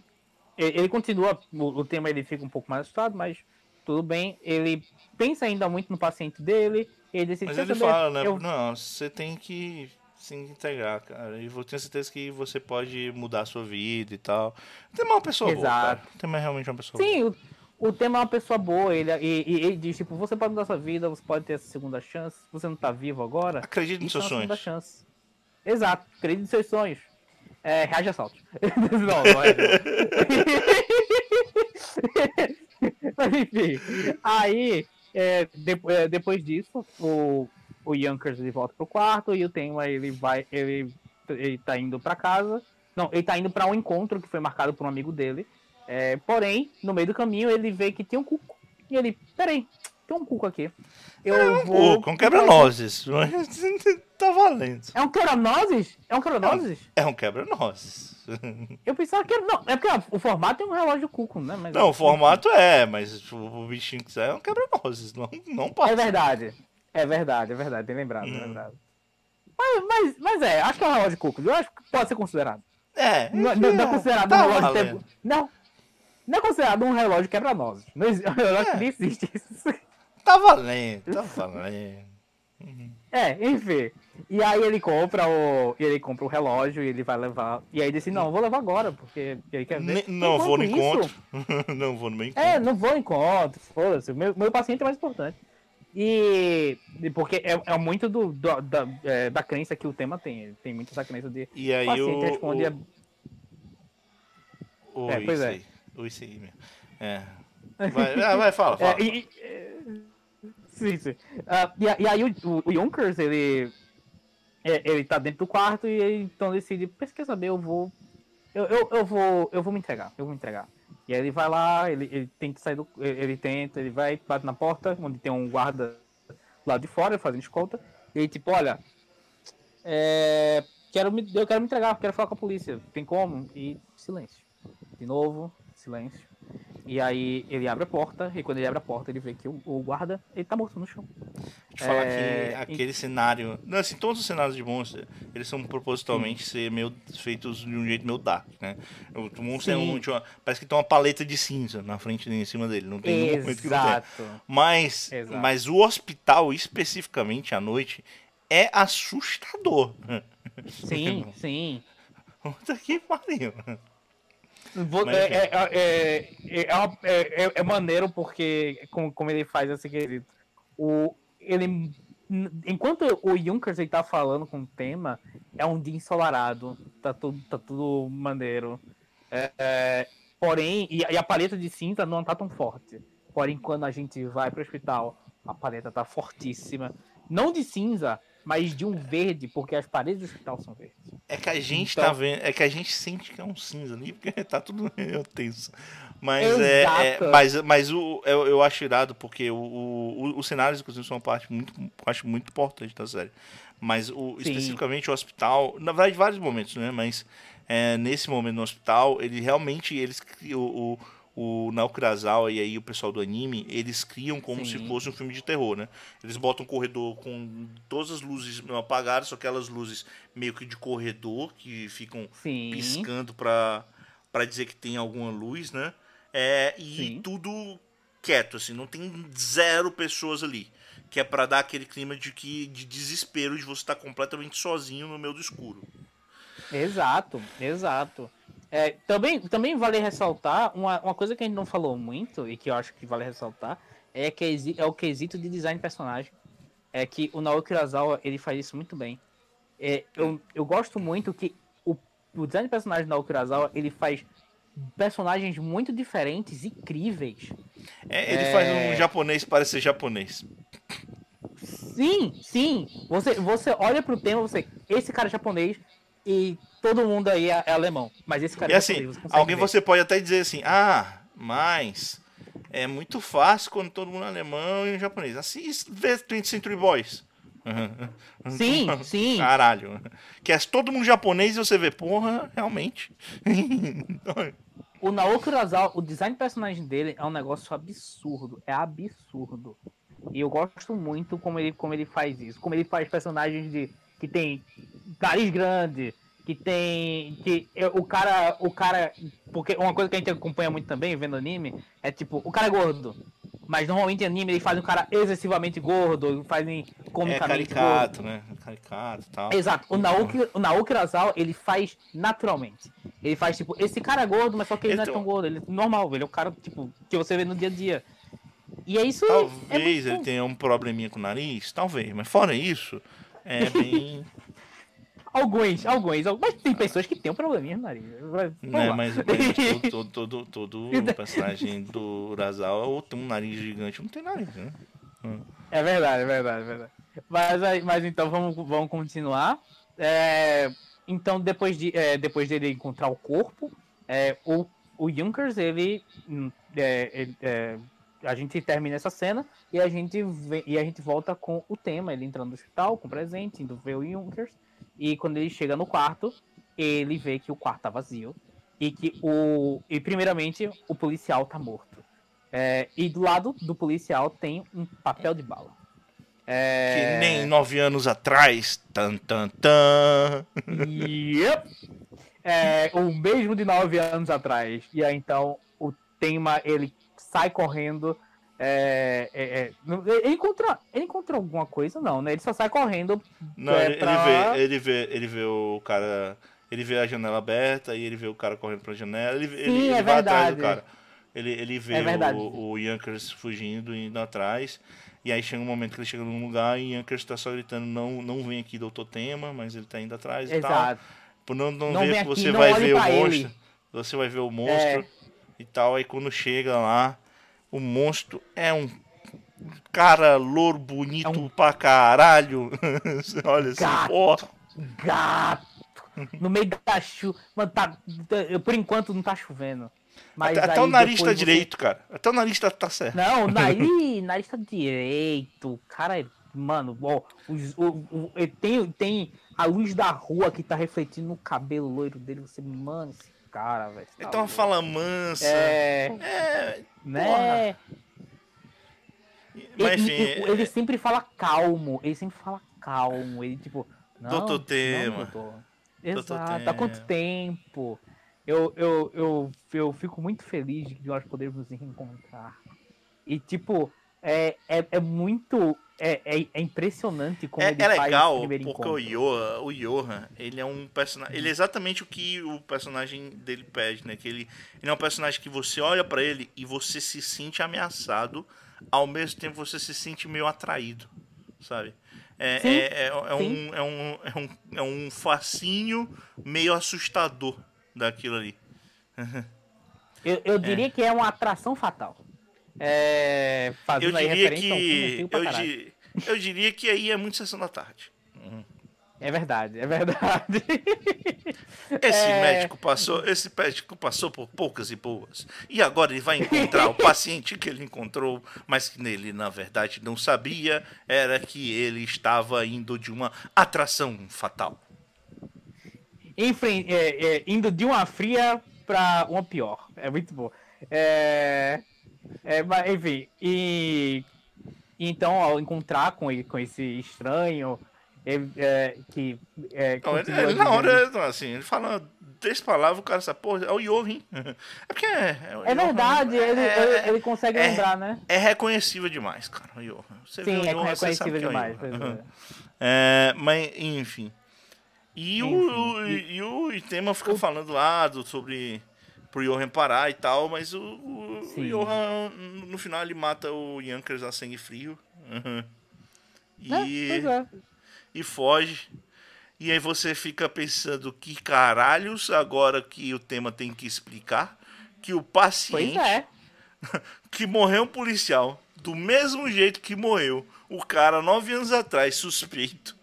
ele continua. O, tema ele fica um pouco mais assustado, mas tudo bem. Ele pensa ainda muito no paciente dele. Ele decide, mas ele fala, né? Eu... Não, você tem que se integrar, cara. E eu tenho certeza que você pode mudar a sua vida e tal. Tem uma pessoa Exato. boa, cara. Tem realmente uma pessoa Sim, boa. O, o tema é uma pessoa boa. Ele, e, e, ele diz, tipo, você pode mudar a sua vida, você pode ter essa segunda chance. Você não tá vivo agora. Acredite nos seus é sonhos. Chance. Exato, acredite nos seus sonhos. É, reage a saltos. *laughs* não, não é. *laughs* Mas enfim, aí, é, de, é, depois disso, o, o Yonkers ele volta pro quarto e o Tenma ele vai, ele, ele tá indo para casa. Não, ele tá indo para um encontro que foi marcado por um amigo dele. É, porém, no meio do caminho ele vê que tem um cuco. E ele, peraí, tem um cuco aqui. Eu é um vou. Cuco, um quebra-nozes. *laughs* tá valendo. É um quebra-nozes? É um quebra-nozes? É um, quebra-nozes. *laughs* Eu pensava que era. Não, é porque o formato é um relógio cuco, né? Mas não, o formato é, mas o bichinho que é um quebra-nozes. Não, não pode. É verdade. É verdade, é verdade, bem lembrado, hum. lembrado. Mas, mas, mas é, acho que é um relógio de cuco, eu acho que pode ser considerado. É. Não, não, não é considerado tá um relógio de tempo. Não. Não é considerado um relógio quebra-nozes. Não, *laughs* eu acho é. que nem existe isso. Tá valendo, tá valendo. É, enfim. E aí ele compra o. Ele compra o relógio e ele vai levar. E aí disse, não, vou levar agora, porque ele quer ver. não vou no encontro. *laughs* não vou no meu encontro. É, não vou no encontro. Foda-se. Meu, meu paciente é mais importante. E, porque é, é muito do, do da, é, da crença que o tema tem. Tem muito essa crença de e aí o paciente responde. O, o, é, pois é. O aí mesmo. É. Vai, ah, vai fala, *laughs* fala. É, e, sim, sim. Uh, e, e, aí o, o, o Yonkers, ele. É, ele tá dentro do quarto e ele então decide, quer saber, eu vou. Eu, eu, eu vou. Eu vou me entregar. Eu vou me entregar. E aí ele vai lá, ele, ele tenta sair do. Ele tenta, ele vai, bate na porta, onde tem um guarda lá de fora, fazendo escolta. E ele, tipo, olha. É, quero me, eu quero me entregar, quero falar com a polícia. Tem como? E silêncio. De novo, silêncio. E aí ele abre a porta, e quando ele abre a porta, ele vê que o, o guarda, ele tá morto no chão. Deixa eu falar é... que aquele e... cenário. Não, assim, todos os cenários de monstro, eles são propositalmente ser meio, feitos de um jeito meio dark, né? O monstro é um, uma, parece que tem uma paleta de cinza na frente em cima dele. Não tem nenhum momento que não tem. Mas, Exato. mas o hospital, especificamente à noite, é assustador. Sim, *laughs* sim. Puta que pariu. É, é, é, é, maneiro porque, como, como ele faz esse quesito, o, ele, enquanto o Junkers ele tá falando com o tema, é um dia ensolarado, tá tudo, tá tudo maneiro. É, porém, e, e, a paleta de cinza não tá tão forte. Porém, quando a gente vai pro hospital, a paleta tá fortíssima. Não de cinza, mas de um verde, porque as paredes do hospital são verdes. É que a gente então... tá vendo, é que a gente sente que é um cinza ali, porque *laughs* tá tudo *laughs* meio tenso. Mas é, é, mas, mas o, eu, eu acho irado porque o, o, os cenários, inclusive, são uma parte muito, acho muito importante da série. Mas o, especificamente o hospital, na verdade, vários momentos, né? Mas é, nesse momento no hospital, ele realmente, eles o, o Naoki Urasawa e aí o pessoal do anime, eles criam como Sim. se fosse um filme de terror, né? Eles botam um corredor com todas as luzes apagadas, só aquelas luzes meio que de corredor que ficam Sim. piscando para para dizer que tem alguma luz, né? É, e Sim. tudo quieto, assim, não tem zero pessoas ali. Que é para dar aquele clima de que de desespero de você estar tá completamente sozinho no meio do escuro. Exato, exato. É, também, também vale ressaltar uma, uma coisa que a gente não falou muito e que eu acho que vale ressaltar é que é o quesito de design de personagem. É que o Naoki Urasawa ele faz isso muito bem. É, eu, eu gosto muito que o, o design de personagem do Naoki Urasawa ele faz personagens muito diferentes, incríveis. É, ele é... faz um japonês parecer japonês. Sim, sim. Você, você olha pro tema, você. Esse cara é japonês e todo mundo aí é, alemão. Mas esse cara e é assim, alguém ver. você pode até dizer assim, ah, mas é muito fácil quando todo mundo é alemão e japonês. Assim, vê 20 Century Boys. *laughs* Sim, sim. Caralho. Que é todo mundo japonês e você vê, porra, realmente. *laughs* o Naoki Urasawa, o design de personagem dele é um negócio absurdo. É absurdo. E eu gosto muito como ele, como ele faz isso. Como ele faz personagens de que tem nariz grande, que tem que o cara o cara porque uma coisa que a gente acompanha muito também vendo anime é tipo o cara é gordo mas normalmente em anime eles fazem um cara excessivamente gordo fazem comicamente é caricato gordo. né? Caricato tal. Exato. O Naoki o Naoki Urasawa ele faz naturalmente. Ele faz tipo esse cara é gordo mas só que ele então, não é tão gordo ele é normal ele é o cara tipo que você vê no dia a dia. E é isso talvez é ele tenha um probleminha com o nariz talvez mas fora isso é bem *laughs* Alguns, alguns. Mas tem pessoas que têm um probleminha no nariz. Não, mas, mas *laughs* todo, todo, todo, personagem do Urasawa ou tem um nariz gigante ou não tem nariz, né? É verdade, é verdade, é verdade. Mas, mas então vamos, vamos continuar. É, então, depois, de, é, depois dele encontrar o corpo, é, o, o Junkers, ele, hum, é, ele é, a gente termina essa cena e a gente vem, e a gente volta com o tema, ele entrando no hospital com presente, indo ver o Junkers. E quando ele chega no quarto, ele vê que o quarto tá vazio. E que o. E primeiramente, o policial tá morto. É, e do lado do policial tem um papel de bala. É... Que nem nove anos atrás. Tan, tan, tan. Yep. É, o mesmo de nove anos atrás. E aí então o tema ele sai correndo é, é, é, ele, encontrou, ele encontrou alguma coisa, não, né? Ele só sai correndo. Não, é, ele, pra... vê, ele, vê, ele vê o cara. Ele vê a janela aberta e ele vê o cara correndo pra janela. Ele, Sim, ele, ele é vai atrás do cara. Ele, ele vê é o, o Yankers fugindo, indo atrás. E aí chega um momento que ele chega num lugar e Yankers tá só gritando: Não, não vem aqui, doutor Tema, mas ele tá indo atrás Exato. e tal. Por não, não, não ver que aqui, você vai ver o monstro. Ele. Você vai ver o monstro e tal. Aí quando chega lá o monstro é um cara louro bonito é um... pra caralho. *laughs* Olha assim, gato, Gato! No meio da chuva. Mano, tá, por enquanto não tá chovendo. Mas até, até o nariz tá você... direito, cara. Até o nariz tá, tá certo. Não, o nariz, *laughs* nariz tá direito. Cara, é, mano, ó, o, o, o, tem, tem a luz da rua que tá refletindo no cabelo loiro dele. Você, mano, esse cara, velho. Tá então uma fala mansa. É. é né? Mas, enfim, ele, é... ele, sempre fala calmo. Ele sempre fala calmo. Ele, tipo. Não, doutor Tema. Exato. Há quanto tempo? Eu, eu, eu, eu fico muito feliz de nós podermos nos reencontrar. E, tipo, é, é, é muito é, é, é, impressionante como é, ele é legal porque encontro. o Johan, o Johan, ele é um personagem, ele é exatamente o que o personagem dele pede, né? Que ele, ele é um personagem que você olha para ele e você se sente ameaçado, ao mesmo tempo você se sente meio atraído, sabe? É, é, é, é, um, é, um, é, um, é um facinho meio assustador daquilo ali. *laughs* eu, eu diria que é uma atração fatal. É, fazendo eu diria que um eu, eu, diria que aí é muito sessão da tarde. É verdade, é verdade. *laughs* Esse é... médico passou, esse médico passou por poucas e boas. E agora ele vai encontrar o *laughs* paciente que ele encontrou, mas que ele na verdade não sabia, era que ele estava indo de uma atração fatal. Enfim, é, é, indo de uma fria para uma pior. É muito bom. É... É, mas, enfim, e então ao encontrar com, com esse estranho ele, é, que é, não, ele, ele, na hora assim ele fala três palavras o cara sabe pô é o Johan. *laughs* É porque é, é, é verdade ele, é, ele consegue é, lembrar né? é reconhecível demais cara o Johan. Você sim é Johan, reconhecível demais *laughs* é, mas enfim. E o, e, e o tema fica falando lá do, sobre pro Johan parar e tal, mas o, o, o Johan, no final, ele mata o Yankers a sangue frio. Uhum. E, é, é. e foge. E aí você fica pensando que caralhos, agora que o tema tem que explicar, que o paciente é. *laughs* que morreu um policial, do mesmo jeito que morreu o cara nove anos atrás, suspeito.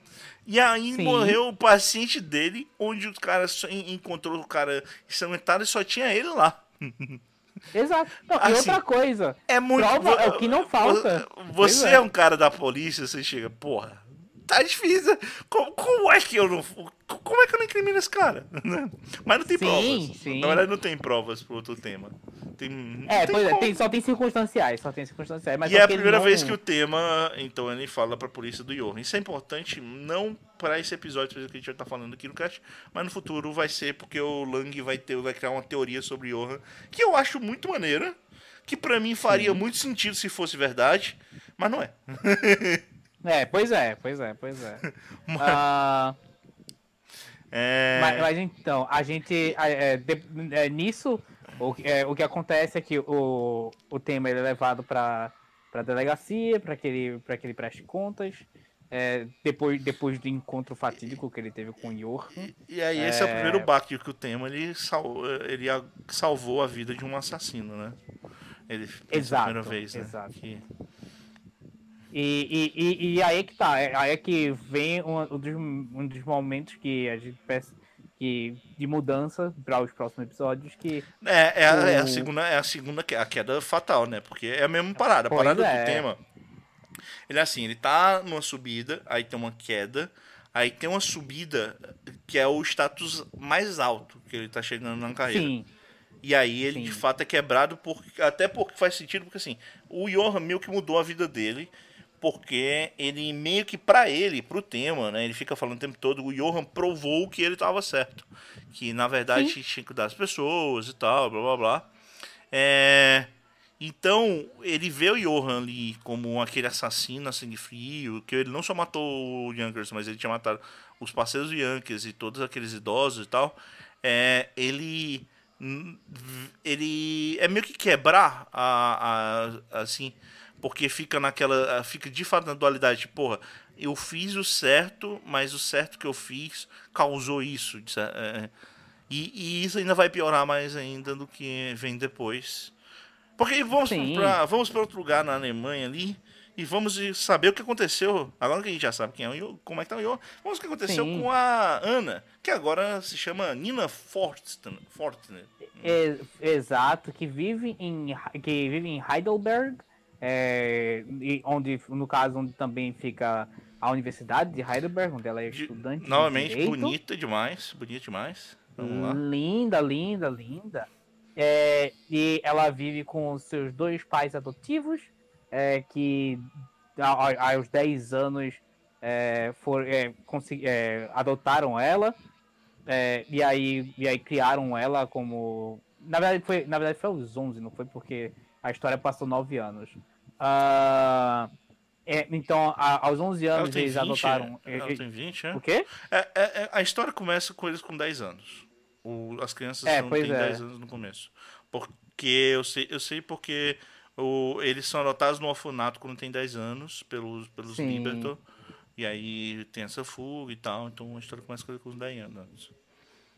E aí Sim. morreu o paciente dele, onde o cara encontrou o cara ensanguentado e só tinha ele lá. *laughs* Exato. Não, assim, e outra coisa. É muito. Prova é o que não falta. Você é. é um cara da polícia, você chega, porra, tá difícil. Como, como, é que eu não. Como é que eu não incrimino esse cara? *laughs* Mas não tem sim, provas. Sim. Na verdade, não tem provas pro outro tema. Tem, é, tem pois é, tem, só tem circunstanciais, só tem circunstanciais. Mas e é a primeira não... vez que o tema, então, ele fala pra polícia do Johan. Isso é importante, não para esse episódio que a gente vai estar falando aqui no cast, mas no futuro vai ser porque o Lang vai, ter, vai criar uma teoria sobre Johan, que eu acho muito maneira, que para mim faria sim. muito sentido se fosse verdade, mas não é. *laughs* É, pois é, pois é, pois é. *laughs* Mas, uh, é... Mas, mas, então, a gente. É, de, é, nisso, o, é, o que acontece é que o, o tema é levado para a delegacia, para que, ele, que ele preste contas. É, depois, depois do encontro fatídico que ele teve com o Johan. E, e aí, esse é... é... o primeiro baque que o tema ele, sal, ele salvou a vida de um assassino, né? Ele exato, primeira vez, né? Exato. Que... E, e, e, aí é que tá, é, aí é que vem um, um, dos, um dos momentos que a gente pensa que, de mudança para os próximos episódios que é, é, o... é, a segunda é a segunda a queda fatal né porque é a mesma parada a parada é. do tema ele é assim ele tá numa subida aí tem uma queda aí tem uma subida que é o status mais alto que ele tá chegando na carreira Sim. E aí ele Sim. de fato é quebrado por, até porque faz sentido porque assim o Johan que mudou a vida dele porque ele meio que para ele, pro tema, né, ele fica falando o tempo todo, o Johan provou que ele estava certo, que na verdade Sim. tinha que cuidar das pessoas e tal, blá blá blá. É, então ele vê o Johan ali como aquele assassino a sangue frio, que ele não só matou o Yankers, mas ele tinha matado os parceiros do Yankers e todos aqueles idosos e tal. É, ele ele é meio que quebrar a, a assim porque fica naquela. Ah, fica de fato na dualidade, porra, eu fiz o certo, mas o certo que eu fiz causou isso. É, e, e, isso ainda vai piorar mais ainda do que vem depois. Porque vamos para vamos para outro lugar na Alemanha ali e vamos saber o que aconteceu. Agora que a gente já sabe quem é o como é que tá o Yo, vamos o que aconteceu Sim. com a Ana, que agora se chama Nina Fortner. Fortner. É, exato, que vive em que vive em Heidelberg é, onde, no caso, onde também fica a Universidade de Heidelberg, onde ela é estudante. De, novamente, de bonita demais, bonita demais. Vamos lá. Linda, linda, linda. É, e ela vive com seus dois pais adotivos, é, que aos 10 anos é, for, é, é, adotaram ela, é, e, aí, e aí criaram ela como. Na verdade, foi, na verdade, foi aos 11, não foi porque a história passou 9 anos. Uh, é, então, a, aos 11 anos eles 20, adotaram. É? Ela tem 20, é? O quê? É, é, é, a história começa com eles com 10 anos. O, as crianças é, não têm 10 anos no começo. Porque eu sei, eu sei porque o, eles são adotados no orfanato quando tem 10 anos pelos, pelos Libertor. E aí tem essa fuga e tal. Então a história começa com os 10 anos.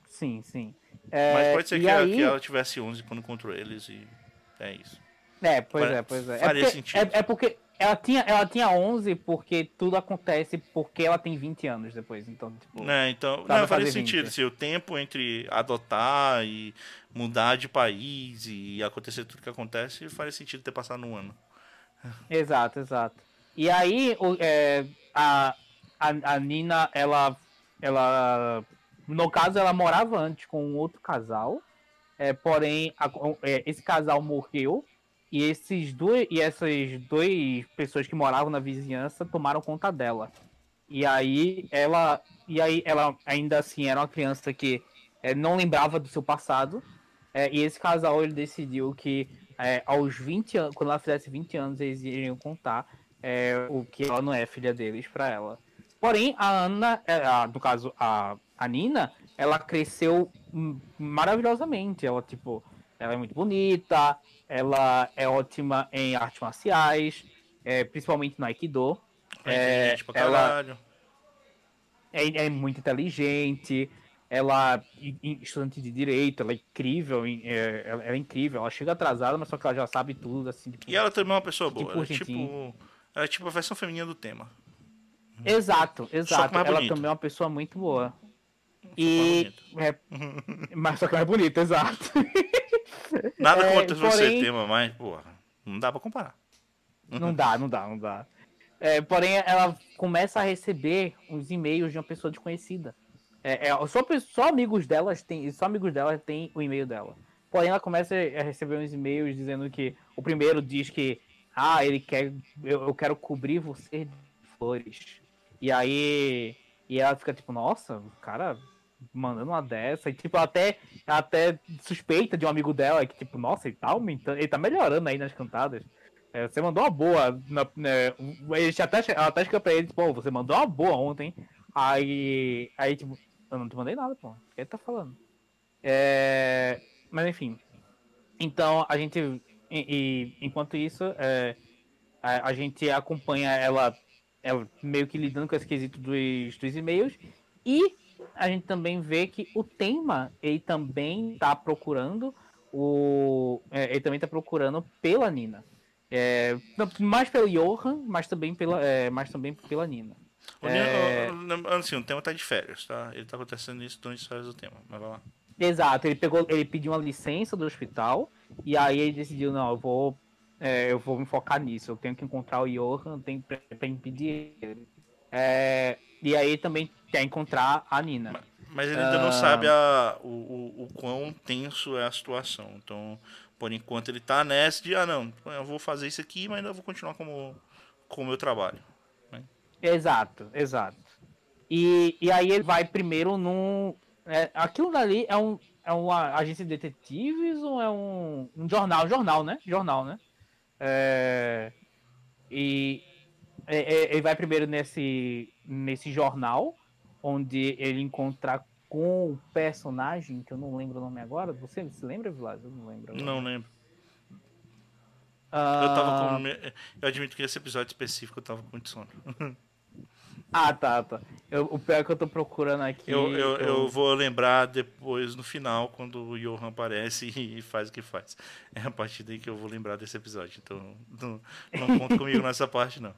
Sim, sim. Mas pode ser que, aí... que, ela tivesse 11 quando encontrou eles e é isso. É, pois é, pois é. Faria é porque, sentido. É, é, porque ela tinha, ela tinha 11 porque tudo acontece porque ela tem 20 anos depois, então, tipo... É, então, não, faria sentido, se o tempo entre adotar e mudar de país e acontecer tudo que acontece, faria sentido ter passado um ano. Exato, exato. E aí, o, é, a, a, a Nina, ela, ela... No caso, ela morava antes com um outro casal, é, porém, a, é, esse casal morreu e esses dois e essas duas pessoas que moravam na vizinhança tomaram conta dela. E aí ela e aí ela ainda assim era uma criança que é, não lembrava do seu passado. É, e esse casal ele decidiu que é, aos 20 anos, quando ela fizesse 20 anos, eles iriam contar é, o que ela não é filha deles para ela. Porém, a Ana, é, a, no caso, a, a Nina, ela cresceu maravilhosamente. Ela, tipo, ela é muito bonita, ela é ótima em artes marciais, é, principalmente no Aikido. É, pra ela é, é muito inteligente, ela estudante de direito, ela é incrível, é, ela, é incrível, ela chega atrasada, mas só que ela já sabe tudo, assim. Tipo, e ela também é uma pessoa boa, tipo, ela é, tipo, ela é tipo a versão feminina do tema. Exato, exato. Ela também é uma pessoa muito boa. E. É, mas só que mais bonita, exato. Nada é, contra porém... você tema, mas, porra, não dá pra comparar. Não dá, não dá, não dá. É, porém, ela começa a receber uns e-mails de uma pessoa desconhecida. É, é, só, só amigos delas têm, só amigos dela têm o e-mail dela. Porém, ela começa a receber uns e-mails dizendo que o primeiro diz que ah, ele quer, eu, eu quero cobrir você de flores. E aí, e ela fica tipo, nossa, o cara mandando uma dessa, e tipo, até, até suspeita de um amigo dela, que tipo, nossa, ele tá aumentando, ele tá melhorando aí nas cantadas. É, você mandou uma boa. Na, né, até, até escreveu pra ele, tipo, você mandou uma boa ontem. Aí. Aí, tipo, eu não te mandei nada, pô. O que ele tá falando? É, mas enfim. Então a gente. E, e enquanto isso, é, a, a, gente acompanha ela, ela meio que lidando com esse quesito dos, dos e-mails. E a gente também vê que o tema ele também tá procurando o. É, ele também tá procurando pela Nina. É, mais pelo Johan, mas também pela, é, mas também pela Nina. O é... assim, o tema tá de férias, tá? Ele tá acontecendo isso durante as férias do tema, mas vai lá. Exato, ele pegou, ele pediu uma licença do hospital e aí ele decidiu, não, eu vou, é, eu vou me focar nisso, eu tenho que encontrar o Johan, tenho pra, pra impedir ele. É, e aí também quer encontrar a Nina. Mas, mas ele ainda uh... não sabe a, o, o, o quão tenso é a situação. Então, por enquanto ele tá nessa de, ah não, eu vou fazer isso aqui, mas ainda vou continuar como com o meu trabalho. Né? Exato, exato. E, e aí ele vai primeiro num. É, aquilo dali é, um, é uma agência de detetives ou é um, um jornal? Jornal, né? Jornal, né? É, e é, é ele vai primeiro nesse, nesse jornal, onde ele encontra com o personagem, que eu não lembro o nome agora. Você se lembra, Vilas? Eu não lembro. Agora. Não lembro. Uh... Eu tava com. Eu admito que esse episódio específico eu tava com muito sono. *laughs* ah, tá, tá. Eu, o pior é que eu tô procurando aqui. Eu, eu, eu... eu vou lembrar depois, no final, quando o Johan aparece *laughs* e faz o que faz. É a partir daí que eu vou lembrar desse episódio. Então, não, não conta comigo nessa parte, não.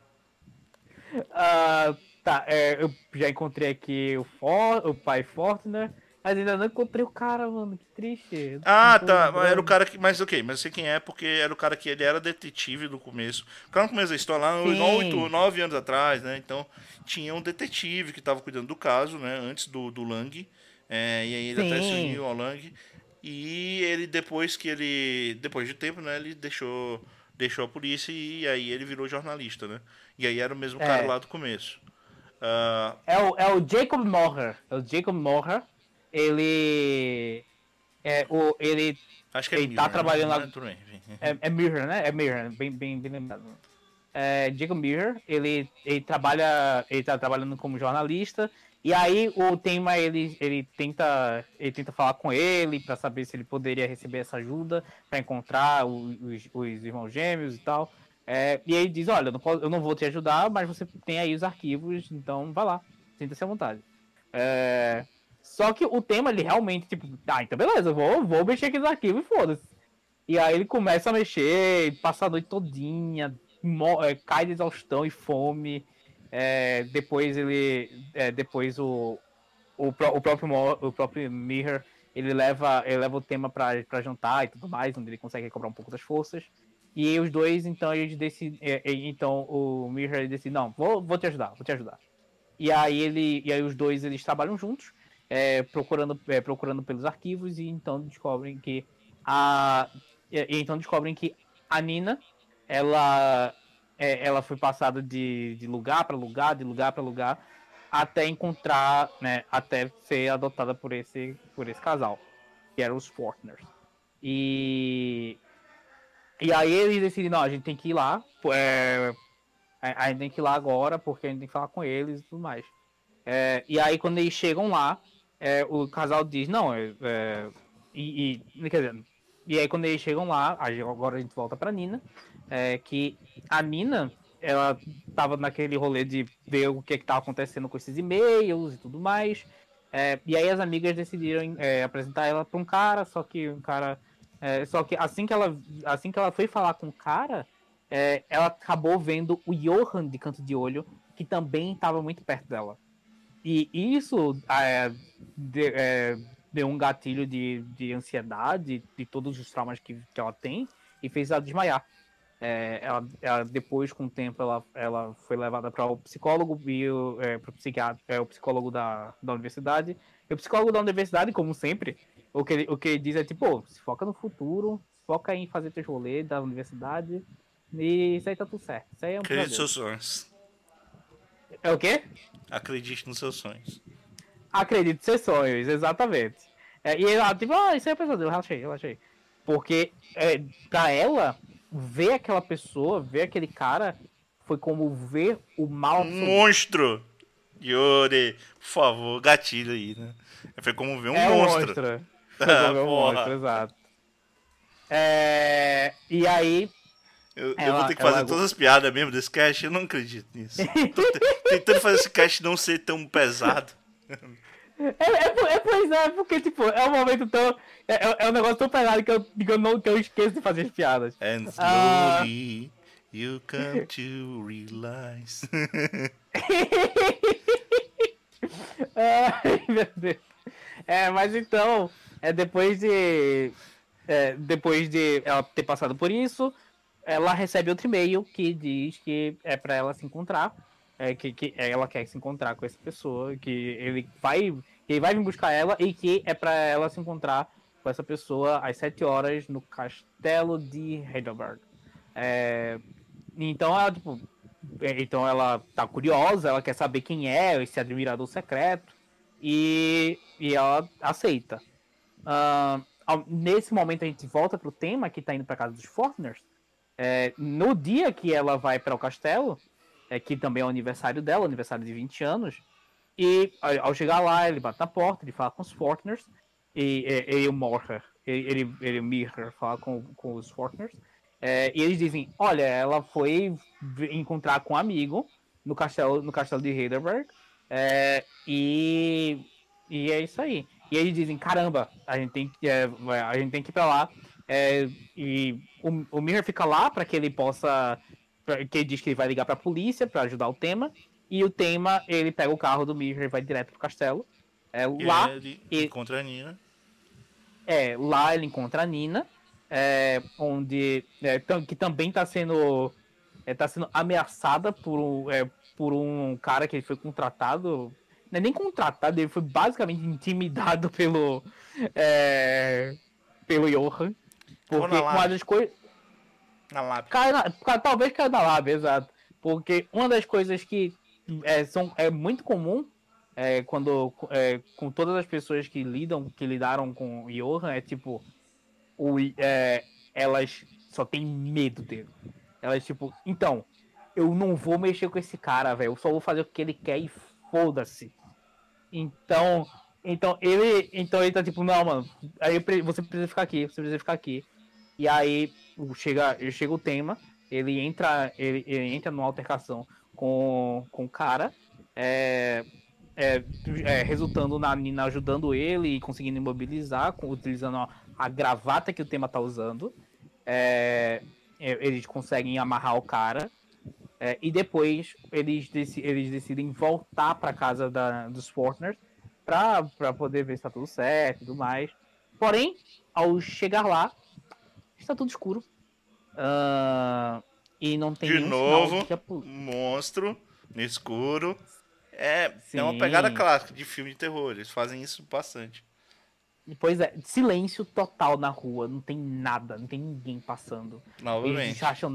Uh, *laughs* Tá, é, eu já encontrei aqui o, For, o pai Fortner, mas ainda não encontrei o cara, mano. Que triste. Ah, tá. Mas era o cara que. Mas ok, mas eu sei quem é, porque era o cara que ele era detetive no começo. O cara no começo da história, lá oito, nove anos atrás, né? Então tinha um detetive que estava cuidando do caso, né? Antes do, do Lang. É, e aí ele Sim. até se uniu ao Lang. E ele, depois que ele. Depois de tempo, né? Ele deixou, deixou a polícia e aí ele virou jornalista, né? E aí era o mesmo é. cara lá do começo. Uh... É, o, é o Jacob Moher. É o Jacob Moher. Ele. É, o, ele. Acho que é ele tá trabalhando lá. Né? É, é Mirror, né? É Mirror, bem, bem, bem lembrado. É, Jacob Mirror, ele, ele trabalha. Ele tá trabalhando como jornalista. E aí o tema ele, ele tenta ele tenta falar com ele para saber se ele poderia receber essa ajuda para encontrar os, os, irmãos gêmeos e tal. É, e aí diz, olha, eu não, posso, eu não, vou te ajudar, mas você tem aí os arquivos, então vai lá, sinta-se à vontade. É, só que o tema, ele realmente, tipo, ah, então beleza, vou, vou mexer aqui nos arquivos e foda-se. E aí ele começa a mexer, passa a noite todinha, é, cai de exaustão e fome. É, depois ele. É, depois o, o, o, próprio, o próprio Mirror, ele leva, ele leva o tema pra jantar e tudo mais, onde ele consegue recobrar um pouco das forças. E os dois, então, eles decidem. É, é, então o Mirror decide, não, vou, vou te ajudar, vou te ajudar. E aí ele. E aí os dois eles trabalham juntos, é, procurando, é, procurando pelos arquivos, e então descobrem que a. E, então descobrem que a Nina, ela. É, ela foi passada de, de lugar para lugar, de lugar para lugar, até encontrar, né, até ser adotada por esse, por esse casal, que eram os Fortners. E e aí eles decidem, não, a gente tem que ir lá. É, a gente tem que ir lá agora, porque a gente tem que falar com eles e tudo mais. É, e aí quando eles chegam lá, é, o casal diz, não, é, é, e, e, quer dizer, e aí quando eles chegam lá, agora a gente volta pra Nina, é, que a Nina, ela tava naquele rolê de ver o que que tava acontecendo com esses e-mails e tudo mais, é, e aí as amigas decidiram é, apresentar ela pra um cara, só que um cara, é, só que assim que ela, assim que ela foi falar com o cara, é, ela acabou vendo o Johan de canto de olho, que também estava muito perto dela. E isso é, de, é, deu um gatilho de, de ansiedade, de todos os traumas que, que ela tem, e fez ela desmaiar. É, ela, ela, depois, com o tempo, ela, ela foi levada para o psicólogo e o, é, psiquiatra, é, o psicólogo da, da universidade. E o psicólogo da universidade, como sempre, o que, ele, o que ele diz é tipo, se foca no futuro, foca em fazer teus rolês da universidade, e isso aí tá tudo certo. Isso aí é um Acredite nos seus sonhos. É o quê? Acredite nos seus sonhos. Acredite nos seus sonhos, exatamente. É, e ela, tipo, ah, isso aí é pesadelo, relaxei, relaxei. Porque, é, pra ela, ver aquela pessoa, ver aquele cara, foi como ver o mal. Um monstro! Yuri, por favor, gatilho aí, né? Foi como ver um é monstro. monstro. Foi como ver um monstro, exato. É, e aí, eu, ela, eu, vou ter que fazer ela... todas as piadas mesmo desse cast, eu não acredito nisso. Tô tentando fazer esse cast não ser tão pesado. É, é, é, pois é, porque, tipo, é um momento tão. É, é, é um negócio tão pesado que eu, que eu, não, que eu esqueço de fazer as piadas. And slowly uh... you come to realize. *laughs* Ai, meu Deus. É, mas então, é depois de. É, depois de ela ter passado por isso, ela recebe outro e-mail que diz que é para ela se encontrar, é, que, que ela quer se encontrar com essa pessoa, que ele vai, que ele vai vir buscar ela e que é para ela se encontrar com essa pessoa às 7 horas no castelo de Heidelberg. É, então ela, tipo, é, então ela tá curiosa, ela quer saber quem é, esse admirador secreto, e, e ela aceita. Uh, nesse momento a gente volta pro tema que tá indo pra casa dos Fortners, é, no dia que ela vai para o castelo, é, que também é o aniversário dela, aniversário de 20 anos, e ao chegar lá, ele bate na porta, ele fala com os Fortners, e, e, e o Morher, ele, ele, ele Mirror, fala com, com os Fortners, é, e eles dizem, olha, ela foi encontrar com um amigo no castelo, no castelo de Heidelberg, é, e, e é isso aí. E eles dizem, caramba, a gente tem, é, a gente tem que ir pra lá, é, e o, o Mirror fica lá para que ele possa. que ele diz que ele vai ligar para a polícia para ajudar o tema. E o tema, ele pega o carro do Mirror e vai direto pro castelo. É, e lá ele e, encontra a Nina. É, lá ele encontra a Nina. É, onde. É, que também está sendo. É, tá sendo ameaçada por um, é, por um cara que ele foi contratado. Não é nem contratado, ele foi basicamente intimidado pelo. É, pelo Johan. Porque uma das coisas. Na lábia. Cai na... Talvez caia na lábia, exato. Porque uma das coisas que é, são, é muito comum é, quando é, com todas as pessoas que lidam, que lidaram com o Johan, é tipo. O, é, elas só têm medo dele. Elas, tipo, então, eu não vou mexer com esse cara, velho. Eu só vou fazer o que ele quer e foda-se. Então, então ele, então ele tá tipo, não, mano, aí você precisa ficar aqui, você precisa ficar aqui. E aí chega, chega o tema, ele entra, ele, ele entra numa altercação com, com o cara, é, é, é, resultando na Nina ajudando ele e conseguindo imobilizar, com, utilizando a, a, gravata que o tema tá usando. É, é eles conseguem amarrar o cara. É, e depois eles, eles decidem voltar para casa da, dos Fortners para poder ver se tá tudo certo e tudo mais. Porém, ao chegar lá, está tudo escuro. Uh, e não tem De novo, a... monstro no escuro. É, é uma pegada clássica de filme de terror. Eles fazem isso bastante. Pois é, silêncio total na rua, não tem nada, não tem ninguém passando. Novamente. Eles, acham,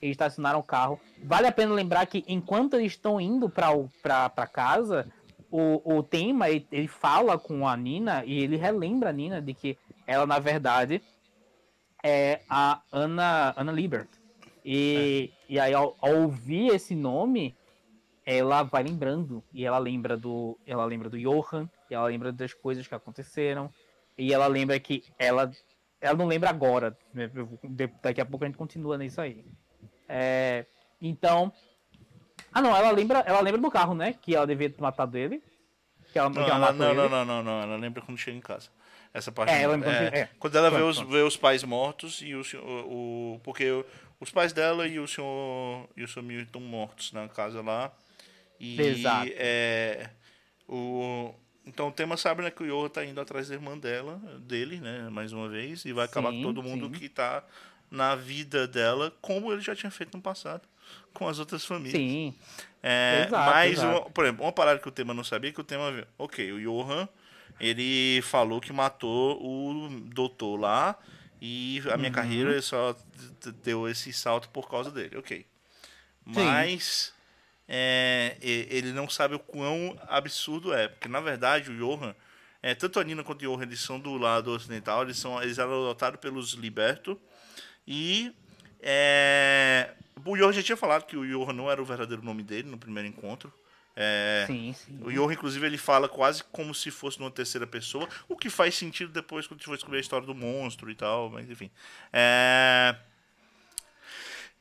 eles estacionaram o carro. Vale a pena lembrar que enquanto eles estão indo para casa, o, o tema, ele, ele fala com a Nina e ele relembra a Nina de que ela, na verdade, é a Ana, Ana Liebert. E, é. e aí, ao, ao, ouvir esse nome, ela vai lembrando. E ela lembra do. Ela lembra do Johan, E ela lembra das coisas que aconteceram. E ela lembra que ela. Ela não lembra agora. Daqui a pouco a gente continua nisso aí. É, então. Ah não, ela lembra, ela lembra do carro, né? Que ela devia ter matado ele. Que ela, não, que ela não, não, não, não, não, não, ela lembra quando chega em casa. Essa parte. É, ela lembra é, quando, é, quando ela vê os, vê os pais mortos e o, o, o porque os pais dela e o senhor e o senhor Mil estão mortos na casa lá. E Exato. é o então o tema sabe né, que o Yoha tá indo atrás da irmã dela, dele, né, mais uma vez, e vai acabar sim, com todo mundo sim. que tá na vida dela, como ele já tinha feito no passado, com as outras famílias. Sim. É, exato, mas, exato. Uma, por exemplo, uma parada que o tema não sabia, que o tema, ok, o Johan, ele falou que matou o doutor lá, e a minha uhum. carreira só deu esse salto por causa dele, ok. Mas é, ele não sabe o quão absurdo é. Porque, na verdade, o Johan, é, tanto a Nina quanto o Johan, eles são do lado ocidental, eles, são, eles eram adotados pelos Liberto. E é, o Johan já tinha falado que o Johan não era o verdadeiro nome dele no primeiro encontro. É, sim, sim. O Johan, inclusive, ele fala quase como se fosse numa terceira pessoa, o que faz sentido depois quando a gente for descobrir a história do monstro e tal, mas enfim. É,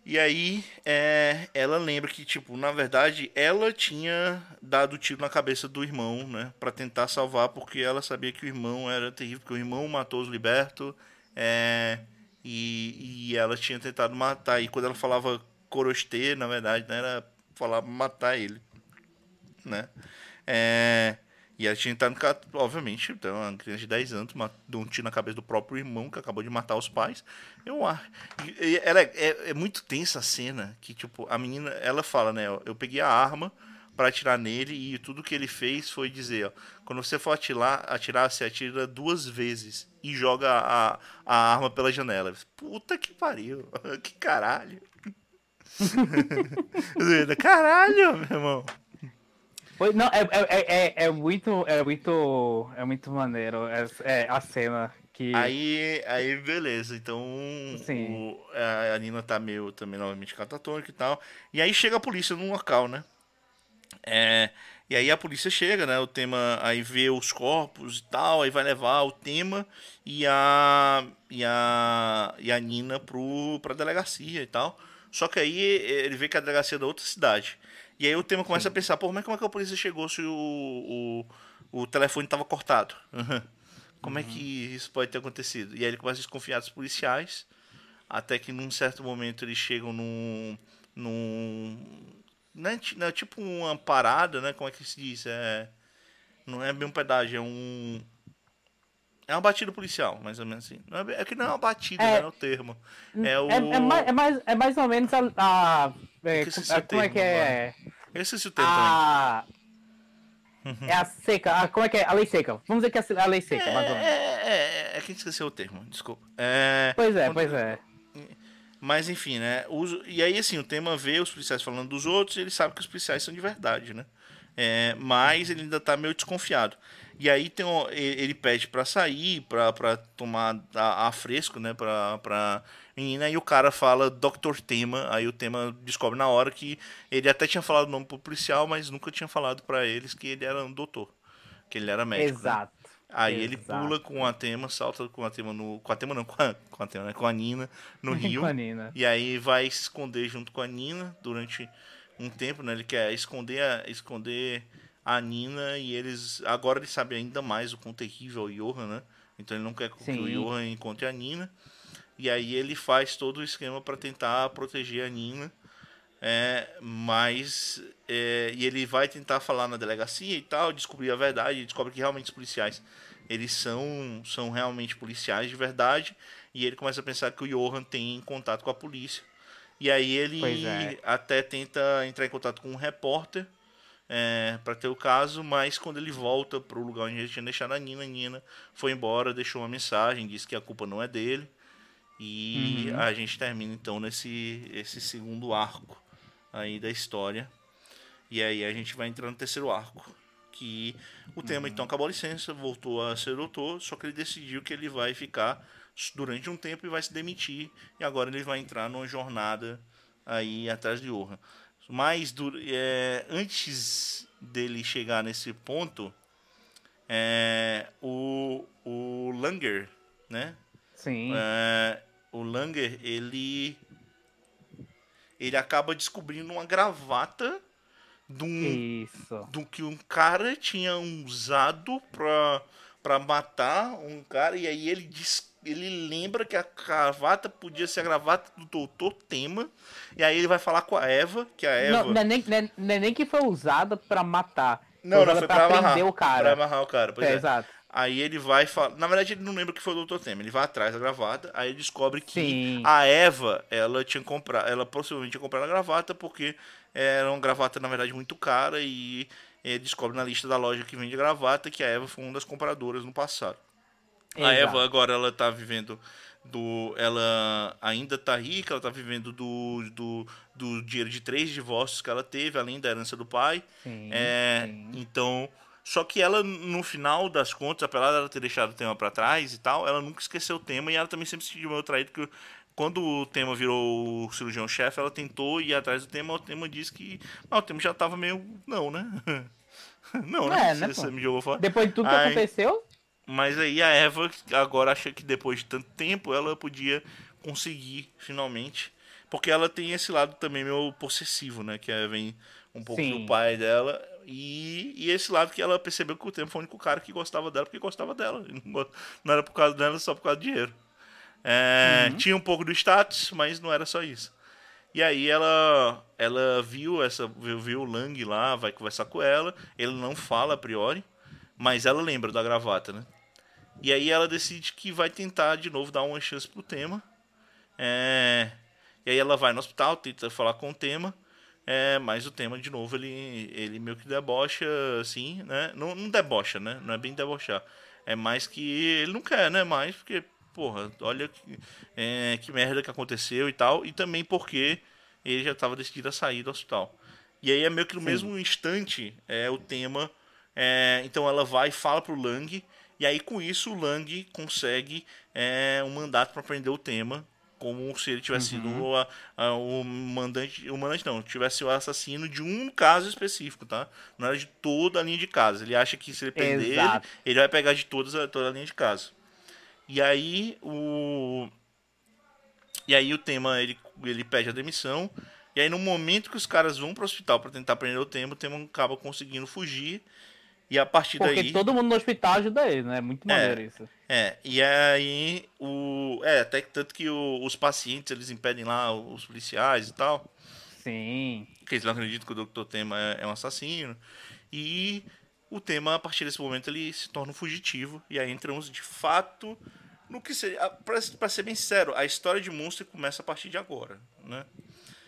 e aí é, ela lembra que, tipo, na verdade, ela tinha dado tiro na cabeça do irmão, né? Pra tentar salvar, porque ela sabia que o irmão era terrível, porque o irmão matou os libertos. É, e, e ela tinha tentado matar. E quando ela falava corostê, na verdade, né, era falar matar ele. Né? É, e ela tinha entrado, obviamente, então, uma criança de 10 anos, deu um tiro na cabeça do próprio irmão, que acabou de matar os pais. Eu acho. Ela é, é, é, muito tensa a cena, que, tipo, a menina, ela fala, né, eu peguei a arma para atirar nele e tudo que ele fez foi dizer, ó, quando você for atirar, atirar, você atira duas vezes e joga a, a arma pela janela. Puta que pariu, *laughs* que caralho. *laughs* caralho, meu irmão. Não, é, é, é, é, muito, é muito, é muito maneiro é, é, a cena que... Aí, aí beleza, então o, a Nina tá meio também novamente catatônica e tal, e aí chega a polícia no local, né? É, e aí a polícia chega, né? O tema aí vê os corpos e tal, aí vai levar o tema e a e a e a Nina pro pra delegacia e tal. Só que aí ele vê que a delegacia é da outra cidade. E aí o tema começa Sim. a pensar, pô, mas como é que a polícia chegou se o, o, o telefone estava cortado? como uhum. é que isso pode ter acontecido? E aí ele começa a desconfiar dos policiais, até que num certo momento eles chegam num. num não é, não é tipo uma parada, né? Como é que se diz? É, não é bem um pedágio, é um. É uma batida policial, mais ou menos assim. Não é, é que não é uma batida, é, né, é o termo. É, o... é, é, mais, é, mais, é mais ou menos a, a é, é, como é que é? Eu esqueci o termo a... também. É a seca. A, como é que é? A lei seca. Vamos dizer que é a lei seca, é, mais ou menos. É, é, é que esqueceu o termo, desculpa. É, pois é, quando... pois é. Mas enfim, né? E aí, assim, o tema vê os policiais falando dos outros e ele sabe que os policiais são de verdade, né? É, mas ele ainda tá meio desconfiado. E aí tem um, ele pede para sair, para tomar a, a, fresco, né? Pra, pra menina, e o cara fala Dr. Tema, aí o Tema descobre na hora que ele até tinha falado o nome pro policial, mas nunca tinha falado para eles que ele era um doutor, que ele era médico. Né? Exato. Né? Aí Exato. ele pula com a Tema, salta com a Tema no. Com a Tema não, com a, com a Tema, né? Com a Nina no *laughs* rio. Nina. E aí vai se esconder junto com a Nina durante um tempo, né? Ele quer esconder a, esconder a Nina e eles. Agora ele sabe ainda mais o quão terrível é o Johan, né? Então ele não quer que o Johan encontre a Nina. E aí ele faz todo o esquema para tentar proteger a Nina. É, mas é, e ele vai tentar falar na delegacia e tal, descobrir a verdade, descobre que realmente os policiais eles são são realmente policiais de verdade, e ele começa a pensar que o Johan tem contato com a polícia. E aí ele é. até tenta entrar em contato com um repórter é, para ter o caso, mas quando ele volta para o lugar onde ele tinha deixado a Nina, a Nina foi embora, deixou uma mensagem, disse que a culpa não é dele. E uhum. a gente termina então nesse esse segundo arco aí da história. E aí a gente vai entrar no terceiro arco. Que o tema uhum. então acabou a licença, voltou a ser doutor, só que ele decidiu que ele vai ficar durante um tempo e vai se demitir. E agora ele vai entrar numa jornada aí atrás de Orra. Mas é, antes dele chegar nesse ponto, é, o, o Langer, né? Sim. É, o Langer, ele. Ele acaba descobrindo uma gravata de um, Isso. do que um cara tinha usado pra, pra matar um cara, e aí ele diz, ele lembra que a gravata podia ser a gravata do Doutor Tema, e aí ele vai falar com a Eva, que a Eva. Não, não, é nem, não, é, não é nem que foi usada pra matar. Não, não, foi pra, amarrar. prender o cara. Pra amarrar o cara, pois É, é. exato. Aí ele vai falar. Na verdade, ele não lembra que foi o Dr. Temer. Ele vai atrás da gravata, aí ele descobre que Sim. a Eva, ela tinha comprado. Ela possivelmente tinha comprado a gravata porque era uma gravata, na verdade, muito cara. E ele descobre na lista da loja que vende gravata que a Eva foi uma das compradoras no passado. A Exato. Eva agora ela tá vivendo do. Ela ainda tá rica, ela tá vivendo do, do, do dinheiro de três divórcios que ela teve, além da herança do pai. Sim, É, sim. então, só que ela no final das contas, apesar dela ter deixado o tema pra trás e tal, ela nunca esqueceu o tema e ela também sempre se sentiu meio traída porque quando o tema virou o cirurgião-chefe, ela tentou ir atrás do tema, o tema disse que ah, o tema já tava meio não, né? *laughs* não, né? É, né, Você, me jogou fora. Depois de tudo que Ai. aconteceu, Mas aí a Eva agora acha que depois de tanto tempo ela podia conseguir finalmente. Porque ela tem esse lado também meio possessivo, né? Que vem um pouco Sim. do pai dela. E, e esse lado que ela percebeu que o tempo foi o único cara que gostava dela porque gostava dela. Não, era por causa dela, só por causa do dinheiro. É, Tinha um pouco do status, mas não era só isso. E aí ela ela viu essa viu, viu o Lang lá, vai conversar com ela. Ele não fala a priori, mas ela lembra da gravata, né? E aí ela decide que vai tentar de novo dar uma chance pro tema. É, E aí ela vai no hospital, tenta falar com o tema. É, mas o tema, de novo, ele, ele meio que debocha, assim, né? Não, não debocha, né? Não é bem debochar. É mais que ele não quer, né? Mais porque, porra, olha que, é, que merda que aconteceu e tal. E também porque ele já estava decidido a sair do hospital. E aí é meio que no Sim. mesmo instante é o tema. é, então ela vai e fala pro Lang. E aí com isso o Lang consegue é, um mandato para prender o tema. Como se ele tivesse sido a- a- o mandante. O mandante não, tivesse o assassino de um caso específico, tá? Não era de toda a linha de casa. Ele acha que se ele prender ele, ele vai pegar de todas, a- toda a linha de casa. E aí o. E aí o tema ele, ele pede a demissão. E aí no momento que os caras vão pro hospital para tentar prender o tema, o tema acaba conseguindo fugir. E a partir porque daí. todo mundo no hospital ajuda ele, né? Muito maneiro isso. É, e aí o. É, até que tanto que o- os pacientes eles impedem lá os policiais e tal. Sim. Porque eles não acreditam que o Dr. Tema é, é um assassino. E o tema, a partir desse momento, ele se torna um fugitivo. E aí entramos de fato no que seria. Pra, pra ser bem sincero, a história de Monster começa a partir de agora, né?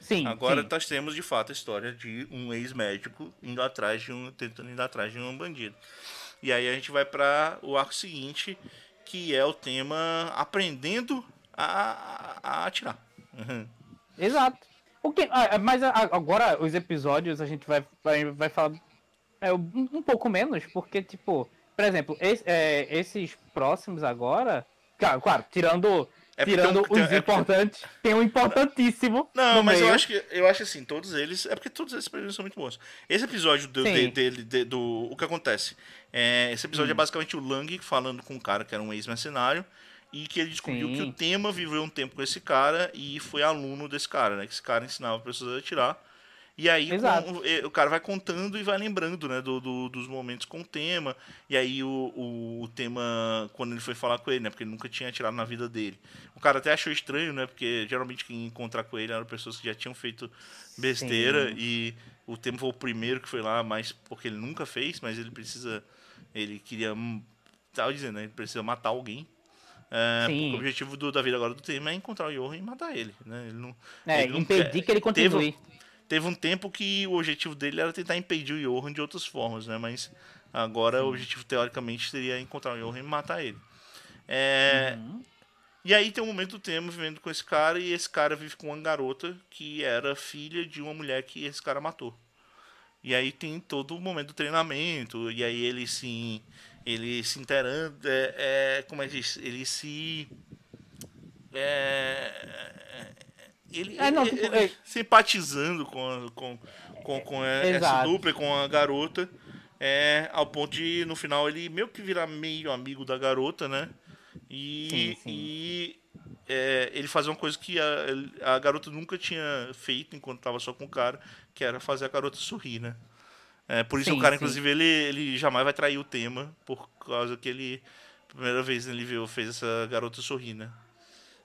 Sim. Agora sim. nós temos de fato a história de um ex-médico indo atrás de um. tentando ir atrás de um bandido. E aí a gente vai para o arco seguinte, que é o tema aprendendo a, a atirar. Uhum. Exato. O que, ah, mas a- agora os episódios a gente vai, vai, vai falar é, um, um pouco menos, porque, tipo, por exemplo, esse- é, esses próximos agora. Claro, claro tirando, É porque tirando tem um- tem- os é porque- importantes, tem um importantíssimo. Não, mas eu meio. acho que eu acho assim, todos eles. É porque todos esses episódios são muito bons. Esse episódio do, de- dele, de- do. O que acontece? É, esse episódio é Hum. basicamente o Lang falando com um cara que era um ex-mercenário. E que ele descobriu Sim. que o tema viveu um tempo com esse cara e foi aluno desse cara, né? Que esse cara ensinava pessoas a atirar. E aí com- e- o cara vai contando e vai lembrando, né, do, do- dos momentos com o tema. E aí o, o, o tema, quando ele foi falar com ele, né, porque ele nunca tinha atirado na vida dele. O cara até achou estranho, né, porque geralmente quem encontrar com ele eram pessoas que já tinham feito besteira Sim. e o tema foi o primeiro que foi lá, mas porque ele nunca fez, mas ele precisa, ele queria, hum, tava dizendo, né, ele precisa matar alguém. É, o objetivo do, da vida agora do tema é encontrar o Johan e matar ele, né? Ele não, É, ele não impedir quer- que ele continue. Teve, teve um tempo que o objetivo dele era tentar impedir o Johan de outras formas, né? Mas agora o objetivo, teoricamente, seria encontrar o Johan e matar ele. É, Uhum. E aí tem um momento do tema vivendo com esse cara e esse cara vive com uma garota que era filha de uma mulher que esse cara matou. E aí tem todo o momento do treinamento, e aí ele se. Ele se inteirando. É, é, como é que diz? Ele se. É, ele, É, não, ele- tipo, ele é- simpatizando com, com, com, com essa dupla, com a garota. É, ao ponto de, no final, ele meio que virar meio amigo da garota, né? E, Sim, sim. e é, ele fazer uma coisa que a, a garota nunca tinha feito enquanto tava só com o cara, que era fazer a garota sorrir, né? É, por isso Sim, o cara, inclusive, ele, ele jamais vai trair o tema, por causa que ele, primeira vez ele viu, fez essa garota sorrir, né?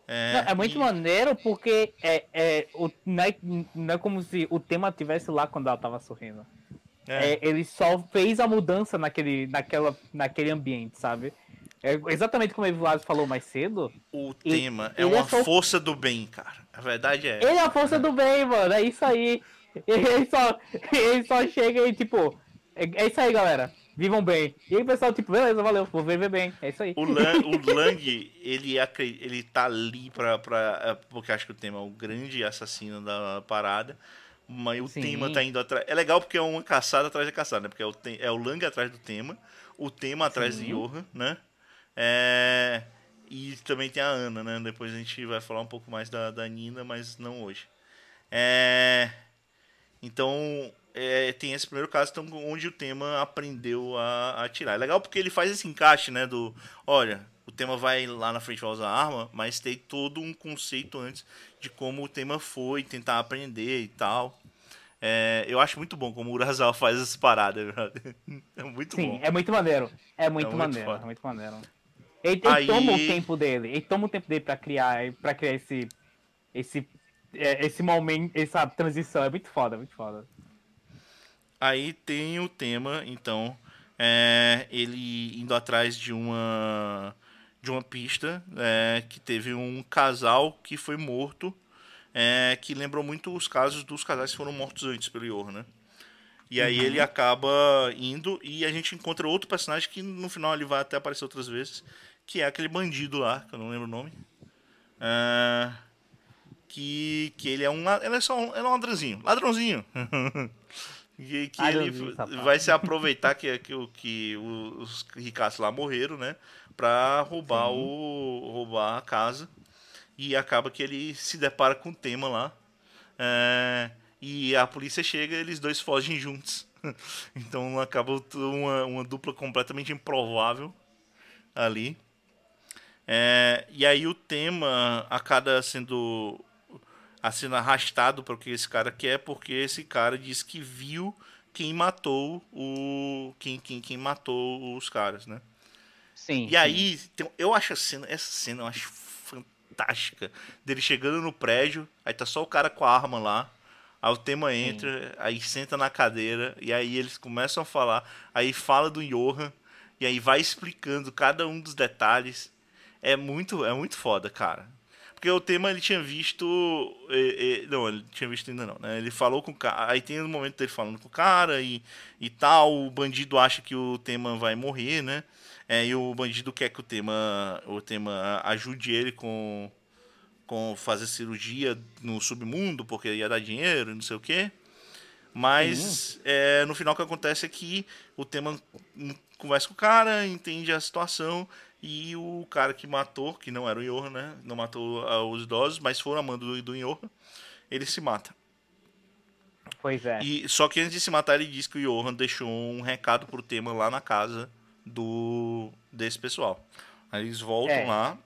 Não, é muito e- maneiro porque é, é, o, não, é, não é como se o tema estivesse lá quando ela tava sorrindo. é. É, ele só fez a mudança naquele, naquela, naquele ambiente, sabe? É exatamente como o Vlad falou mais cedo. O E- tema é é uma só- força do bem, cara. A verdade é. Ele é a força do bem, mano. É isso aí. *laughs* Ele só, ele só chega e tipo. É, é isso aí, galera. Vivam bem. E aí o pessoal, tipo, beleza, valeu, vou viver bem. É isso aí. O, Lang, o Lang, ele, ele tá ali pra, pra. é, Porque acho que o tema é o grande assassino da parada. Mas o Sim. tema tá indo atrás. É legal porque é uma caçada atrás da caçada, né? Porque é o, é o Lang atrás do tema, o tema atrás Sim. de Johan, né? É, E também tem a Ana, né? Depois a gente vai falar um pouco mais da, da Nina, mas não hoje. É. Então, é, tem esse primeiro caso então, onde o tema aprendeu a a atirar. É legal porque ele faz esse encaixe, né? Do, olha, o tema vai lá na frente vai usar arma, mas tem todo um conceito antes de como o tema foi, tentar aprender e tal. É, eu acho muito bom como o Urasawa faz essas paradas, brother. *laughs* É muito Sim, bom. é muito maneiro. É muito, muito maneiro, foda. é muito maneiro. Ele, ele Aí- toma o tempo dele, ele toma o tempo dele pra criar, para criar esse, esse, é, esse momento, essa transição. É muito foda, é muito foda. Aí tem o tema, então, é, ele indo atrás de uma de uma pista é, que teve um casal que foi morto, é, que lembrou muito os casos dos casais que foram mortos antes pelo Johan, né? E aí ele acaba indo e a gente encontra outro personagem que no final ele vai até aparecer outras vezes, que é aquele bandido lá, que eu não lembro o nome. É, que, que ele é um ele é só um, ele é um ladrãozinho, ladrãozinho. *laughs* que que ele Ladrãozinho, safado. vai se aproveitar que, que, o- que os ricaços lá morreram, né? Pra roubar o roubar a casa e acaba que ele se depara com o tema lá. É, e a polícia chega e eles dois fogem juntos. *laughs* então acaba uma, uma dupla completamente improvável ali. É, e aí o tema acaba sendo, sendo arrastado para o que esse cara quer, porque esse cara diz que viu quem matou o quem, quem, quem matou os caras, né? Sim. E aí, tem- eu acho a cena, essa cena eu acho fantástica. Dele chegando no prédio, aí tá só o cara com a arma lá. Aí o tema entra, aí senta na cadeira, e aí eles começam a falar. Aí fala do Johan, e aí vai explicando cada um dos detalhes. É muito, é muito foda, cara. Porque o tema ele tinha visto. eh, eh, não, ele tinha visto ainda não, né? Ele falou com o cara. Aí tem um momento dele falando com o cara e, e tal. O bandido acha que o tema vai morrer, né? É, e o bandido quer que o tema, o tema ajude ele com, com fazer cirurgia no submundo, porque ia dar dinheiro e não sei o quê. Mas é, no final o que acontece é que o tema conversa com o cara, entende a situação e o cara que matou, que não era o Johan, né? Não matou ah, os idosos, mas foram amando do, do Johan, ele se mata. Pois é. E, só que antes de se matar, ele diz que o Johan deixou um recado pro tema lá na casa do desse pessoal. Aí eles voltam É. lá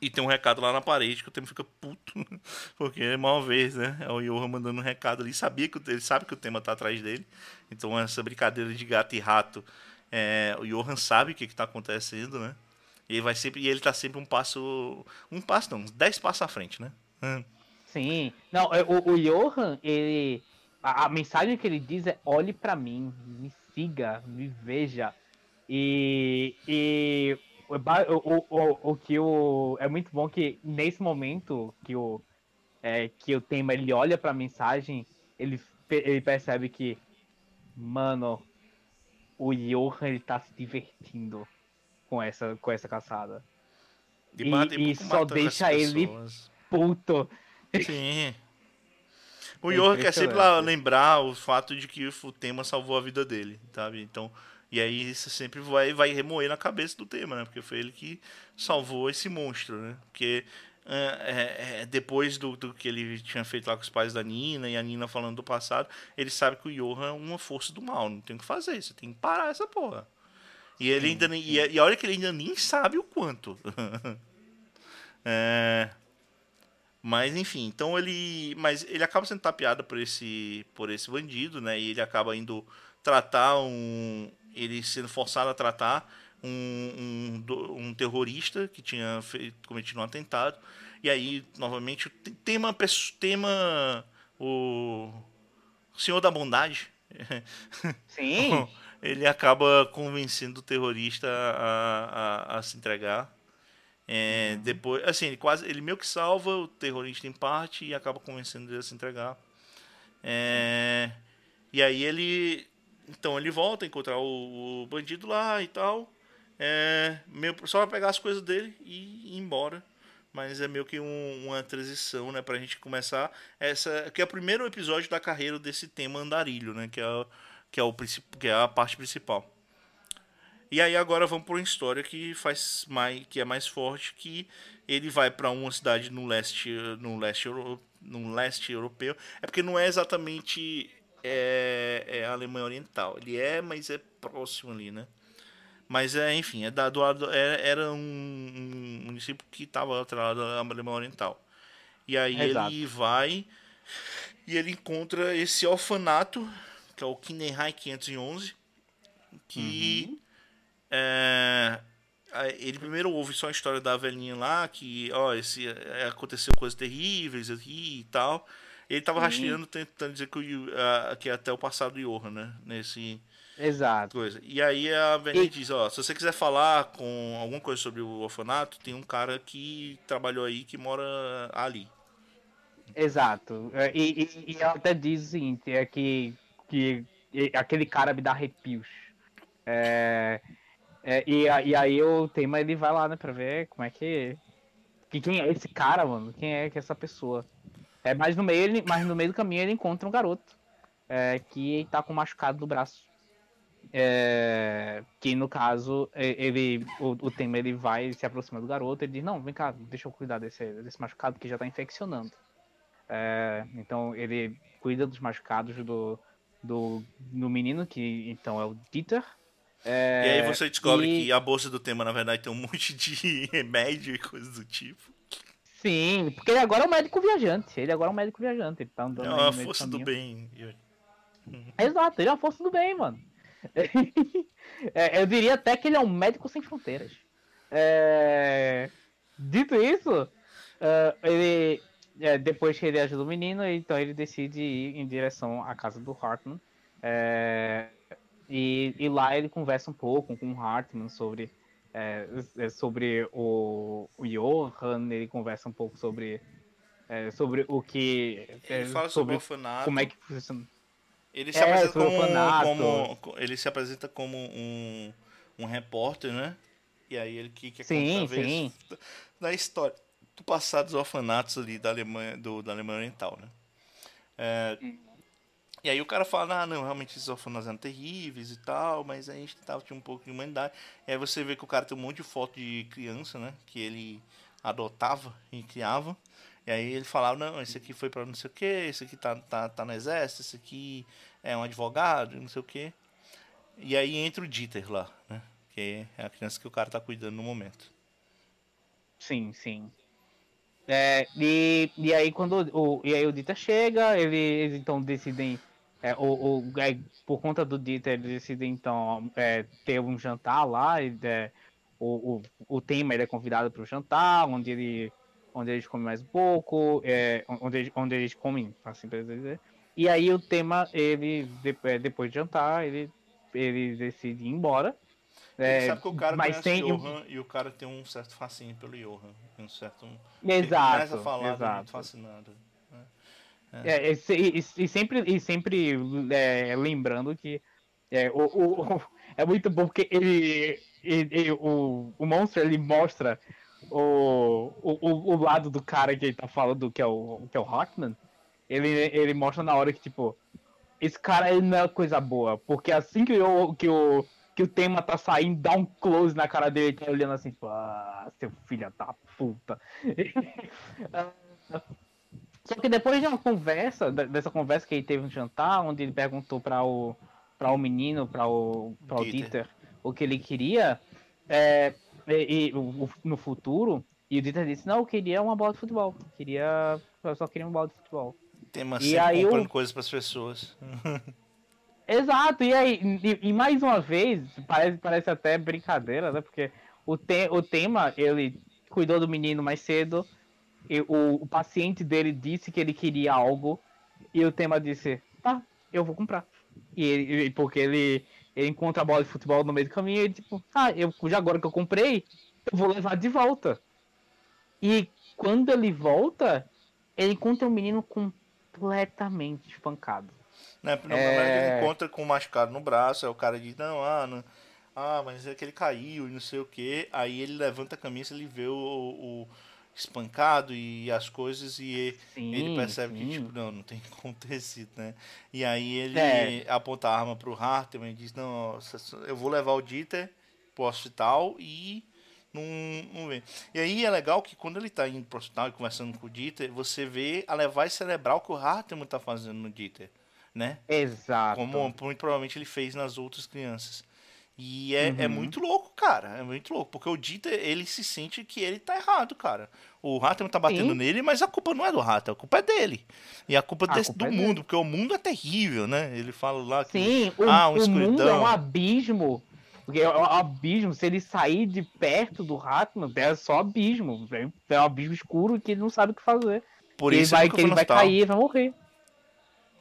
e tem um recado lá na parede que o tema fica puto. *laughs* Porque é uma vez, né? É o Johan mandando um recado ali. Sabia que ele sabe que o tema tá atrás dele. Então essa brincadeira de gato e rato. É, o Johan sabe o que, que tá acontecendo, né? E ele vai sempre. E ele tá sempre um passo. Um passo não, uns 10 passos à frente, né? Hum. Sim. Não, é, o, o Johan, ele. A, a mensagem que ele diz é olhe pra mim, me siga, me veja. E. e o, o, o, o, que o. É muito bom que nesse momento que o. É, que o tema ele olha pra mensagem, ele, ele percebe que. Mano, o Johan ele tá se divertindo com essa, com essa caçada. E- e só deixa ele-. Puto. Sim. O É Johan quer sempre lembrar o fato de que o tema salvou a vida dele, sabe? Então, e aí isso sempre vai, vai remoer na cabeça do tema, né? Porque foi ele que salvou esse monstro, né? Porque é, é, depois do, do, que ele tinha feito lá com os pais da Nina e a Nina falando do passado, ele sabe que o Johan é uma força do mal, não tem o que fazer, você tem que parar essa porra. E ele ainda nem, e, e olha que ele ainda nem sabe o quanto. *laughs* é, mas enfim, então ele, mas ele acaba sendo tapeado por esse por esse bandido, né? E ele acaba indo tratar um, ele sendo forçado a tratar um, um, um terrorista que tinha feito, cometido um atentado. E aí, novamente, tema, tema o Senhor da Bondade. *laughs* Sim. *laughs* ele acaba convencendo o terrorista a, a, a se entregar. É, uhum. Depois, assim, ele quase, ele meio que salva o terrorista em parte e acaba convencendo ele a se entregar. É, e aí ele, então ele volta a encontrar o, o bandido lá e tal. É, meio, só pra pegar as coisas dele e ir embora. Mas é meio que um, uma transição, né? Pra gente começar essa. Que é o primeiro episódio da carreira desse tema andarilho, né? Que é, que é, o, que é a parte principal. E aí agora vamos para uma história que faz mais que é mais forte que ele vai para uma cidade no leste no leste no leste europeu. É porque não é exatamente é, é a Alemanha Oriental. Ele é, mas é próximo ali, né? Mas é, enfim, é da, do era, é, era um, um, município que estava atrelado à Alemanha Oriental. E aí Exato. ele vai e ele encontra esse orfanato, que é o Kinderheim 511, que uhum. é, ele primeiro ouve só a história da velhinha lá, que ó, esse, é, aconteceu coisas terríveis aqui e tal. Ele estava uhum. rastreando, tentando dizer que, que é até o passado de Johan, né? Nesse, Exato. Coisa. E aí a Vernier e... diz, ó, se você quiser falar com alguma coisa sobre o orfanato, tem um cara que trabalhou aí que mora ali. Exato. É, e, e, e ela até diz o seguinte, é que, que aquele cara me dá arrepios. É, é, e, e aí o tema ele vai lá, né, pra ver como é que. que quem é esse cara, mano? Quem é que é essa pessoa? É, mas no meio, ele, mas no meio do caminho ele encontra um garoto. É, que tá com machucado no braço. É, que no caso, ele, o, o tema ele vai se aproxima do garoto, ele diz, não, vem cá, deixa eu cuidar desse, desse machucado que já tá infeccionando. É, então ele cuida dos machucados do, do, do menino, que então é o Dieter. É, e aí você descobre e... que a bolsa do tema, na verdade, tem um *laughs* monte de remédio e coisas do tipo. Sim, porque ele agora é um médico viajante. Ele agora é um médico viajante. Ele tá andando é uma força do bem. Exato, ele é uma força do bem, mano. *laughs* é, eu diria até que ele é um médico sem fronteiras. É... Dito isso, uh, ele é, depois que ele ajuda o menino, então ele decide ir em direção à casa do Hartman. É, e, e, lá ele conversa um pouco com o Hartman sobre, é, é sobre o, o Johan, ele conversa um pouco sobre, é, sobre o que. Ele fala sobre, sobre o orfanato. Como é que funciona. Ele se, é, apresenta como, como, ele se apresenta como um, um repórter, né? E aí ele que, que sim, sim. da história do passado dos orfanatos ali da Alemanha, do, da Alemanha Oriental, né? É, e aí o cara fala, ah, não, realmente esses orfanatos eram terríveis e tal, mas a gente tava tinha um pouco de humanidade. E aí você vê que o cara tem um monte de foto de criança, né? Que ele adotava e criava. E aí ele falava, não, esse aqui foi para não sei o que, esse aqui tá, tá, tá no exército, esse aqui é um advogado, não sei o que. E aí entra o Dieter lá, né? Que é a criança que o cara tá cuidando no momento. Sim, sim. É, e, e aí quando o, e aí o Dieter chega, ele, eles então decidem. É, o, o, é, por conta do Dieter, eles decidem então é, ter um jantar lá. E, é, o, o, o Temer é convidado para o jantar, onde ele onde eles comem mais um pouco, é, onde, eles, onde eles comem, assim pra dizer. E aí o tema, ele, é, depois de jantar, ele, ele decide ir embora. É, sabe que o cara mas tem Johan e o cara tem um certo fascínio pelo Johan. Um certo. Exato. Começa a falar exato. muito fascinado. Né? É. É, e, e, sempre, e sempre é, lembrando que é, o, o, *laughs* é muito bom porque ele, ele, ele, o, o monstro ele mostra o, o, o lado do cara que ele tá falando, que é o, que é o Rockman, ele, ele mostra na hora que, tipo, esse cara ele não é coisa boa. Porque assim que o, que o, que o tema tá saindo, dá um close na cara dele, tá olhando assim, tipo, ah, seu filho da puta. *laughs* Só que depois de uma conversa, dessa conversa que ele teve no jantar, onde ele perguntou para o, pra o menino, para o, pra o Dieter. Dieter, o que ele queria, é, e, e, no futuro, e o Dieter disse, não, eu queria uma bola de futebol. Queria. Eu só queria uma bola de futebol. Tema e aí comprando eu... coisas para as pessoas. *laughs* Exato, e aí, e, e, mais uma vez, parece, parece até brincadeira, né? Porque o, te, o tema, ele cuidou do menino mais cedo, e o, o paciente dele disse que ele queria algo, e o tema disse, tá, eu vou comprar. E ele, porque ele, ele encontra a bola de futebol no meio do caminho, e ele tipo, ah, eu, já agora que eu comprei, eu vou levar de volta. E quando ele volta, ele encontra um menino completamente espancado. Né? No é... ele encontra com um machucado no braço, aí o cara diz, não, ah, não, ah, mas é que ele caiu e não sei o que. Aí ele levanta a camisa, ele vê o, o espancado e as coisas e sim, ele percebe sim. que tipo não não tem *laughs* acontecido né e aí ele é. aponta a arma pro Hartman e diz não eu vou levar o Dieter pro hospital e não, não vê. E aí é legal que quando ele está indo pro hospital e conversando com o Dieter, você vê a levagem cerebral que o Hartman está fazendo no Dieter, né? Exato. Como muito provavelmente ele fez nas outras crianças. E é, é uhum. é muito louco, cara. É muito louco. Porque o Dieter, ele se sente que ele tá errado, cara. O Hartman tá batendo Sim. nele, mas a culpa não é do Hartman, a culpa é dele. E a culpa, a desse, culpa do é mundo, dele. porque o mundo é terrível, né? Ele fala lá que. Sim, o, ah, um o mundo é um abismo porque é um abismo, se ele sair de perto do Ratman, é só abismo. É um abismo escuro que ele não sabe o que fazer. Por isso ele vai, que ele vai cair, vai morrer.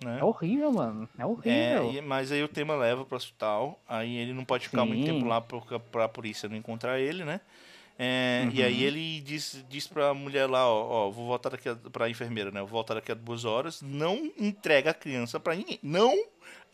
Né? É horrível, mano. É horrível. É, mas aí o tema leva pro hospital. Aí ele não pode ficar Sim. muito tempo lá porque pra polícia não encontrar ele, né? É, uhum. E aí ele diz, diz pra mulher lá, ó, ó, vou voltar daqui a, pra enfermeira, né? Vou voltar daqui a duas horas. Não entrega a criança pra ninguém. Não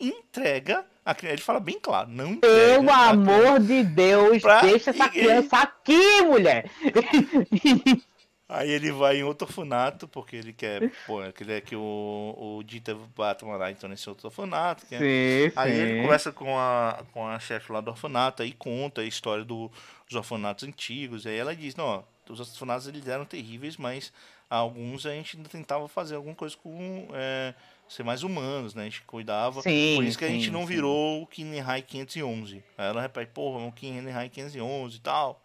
entrega a criança. Ele fala bem claro, não entrega. Pelo amor de Deus, deixa essa criança aqui, mulher! *laughs* Aí ele vai em outro orfanato, porque ele quer, pô, ele quer que o, o Dieter bata lá então nesse outro orfanato. Sim, aí sim. ele conversa com a, com a chefe lá do orfanato, aí conta a história do, dos orfanatos antigos. Aí ela diz, não, os orfanatos eles eram terríveis, mas alguns a gente ainda tentava fazer alguma coisa com é, ser mais humanos, né? A gente cuidava. Sim, Por isso que sim, a gente não sim. virou o Kinehai 511. Aí ela repete, porra, o Kinehai 511 e tal.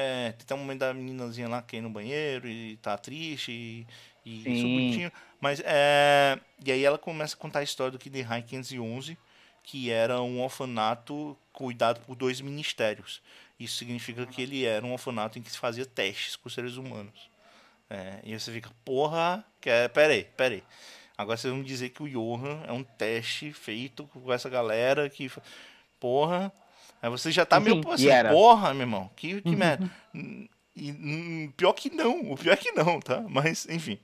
É, tem um momento da meninazinha lá que ir no banheiro e tá triste e, e isso bonitinho. Mas é. E aí ela começa a contar a história do Kid High 511, que era um orfanato cuidado por dois ministérios. Isso significa que ele era um orfanato em que se fazia testes com seres humanos. É, e você fica, porra, que é, peraí, peraí. Agora vocês vão dizer que o Johan é um teste feito com essa galera que. Porra, Aí você já tá Enfim, meio assim, porra, meu irmão, que, que uhum. merda. E, hum, pior que não, o pior é que não, tá? Mas, enfim.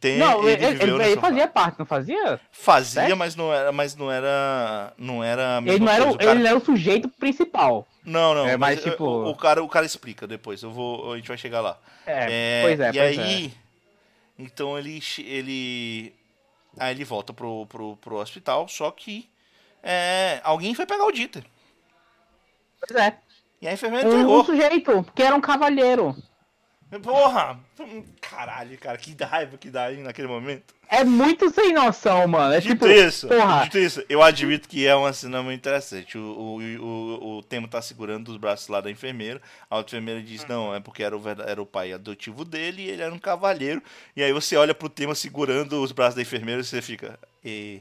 Tem, não, ele, ele, ele, ele fazia parte, não fazia? Fazia, mas não era, mas não era, não era ele não era, o, cara... ele era o sujeito principal. Não, não, é, mas, mas tipo... o, o, cara, o cara explica depois, eu vou, a gente vai chegar lá. É, é pois é, E pois aí, é. então ele, ele, aí ele volta pro, pro, pro hospital, só que é, alguém foi pegar o Dieter. Pois é. E a enfermeira um, entregou. Um sujeito, que era um cavalheiro. Porra! Caralho, cara, que raiva que dá aí naquele momento. É muito sem noção, mano. É dito tipo, isso, porra. dito isso, eu admito que é uma cena muito interessante. O, o, o, o Temo tá segurando os braços lá da enfermeira. A outra enfermeira diz: não, é porque era o, era o pai adotivo dele e ele era um cavalheiro. E aí você olha pro Tema segurando os braços da enfermeira e você fica. E,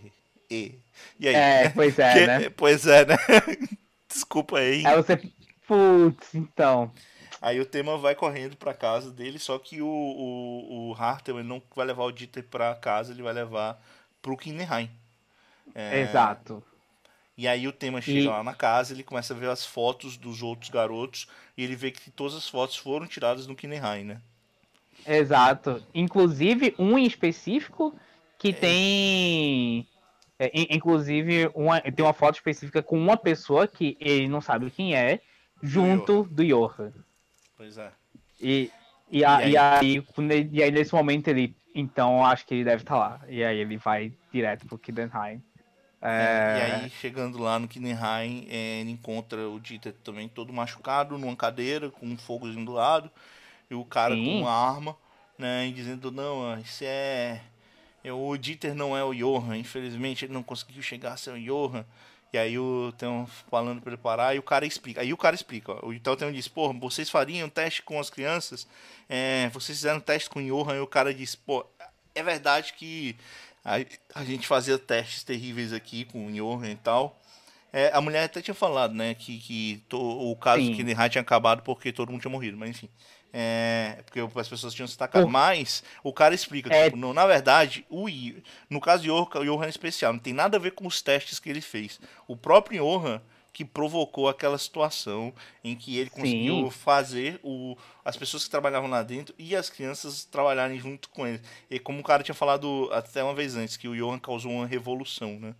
e. E aí? É, pois é, que, né? Pois é, né? *laughs* Desculpa aí. Aí você. Putz, então. Aí o tema vai correndo pra casa dele, só que o, o, o Hartel ele não vai levar o Dieter pra casa, ele vai levar pro Kinderheim. É... Exato. E aí o tema chega e... lá na casa, ele começa a ver as fotos dos outros garotos e ele vê que todas as fotos foram tiradas no Kinderheim, né? Exato. Inclusive um em específico que é... tem é, inclusive, uma, tem uma foto específica com uma pessoa que ele não sabe quem é, junto do Johan. Pois é. E, e, a, e, aí? e, aí, e aí, nesse momento, ele. Então, acho que ele deve estar tá lá. E aí, ele vai direto pro Kidenheim. É... E aí, chegando lá no Kinenheim, é, ele encontra o Dieter também todo machucado, numa cadeira, com um fogozinho do lado, e o cara Sim. com uma arma, né, e dizendo, não, isso é... é... O Dieter não é o Johan, infelizmente ele não conseguiu chegar a ser o Johan. E aí o Theo falando para ele parar e o cara explica. Aí o cara explica, ó, o Theo diz, pô, vocês fariam teste com as crianças? É, vocês fizeram teste com o Johan e o cara diz, pô, é verdade que a, a gente fazia testes terríveis aqui com o Johan e tal. É, a mulher até tinha falado, né, que, que to, o caso Sim. que tinha acabado porque todo mundo tinha morrido, mas enfim. É, porque as pessoas tinham se tacado. Oh. Mas o cara explica, é... tipo, não, na verdade, o no caso de Johan, o Johan é especial, não tem nada a ver com os testes que ele fez. O próprio Johan que provocou aquela situação em que ele conseguiu Sim. fazer o, as pessoas que trabalhavam lá dentro e as crianças trabalharem junto com ele. E como o cara tinha falado até uma vez antes, que o Johan causou uma revolução, né?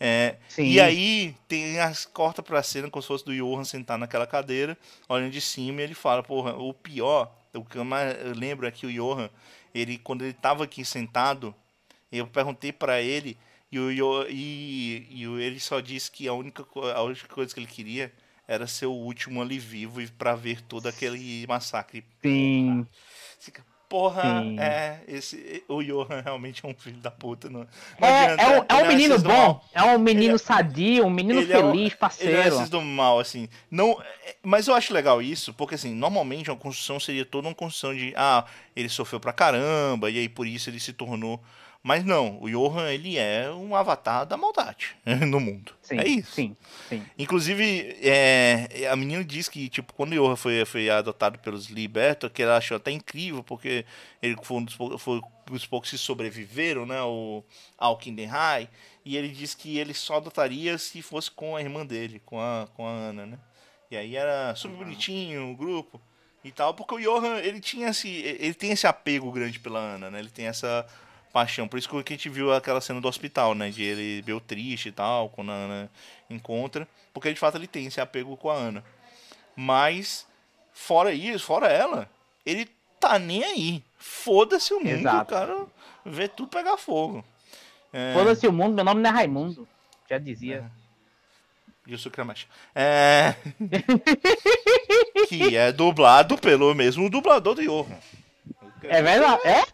É, e aí tem as corta pra cena como se fosse do Johan sentar naquela cadeira, olhando de cima, e ele fala, porra, o pior, o que eu mais lembro é que o Johan, ele, quando ele tava aqui sentado, eu perguntei para ele, e, o, e, e ele só disse que a única, a única coisa que ele queria era ser o último ali vivo e para ver todo aquele massacre. Sim. Fica, porra, Sim. é, esse, o Johan realmente é um filho da puta. Não, não é, adianta, é, um, é um menino bom, é um menino ele, sadio, um menino feliz, é um, parceiro. Ele é do mal, assim. Não, é, mas eu acho legal isso, porque assim, normalmente uma construção seria toda uma construção de, ah, ele sofreu pra caramba, e aí por isso ele se tornou mas não, o Johan ele é um avatar da maldade *laughs* no mundo. Sim, é isso. Sim, sim. Inclusive, é, a menina diz que, tipo, quando o Johan foi, foi adotado pelos Liberto, que ela achou até incrível, porque ele foi um dos, foi um dos poucos que sobreviveram, né, o, ao e ele disse que ele só adotaria se fosse com a irmã dele, com a, com a Ana, né? E aí era super bonitinho o grupo e tal, porque o Johan, ele tinha esse, ele tem esse apego grande pela Ana, né? Ele tem essa paixão. Por isso que a gente viu aquela cena do hospital, né? De ele meio triste e tal, quando a Ana encontra. Porque de fato ele tem esse apego com a Ana. Mas, fora isso, fora ela, ele tá nem aí. Foda-se o mundo, Exato. o cara vê tudo pegar fogo. É... Foda-se o mundo, meu nome não é Raimundo. Já dizia. É. Isso É... *laughs* que é dublado pelo mesmo dublador do Johan. É verdade? É?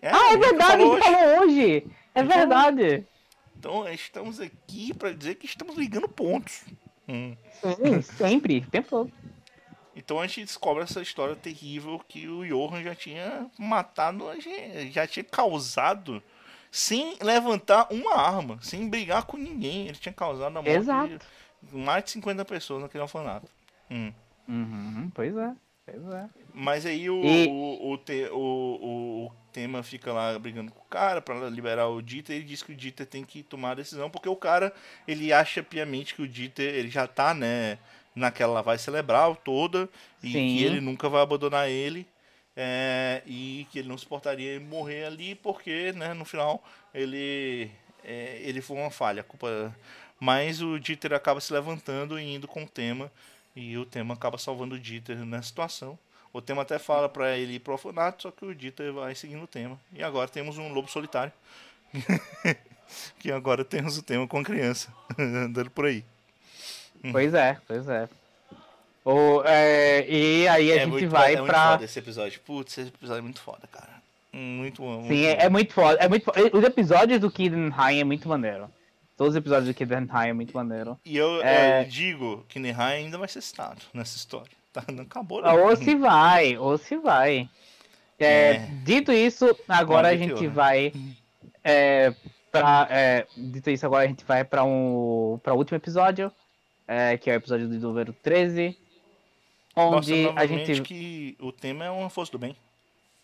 É, ah, é verdade, falou, falou hoje. É então, verdade. Então, estamos aqui para dizer que estamos ligando pontos. Hum. Sim, *laughs* sempre, o tempo todo. Então a gente descobre essa história terrível que o Johan já tinha matado, já tinha causado sem levantar uma arma, sem brigar com ninguém. Ele tinha causado a morte Exato. de mais de 50 pessoas naquele orfanato. Hum. Uhum, pois é, pois é. Mas aí o, e... o, o, o, o tema fica lá brigando com o cara para liberar o Dieter. Ele diz que o Dieter tem que tomar a decisão, porque o cara ele acha piamente que o Dieter ele já tá, né, naquela lavagem cerebral toda e Sim. que ele nunca vai abandonar ele. É, e que ele não suportaria morrer ali porque, né, no final ele é, ele foi uma falha, culpa. Mas o Dieter acaba se levantando e indo com o tema e o tema acaba salvando o Dieter nessa situação. O tema até fala para ele ir pro orfanato, só que o Dieter vai seguindo o tema. E agora temos um lobo solitário. *laughs* que agora temos o tema com a criança *laughs* andando por aí. Pois é, pois é. É e aí a é gente muito, vai é pra. Foda esse episódio. Putz, esse episódio é muito foda, cara. Muito bom. Sim, é, é, muito foda. É muito Os episódios do Kid High é muito maneiro. Todos os episódios do Kid High é muito maneiro. E eu, é... eu digo que Kid High ainda vai ser citado nessa história. Tá, não acabou, não. Ou se vai, ou se vai. É, é. Dito isso, agora a gente vai. É, pra, é, dito isso, agora a gente vai para um, pra o último episódio, é, que é o episódio do número 13. Onde Nossa, a gente. que o tema é uma força do bem.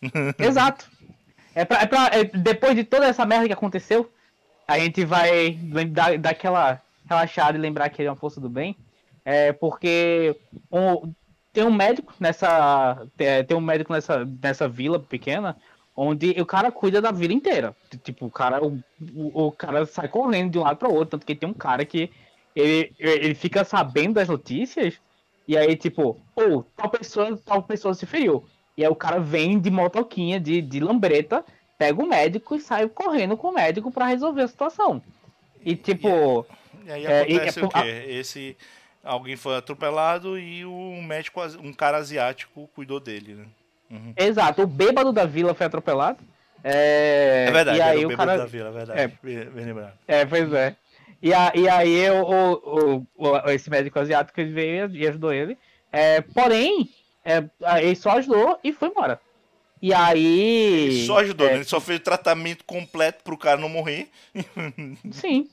*laughs* Exato. É pra, é pra, depois de toda essa merda que aconteceu, a gente vai dar, dar aquela relaxada e lembrar que ele é uma força do bem. É porque um, tem um médico nessa. Tem um médico nessa, nessa vila pequena onde o cara cuida da vila inteira. Tipo, o cara, o, o, o cara sai correndo de um lado para outro, tanto que tem um cara que ele, ele fica sabendo das notícias e aí, tipo, ou oh, tal pessoa, tal pessoa se feriu. E aí o cara vem de motoquinha, de, de lambreta, pega o médico e sai correndo com o médico para resolver a situação. E tipo. E aí É, e- acontece é o por- quê? Esse. Alguém foi atropelado e o médico, um cara asiático, cuidou dele, né? Exato, o bêbado da vila foi atropelado. É, É verdade, e aí o o bêbado cara. da vila, é verdade. Bem, bem lembrado. É, pois é. E, a, e aí o, o, o- esse médico asiático veio e ajudou ele. É, porém, é, ele só ajudou e foi embora. E aí. Ele só ajudou, é, né? Ele só fez o tratamento completo pro cara não morrer. *laughs* Sim,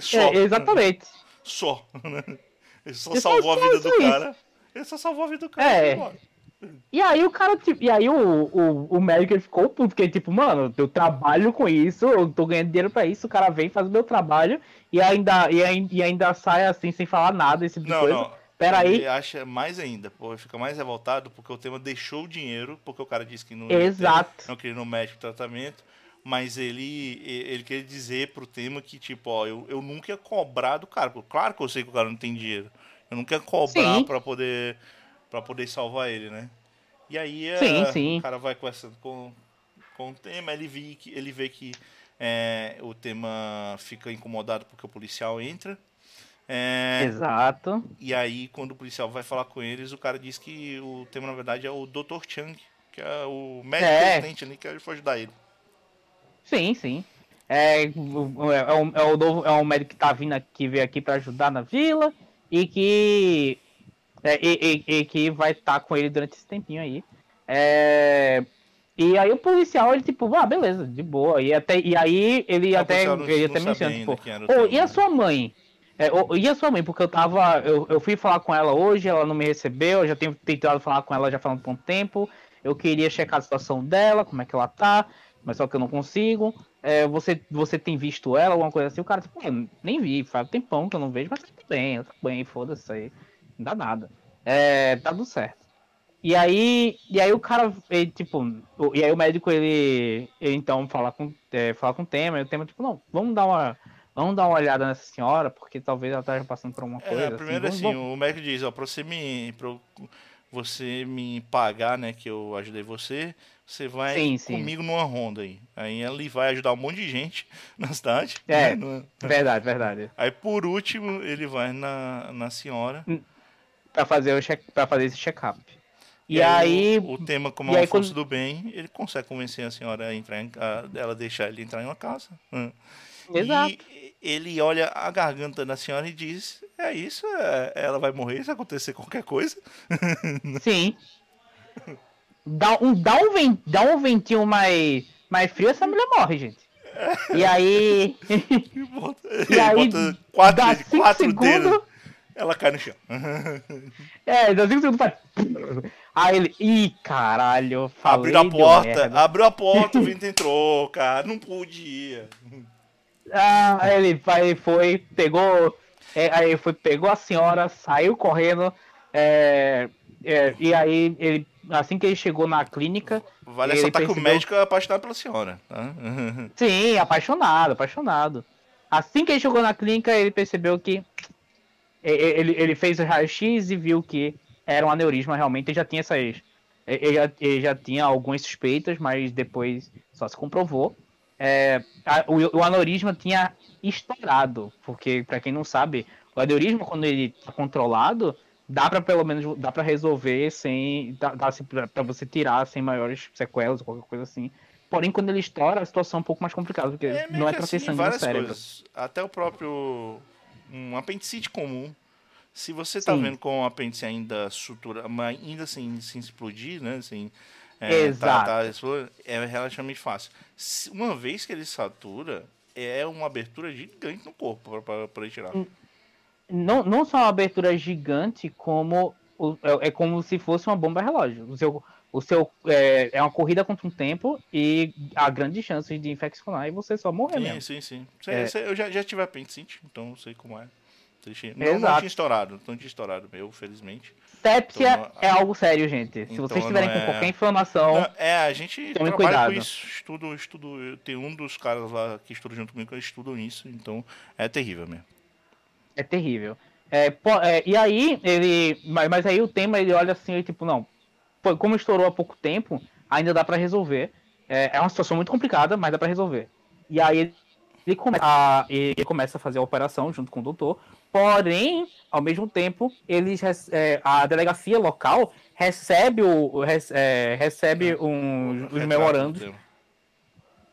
Só. é, exatamente. Só. *laughs* Ele só Ele salvou a vida do isso. cara. Ele só salvou a vida do cara. É. e. E aí o cara, tipo, e aí o, o, o médico ele ficou puto, porque, tipo, mano, eu trabalho com isso, eu tô ganhando dinheiro pra isso, o cara vem, faz o meu trabalho e ainda, e, ai- e ainda sai assim, sem falar nada, esse tipo de Não, coisa. não. Peraí. Ele acha mais ainda, pô, ele fica mais revoltado porque o tema deixou o dinheiro, porque o cara disse que não, ia ter- Exato. não queria no médico tratamento, mas ele ele quer dizer pro tema que, tipo, ó, eu, eu nunca ia cobrar do cara. Claro que eu sei que o cara não tem dinheiro. Eu nunca ia cobrar pra poder, pra poder salvar ele, né? E aí é, Sim, sim. o cara vai conversando com, com o tema, ele vê que, ele vê que é, o tema fica incomodado porque o policial entra. É, Exato. e aí, quando o policial vai falar com eles, o cara diz que o tema, na verdade, é o Dr. Chang, que é o médico É. assistente ali, que foi ajudar ele. Sim, sim. É, o- é, um, é, o novo, é um médico que tá vindo aqui, veio aqui pra ajudar na vila e que. é, e, e- e que vai estar com ele durante esse tempinho aí. É, e aí o policial, ele tipo, ah, beleza, de boa. E, até, e aí ele Ah, até, não- ele até menciona, tipo, quem era o "Ô, seu e a nome." sua mãe? É, ô, e a sua mãe? Porque eu tava. Eu, eu fui falar com ela hoje, ela não me recebeu, eu já tenho tentado falar com ela já falando por um tempo. Eu queria checar a situação dela, como é que ela tá, mas só que eu não consigo. É, você, você tem visto ela, alguma coisa assim? O cara, tipo, "Ah, nem vi, faz tempão que eu não vejo, mas tá tudo bem, tá bem, foda-se aí. Não dá nada. É, tá tudo certo. E aí, e aí o cara, ele, tipo, e aí o médico, ele, ele então fala com, é, fala com o tema, e o tema, tipo, não, vamos dar uma, vamos dar uma olhada nessa senhora, porque talvez ela esteja passando por alguma coisa. É, assim, primeiro vamos- assim, vamos- o médico diz, ó, pra você me. Pra você me pagar, né, que eu ajudei você, você vai Sim, sim. comigo numa ronda aí. Aí ele vai ajudar um monte de gente *laughs* na cidade. É. né, Verdade, verdade. Aí por último, ele vai na, na senhora. Pra fazer, o check, pra fazer esse check-up. E, E aí, o, o tema, como é uma força quando- do bem, ele consegue convencer a senhora a entrar em, a, ela deixar ele entrar em uma casa. Hum. Exato. E ele olha a garganta da senhora e diz: É isso, é- ela vai morrer se acontecer qualquer coisa. *laughs* sim. Dá um, dá um, ven- dá um ventinho mais, mais frio, essa mulher morre, gente. E aí. E bota, *laughs* E aí, bota quatro, dá cinco quatro segundos- dedos, ela cai no chão. *laughs* É, dá cinco segundos faz. Aí ele. Ih, caralho, falei. abriu a porta, abriu a porta, o vento *laughs* entrou, cara. Não podia. Ah, aí ele vai, foi, pegou. é, aí foi, pegou a senhora, saiu correndo. é, é, e aí ele. Assim que ele chegou na clínica. Vale ele ressaltar que o percebeu- médico é apaixonado pela senhora. Tá? *laughs* Sim, apaixonado, apaixonado. Assim que ele chegou na clínica, ele percebeu que. Ele, ele fez o raio-x e viu que era um aneurisma realmente, ele já tinha essas. Ele já, ele já tinha algumas suspeitas, mas depois só se comprovou. É, a- o, o aneurisma tinha estourado, porque, para quem não sabe, o aneurisma, quando ele tá controlado, dá para pelo menos dá para resolver sem. dá, dá para você tirar sem maiores sequelas ou qualquer coisa assim. Porém, quando ele estoura, a situação é um pouco mais complicada, porque É não é que pra ter assim, sangue no várias cérebro. coisas. Até o próprio. Um apendicite comum. Se você tá Sim. vendo com o apêndice ainda sutura, mas ainda sem, sem explodir, né? Sem, é, Exato. Tá, tá, é relativamente fácil. Uma vez que ele satura, é uma abertura gigante no corpo para ele tirar. Hum. Não, não só uma abertura gigante, como é, é como se fosse uma bomba relógio. O seu, o seu é, é uma corrida contra um tempo e há grandes chances de infeccionar e você só morrer Sim, mesmo. sim, sim. Sei- É. eu já, já tive apendicite, então sei como é. Não, não tinha estourado, não tinha estourado meu, felizmente. Sepsia Então, é algo sério, gente. Se então vocês estiverem não com é- qualquer inflamação, Não, é, a gente trabalha cuidado. com isso. Estudo, estudo. eu- Tem um dos caras lá que estuda junto comigo que estudam isso, então é terrível mesmo. É terrível. É, po- é, e aí, ele. Mas, mas aí o tema, ele olha assim, ele, tipo, não. pô, como estourou há pouco tempo, ainda dá pra resolver. É, é uma situação muito complicada, mas dá pra resolver. E aí ele começa, a, ele começa a fazer a operação junto com o doutor, porém, ao mesmo tempo, eles, é, a delegacia local recebe, o, é, recebe um, os memorandos.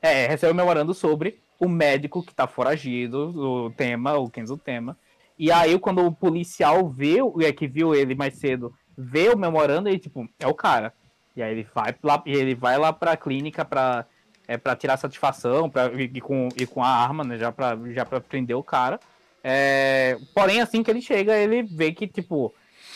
É, recebe o um memorando sobre o médico que está foragido, o tema, o Kenzo Tema. E aí, quando o policial viu, é que viu ele mais cedo, vê o memorando, ele, tipo, é o cara. E aí ele vai lá, ele vai lá pra clínica pra, é, pra tirar satisfação pra, e, com, e com a arma, né? Já pra, já pra prender o cara. É, porém, assim que ele chega, ele vê que, tipo,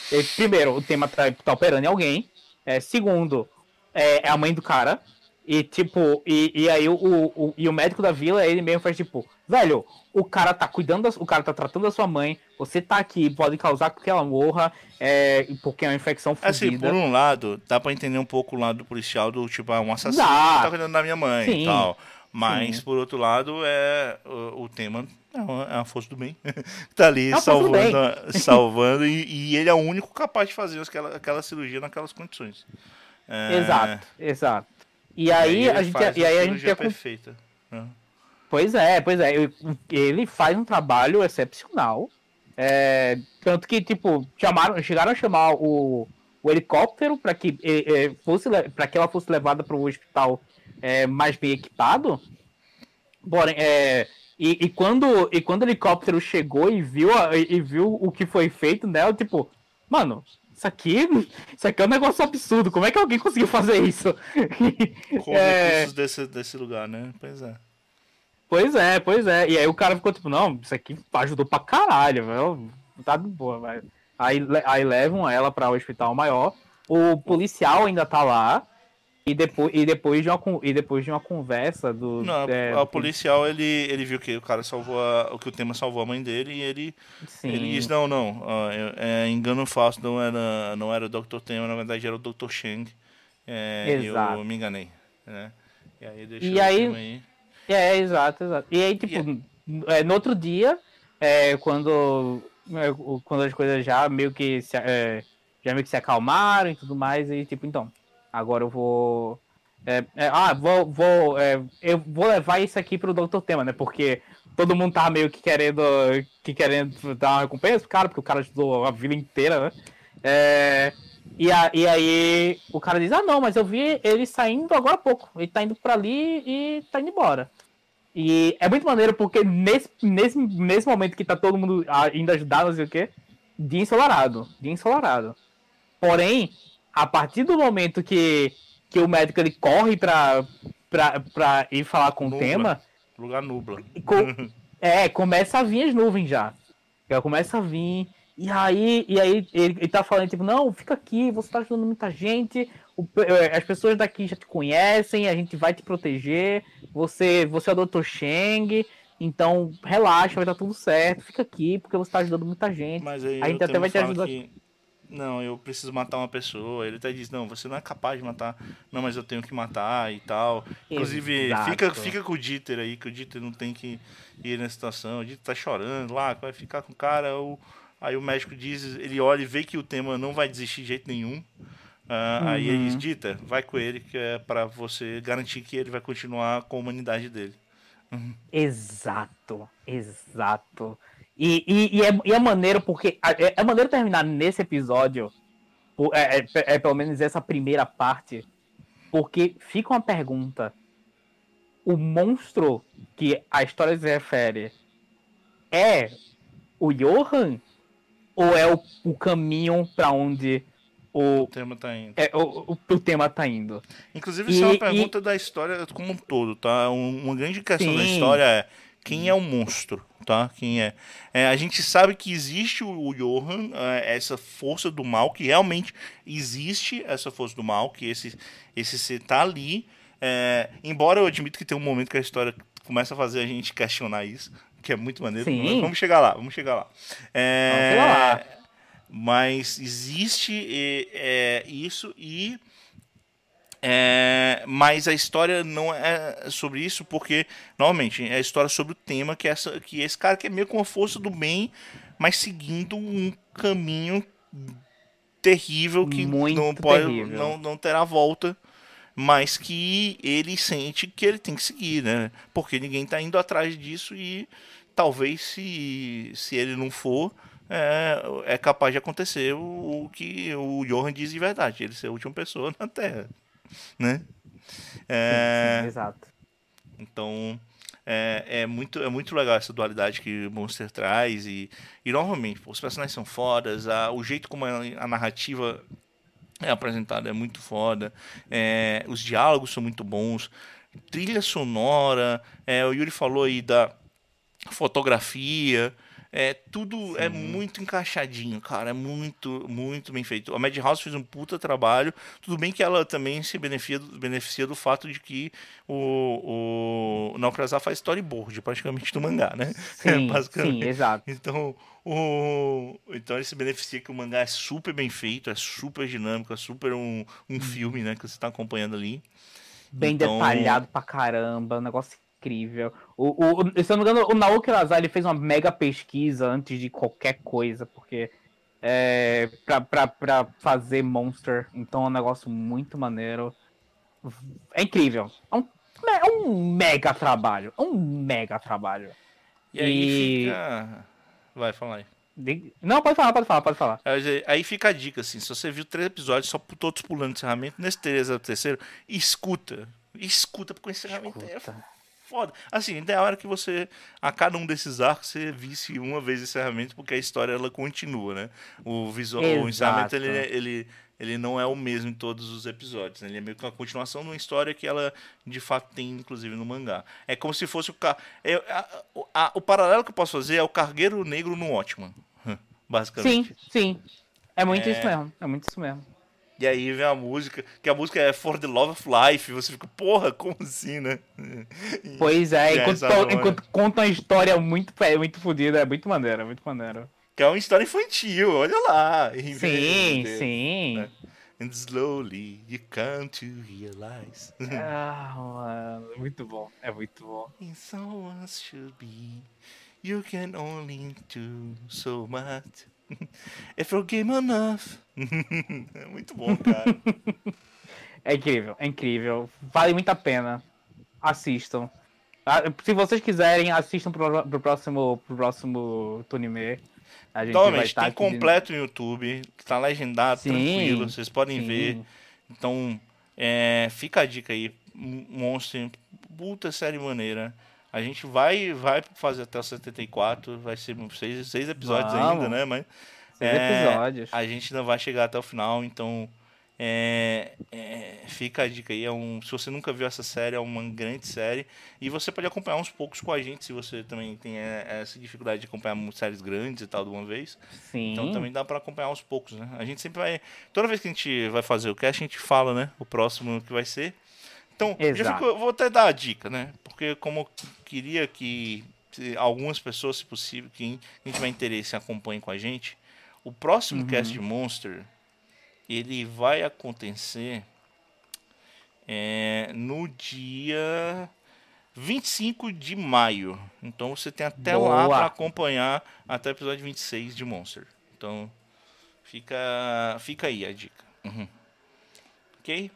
ele, primeiro, o tema tá, tá operando em alguém. É, segundo, é, é, a mãe do cara. E, tipo, e, e aí o, o, e o médico da vila, ele mesmo faz, tipo, velho, o cara tá cuidando, da, o cara tá tratando da sua mãe, você tá aqui, pode causar que ela morra, é, porque é uma infecção fodida. Assim, por um lado, dá pra entender um pouco o lado do policial, do tipo, ah, um assassino dá. que tá cuidando da minha mãe Sim. e tal. Mas, Sim. por outro lado, é o, o tema é uma, é força do bem. *laughs* tá ali é salvando, salvando e, e, ele é o único capaz de fazer aquela, aquela cirurgia naquelas condições. É... Exato, exato. E aí, e aí a gente, e aí a gente é perfeita. Uhum. Pois é, pois é. Ele faz um trabalho excepcional. É, tanto que, tipo, chamaram, chegaram a chamar o, o helicóptero para que, é, fosse, que ela fosse levada para o hospital é, mais bem equipado. Porém, é, e, e, quando, e quando o helicóptero chegou e viu, e, e viu o que foi feito nela, tipo, mano, isso aqui, isso aqui é um negócio absurdo. Como é que alguém conseguiu fazer isso? *laughs* Com é... recursos desse, desse lugar, né? Pois é. Pois é, pois é. E aí o cara ficou tipo, não, isso aqui ajudou pra caralho, velho. Tá de boa, velho. Aí, aí levam ela para o hospital maior. O policial ainda tá lá. E depois, e depois, de, uma, e depois de uma conversa do. Não, é, o policial ele, ele viu que o cara salvou a, o que o tema salvou a mãe dele e ele, Sim. ele disse, não, não, é, é, engano falso, não era, não era o Dr. Tema, na verdade era o Dr. Sheng. É, Exato. eu me enganei. Né? E aí deixou e aí, aí. É, exato, exato. E aí, tipo, yeah. É, no outro dia, é, quando, é, quando as coisas já meio que se, é, já meio que se acalmaram e tudo mais, e tipo, então, agora eu vou. É, é, ah, vou, vou, é, eu vou levar isso aqui pro Dr. Tema, né? Porque todo mundo tá meio que querendo, que querendo dar uma recompensa pro cara, porque o cara estudou a vida inteira, né? É, e, a, e aí o cara diz, ah não, mas eu vi ele saindo agora há pouco. Ele tá indo pra ali e tá indo embora. E é muito maneiro porque nesse, nesse, nesse momento que tá todo mundo indo ajudar, não sei o quê, dia ensolarado. Dia ensolarado. Porém, a partir do momento que, que o médico ele corre pra, pra, pra ir falar com nubla. o tema. Lugar nubla. Com, *laughs* é, começa a vir as nuvens já. Já começa a vir. E aí, e aí ele, ele tá falando, tipo, não, fica aqui, você tá ajudando muita gente, o, é, as pessoas daqui já te conhecem, a gente vai te proteger, você, você é o Dr. Sheng, então relaxa, vai dar tudo certo, fica aqui, porque você tá ajudando muita gente. Mas aí a gente até vai te ajudar. Que... Não, eu preciso matar uma pessoa. Ele até diz, não, você não é capaz de matar. Não, mas eu tenho que matar e tal. Inclusive, fica, fica com o Dieter aí, que o Dieter não tem que ir na situação. O Dieter tá chorando lá, vai ficar com o cara. O Aí o médico diz, ele olha e vê que o tema não vai desistir de jeito nenhum. Uh, uhum. Aí ele diz. Dita, vai com ele, que é para você garantir que ele vai continuar com a humanidade dele. Uhum. Exato, exato. E, e, e, é, e é maneiro porque. É, é maneiro terminar nesse episódio, é, é, é, pelo menos essa primeira parte, porque fica uma pergunta. O monstro que a história se refere é o Johan ou é o, o caminho para onde o, o, tema tá indo. É, o, o, o tema tá indo. Inclusive, isso é uma pergunta e... da história como um todo, tá? Um, uma grande questão Sim. da história é quem é o monstro, tá? Quem é? é a gente sabe que existe o, o Johan, é, essa força do mal, que realmente existe essa força do mal, que esse, esse ser tá ali. É, embora eu admito que tem um momento que a história começa a fazer a gente questionar isso, que é muito maneiro. Vamos chegar lá, vamos chegar lá. É, vamos lá. Mas existe é, isso e. É, mas a história não é sobre isso, porque, normalmente, é a história sobre o tema que, é essa, que esse cara que é meio com a força do bem, mas seguindo um caminho terrível que Muito não pode terrível. não, não terá volta mas que ele sente que ele tem que seguir, né? Porque ninguém está indo atrás disso e talvez se, se ele não for, é, é capaz de acontecer o, o, que o Johan diz de verdade, ele ser a última pessoa *laughs* na Terra, né? É, sim, sim, exato. Então, é, é, muito, é muito legal essa dualidade que o Monster traz. E, e novamente, pô, os personagens são fodas, a, o jeito como a, a narrativa é apresentada é muito foda, é, os diálogos são muito bons, trilha sonora, é, o Yuri falou aí da fotografia. É, tudo é Sim. é muito encaixadinho, cara. É muito, muito bem feito. A Madhouse fez um puta trabalho. Tudo bem que ela também se beneficia, beneficia do fato de que o, o faz storyboard praticamente do mangá, né? *laughs* Sim, sim, exato. Então, o, então ele se beneficia que o mangá é super bem feito, é super dinâmico, é super um, um hum. filme, né? Que você está acompanhando ali. Bem então... detalhado pra caramba, um negócio incrível. O, o, se eu não me engano, o Naoki Lazar ele fez uma mega pesquisa antes de qualquer coisa, porque é, pra, pra, pra fazer Monster. Então é um negócio muito maneiro. É incrível. É um, é um mega trabalho. É um mega trabalho. E aí e... fica. Vai, fala aí. Não, pode falar, pode falar, pode falar. Aí fica a dica, assim, se você viu três episódios só todos pulando encerramento, nesse terceiro, escuta. Escuta, porque o encerramento é escuta. é foda. Assim, ideal era que você, a cada um desses arcos, você visse uma vez encerramento, porque a história ela continua, né? O visual, Exato. o encerramento ele, ele, ele não é o mesmo em todos os episódios. Né? Ele é meio que uma continuação de uma história que ela de fato tem, inclusive, no mangá. É como se fosse o. Car... É, a, a, o paralelo que eu posso fazer é o Cargueiro Negro no Ótimo. *laughs* Basicamente. Sim, sim. É muito é... isso mesmo. É muito isso mesmo. E aí vem a música, que a música é For the Love of Life. Você fica, porra, como assim, né? Pois é, enquanto, é enquanto conta uma história muito, é, muito fodida, é muito maneira, muito maneira. Que é uma história infantil, olha lá. *laughs* Sim, sim. Né? And slowly you come to realize. *laughs* ah, mano, muito bom, é muito bom. And someone should be, you can only do so much. If you're game enough. *laughs* é muito bom, cara. é incrível, é incrível. Vale muito a pena. Assistam. Ah, se vocês quiserem, assistam pro, pro próximo, pro próximo Tunime. A gente Totalmente, estar tem completo no YouTube, que tá legendado, sim, tranquilo, vocês podem sim. ver. Então, é, fica a dica aí. Monster, puta série maneira. A gente vai vai fazer até o 74, vai ser seis, seis episódios Vamos. ainda, né? Mas seis é, episódios. A gente não vai chegar até o final, então é, é, fica a dica aí. É um, se você nunca viu essa série, é uma grande série. E você pode acompanhar uns poucos com a gente, se você também tem é, essa dificuldade de acompanhar séries grandes e tal de uma vez. Sim. Então também dá para acompanhar uns poucos, né? A gente sempre vai. Toda vez que a gente vai fazer o cast, a gente fala, né? O próximo que vai ser. Então, fico, eu vou até dar a dica, né? Porque como eu queria que algumas pessoas, se possível, quem, quem tiver interesse, acompanhe com a gente. O próximo uhum. cast de Monster, ele vai acontecer é, no dia 25 de maio. Então você tem até Boa. lá para acompanhar até o episódio 26 de Monster. Então fica, fica aí a dica. Uhum. Ok?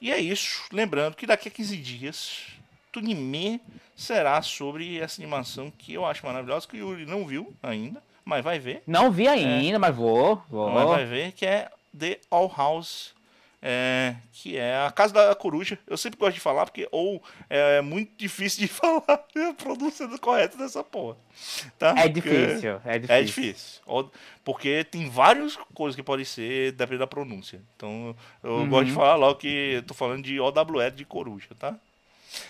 E é isso. Lembrando que daqui a 15 dias, Tunime será sobre essa animação que eu acho maravilhosa, que o Yuri não viu ainda, mas vai ver. Não vi ainda, é, mas vou, vou. Mas vai ver, que é The All House é, que é a Casa da Coruja. Eu sempre gosto de falar, porque ou é muito difícil de *laughs* falar a pronúncia correta dessa porra. Tá? É difícil, é difícil. É difícil. Porque tem várias coisas que podem ser dependendo da pronúncia. Então eu uhum. gosto de falar logo que eu tô falando de OWL de Coruja, tá?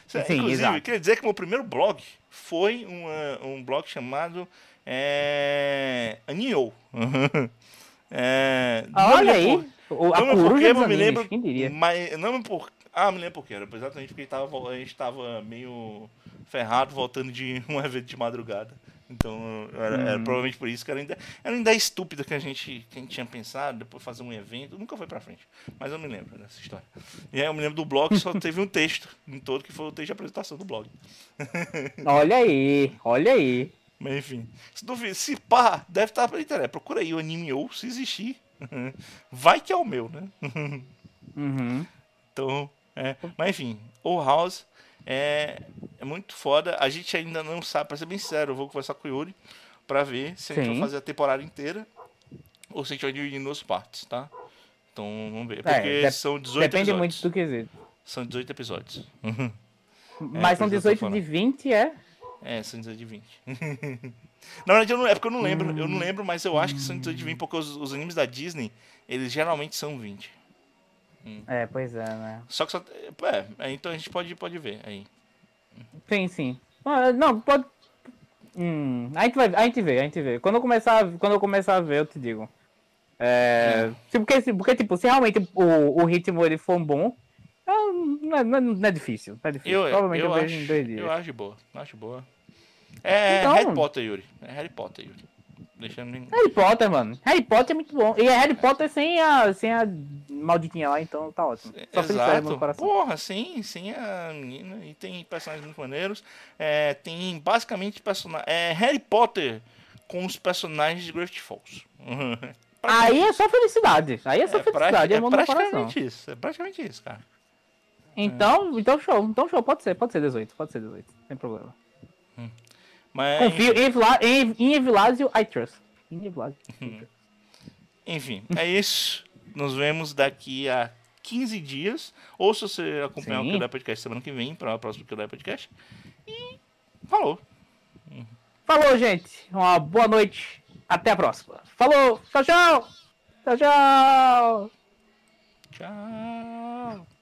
Sim, Inclusive, exato. queria dizer que meu primeiro blog foi uma, um blog chamado é, Anio. *laughs* é, Olha aí! Por... A não porque, eu me lembro, quem diria? Mas, não por, ah, me lembro porque era exatamente porque tava, a gente estava meio ferrado voltando de *laughs* um evento de madrugada. Então, era, era, uhum. provavelmente por isso que era ainda, era ideia estúpida que a gente, que a gente tinha pensado, depois fazer um evento, nunca foi pra frente. Mas eu me lembro dessa história. E aí eu me lembro do blog, só *laughs* teve um texto em todo, que foi o texto de apresentação do blog. olha aí, olha aí. Mas enfim, se, duvido, se pá, deve estar pra internet. Procura aí o anime ou se existir. *laughs* Vai que é o meu, né? *laughs* Uhum. Então, É, mas enfim, o House é, é muito foda. A gente ainda não sabe, pra ser bem sincero, eu vou conversar com o Yuri pra ver se a gente Sim. vai fazer a temporada inteira ou se a gente vai dividir em duas partes, tá? Então vamos ver. É, Porque dep- são 18 Depende episódios. muito do quesito. São 18 episódios. *laughs* Mas são eu tô 18 de falando. 20, é? É, são 18 de 20. Na verdade, eu não, é porque eu não lembro, eu não lembro, mas eu acho que são 18 de 20, porque os, os animes da Disney, eles geralmente são 20. É, pois é, né? Só que só. É, é, então a gente pode, pode ver aí. Sim, sim. Ah, Não, pode. Hum, a gente vai, a gente vê, a gente vê. Quando eu começar, a- quando eu começar a ver, eu te digo. É, se- porque, porque, tipo, se realmente o, o ritmo ele for bom, ah, não é, não é- não é difícil. Não é difícil. Eu, Provavelmente eu, eu, vejo acho, em dois dias. eu acho boa. eu Acho boa. É Então- Harry Potter, Yuri. É Harry Potter, Yuri. Deixando em... Harry Potter, mano. Harry Potter é muito bom. E é Harry Potter sem a, sem a malditinha lá, então tá ótimo. Só felicidade no Exato. coração. Porra, sim, sim, a menina. E tem personagens muito maneiros. É, tem basicamente personagens. É Harry Potter com os personagens de Gravity Falls. *laughs* Aí é só felicidade. Aí é só É, felicidade, é é praticamente isso. É praticamente isso, cara. Então, então show. Então show, pode ser, pode ser 18, pode ser 18, sem problema. Mas, Confio em, Evla, em, em Evilásio, I trust. Em Evilásio. enfim, é isso. Nos vemos daqui a 15 dias. Ou se você acompanhar Sim. o Kildare Podcast semana que vem, para o próximo Kildare Podcast. E falou. Falou, gente. Uma boa noite. Até a próxima. Falou. Tchau, tchau. Tchau, tchau. Tchau.